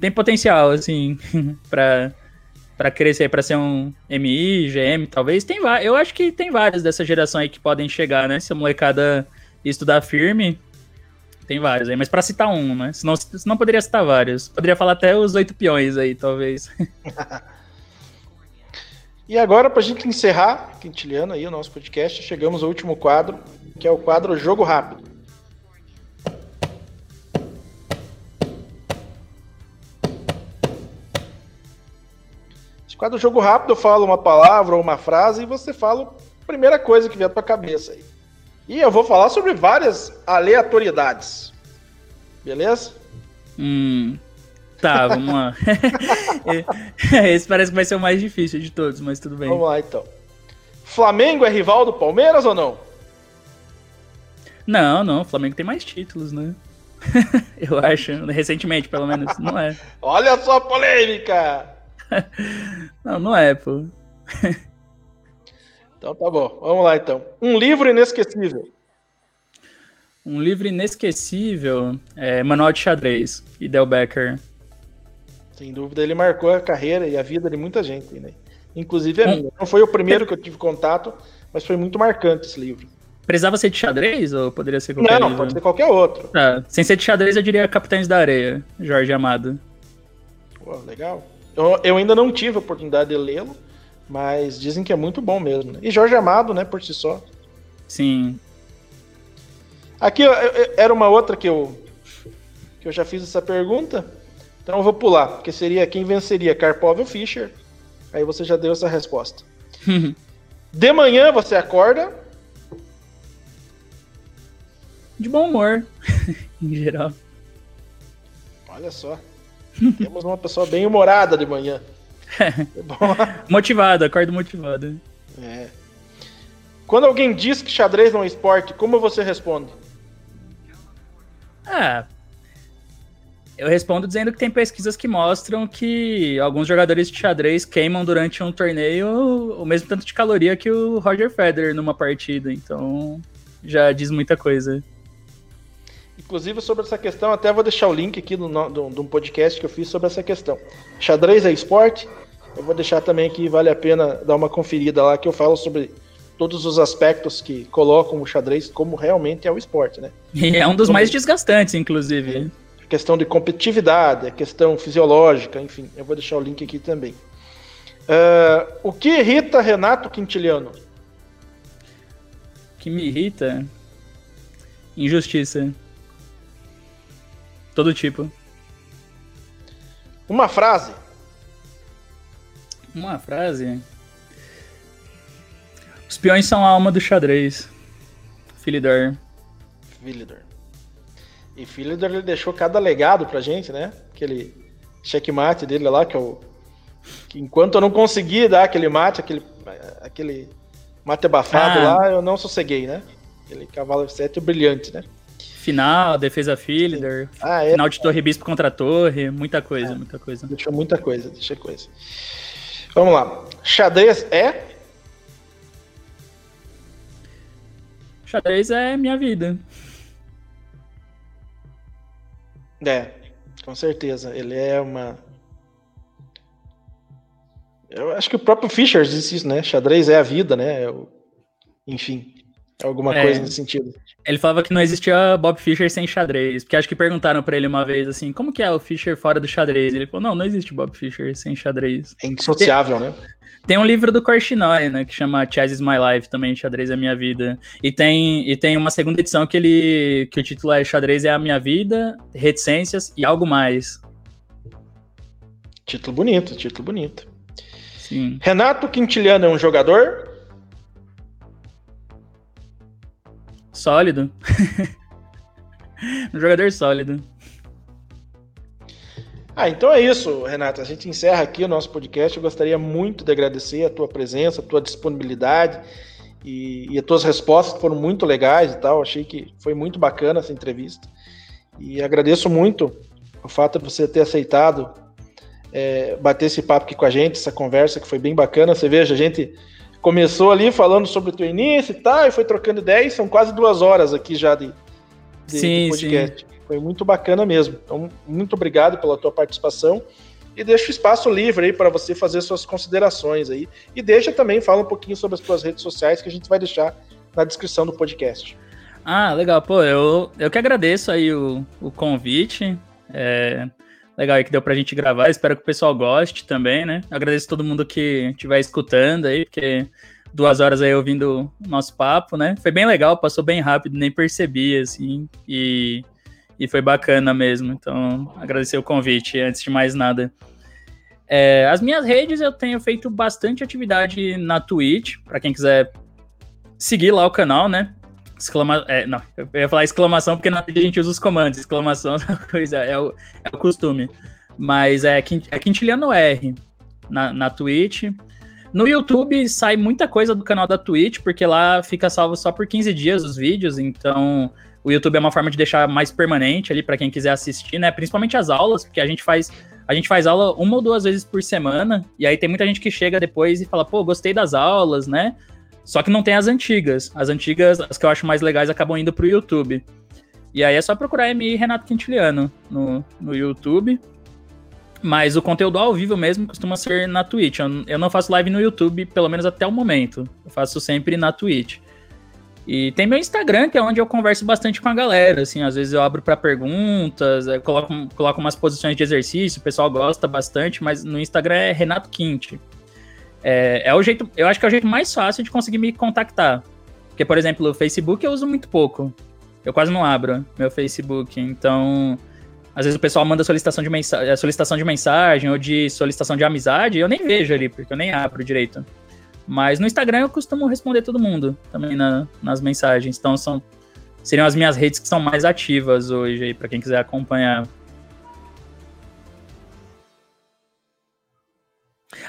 tem potencial, assim, pra, pra crescer, pra ser um MI, GM, talvez. Tem Eu acho que tem vários dessa geração aí que podem chegar, né? Se a molecada estudar firme, tem vários aí. Mas pra citar um, né? Senão, senão poderia citar vários. Poderia falar até os oito peões aí, talvez. E agora, pra gente encerrar, Quintiliano, aí, o nosso podcast, chegamos ao último quadro, que é o quadro Jogo Rápido. Esse quadro Jogo Rápido, eu falo uma palavra ou uma frase e você fala a primeira coisa que vier à tua cabeça aí. E eu vou falar sobre várias aleatoriedades. Beleza? Hum. Tá, vamos lá. Esse parece que vai ser o mais difícil de todos, mas tudo bem. Vamos lá então. Flamengo é rival do Palmeiras ou não? Não, não, o Flamengo tem mais títulos, né? Eu acho, recentemente, pelo menos. Não é. Olha só a polêmica! Não, não é, pô. Então tá bom, vamos lá então. Um livro inesquecível. Um livro inesquecível é Manual de Xadrez, e Del Becker. Sem dúvida, ele marcou a carreira e a vida de muita gente, né? Inclusive a Hum. minha. Não foi o primeiro que eu tive contato, mas foi muito marcante esse livro. Precisava ser de xadrez ou poderia ser qualquer não, livro? pode ser qualquer outro. Tá, Sem ser de xadrez, eu diria Capitães da Areia, Jorge Amado. Pô, legal. Eu, eu ainda não tive a oportunidade de lê-lo, mas dizem que é muito bom mesmo. Né? E Jorge Amado, né, por si só. Sim. Aqui eu- eu- era uma outra que eu, que eu já fiz essa pergunta, então eu vou pular, porque seria quem venceria, Karpov ou Fischer? Aí você já deu essa resposta. De manhã você acorda, De bom humor, em geral. olha só, temos uma pessoa bem humorada de manhã. É bom. Motivado, acordo motivado. É. Quando alguém diz que xadrez não é esporte, como você responde? Ah. Eu respondo dizendo que tem pesquisas que mostram que alguns jogadores de xadrez queimam durante um torneio o mesmo tanto de caloria que o Roger Federer numa partida. Então, já diz muita coisa. Inclusive sobre essa questão, até vou deixar o link aqui de um podcast que eu fiz sobre essa questão. Xadrez é esporte? Eu vou deixar também aqui, vale a pena dar uma conferida lá, que eu falo sobre todos os aspectos que colocam o xadrez como realmente é o esporte, né? E é um dos mais desgastantes, inclusive. A questão de competitividade, a questão fisiológica, enfim, eu vou deixar o link aqui também. Ah, o que irrita Renato Quintiliano? O que me irrita. Injustiça. Todo tipo. Uma frase. Uma frase. Os peões são a alma do xadrez. Philidor. Philidor. E Philidor ele deixou cada legado pra gente, né? Aquele checkmate dele lá, que eu. Que enquanto eu não consegui dar aquele mate, aquele, aquele mate abafado Ah. lá, eu não sosseguei, né? Aquele cavalo F7 brilhante, né? Final, defesa fielder, ah, é? final de torre bispo contra torre, muita coisa, é. muita coisa. Deixa muita coisa, deixa coisa. Vamos lá. Xadrez é? Xadrez é minha vida. É, com certeza. Ele é uma. Eu acho que o próprio Fischer disse isso, né? Xadrez é a vida, né? É enfim, alguma é, coisa nesse sentido. Ele falava que não existia Bob Fischer sem xadrez, porque acho que perguntaram para ele uma vez assim, como que é o Fischer fora do xadrez? Ele falou, não, não existe Bob Fischer sem xadrez. É indissociável, tem, né? Tem um livro do Korchnoi, né, que chama Chess is My Life, também Xadrez é Minha Vida. E tem, e tem uma segunda edição que ele que o título é Xadrez é a Minha Vida, Reticências e Algo Mais. Título bonito, título bonito. Sim. Renato Quintiliano é um jogador? Sólido. um jogador sólido. Ah, então é isso, Renato. A gente encerra aqui o nosso podcast. Eu gostaria muito de agradecer a tua presença, a tua disponibilidade e, e as tuas respostas foram muito legais e tal. Achei que foi muito bacana essa entrevista. E agradeço muito o fato de você ter aceitado é, bater esse papo aqui com a gente, essa conversa que foi bem bacana. Você veja, a gente começou ali falando sobre o teu início e tal, e foi trocando ideias. São quase duas horas aqui já de, de, sim, de podcast. Sim. Foi muito bacana mesmo. Então, muito obrigado pela tua participação. E deixa o espaço livre aí para você fazer suas considerações aí. E deixa também, fala um pouquinho sobre as tuas redes sociais que a gente vai deixar na descrição do podcast. Ah, legal. Pô, eu, eu que agradeço aí o, o convite. É, legal aí que deu pra gente gravar. Espero que o pessoal goste também, né? Agradeço todo mundo que estiver escutando aí, porque duas horas aí ouvindo o nosso papo, né? Foi bem legal, passou bem rápido, nem percebi, assim. E e foi bacana mesmo. Então, agradecer o convite, antes de mais nada. É, as minhas redes eu tenho feito bastante atividade na Twitch, para quem quiser seguir lá o canal, né? Exclama... É, não, eu ia falar exclamação porque na a gente usa os comandos. Exclamação é, coisa, é, o, é o costume. Mas é, é Quintiliano R na, na Twitch. No YouTube sai muita coisa do canal da Twitch, porque lá fica salvo só por 15 dias os vídeos, então o YouTube é uma forma de deixar mais permanente ali para quem quiser assistir, né? Principalmente as aulas, porque a gente faz a gente faz aula uma ou duas vezes por semana, e aí tem muita gente que chega depois e fala, pô, gostei das aulas, né? Só que não tem as antigas. As antigas, as que eu acho mais legais, acabam indo pro YouTube. E aí é só procurar MI Renato Quintiliano no, no YouTube. Mas o conteúdo ao vivo mesmo costuma ser na Twitch. Eu, eu não faço live no YouTube, pelo menos até o momento. Eu faço sempre na Twitch. E tem meu Instagram, que é onde eu converso bastante com a galera, assim, às vezes eu abro para perguntas, coloco, coloco umas posições de exercício, o pessoal gosta bastante, mas no Instagram é Renato Quint. É, é o jeito, eu acho que é o jeito mais fácil de conseguir me contactar. Porque, por exemplo, o Facebook eu uso muito pouco. Eu quase não abro meu Facebook, então às vezes o pessoal manda solicitação de, mensa solicitação de mensagem ou de solicitação de amizade, eu nem vejo ali, porque eu nem abro direito. Mas no Instagram eu costumo responder todo mundo também na, nas mensagens. Então são seriam as minhas redes que são mais ativas hoje aí para quem quiser acompanhar.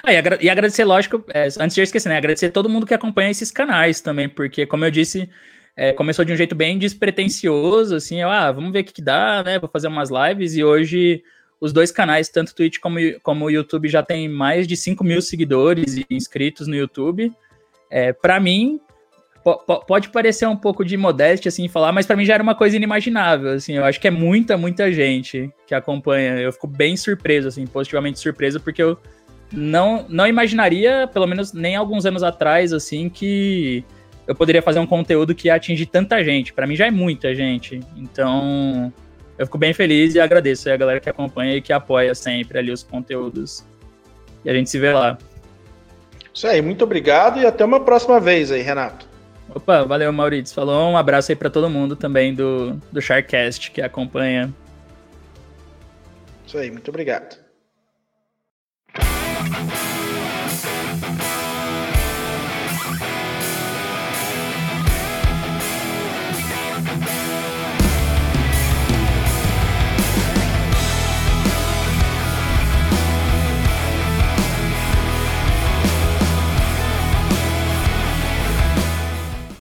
Ah, e, agra e agradecer, lógico, é, antes de eu esquecer, né? Agradecer todo mundo que acompanha esses canais também, porque, como eu disse, é, começou de um jeito bem despretensioso, assim, eu, ah, vamos ver o que, que dá, né? Vou fazer umas lives e hoje os dois canais, tanto Twitch como, como o YouTube, já tem mais de 5 mil seguidores e inscritos no YouTube. É, para mim, pode parecer um pouco de modéstia, assim, falar, mas para mim já era uma coisa inimaginável, assim, eu acho que é muita, muita gente que acompanha, eu fico bem surpreso, assim, positivamente surpreso, porque eu não, não imaginaria, pelo menos nem alguns anos atrás, assim, que eu poderia fazer um conteúdo que ia atingir tanta gente, para mim já é muita gente, então eu fico bem feliz e agradeço a galera que acompanha e que apoia sempre ali os conteúdos. E a gente se vê lá. Isso aí, muito obrigado e até uma próxima vez aí, Renato. Opa, valeu, Maurício. Falou, um abraço aí para todo mundo também do, do Sharkcast que acompanha. Isso aí, muito obrigado.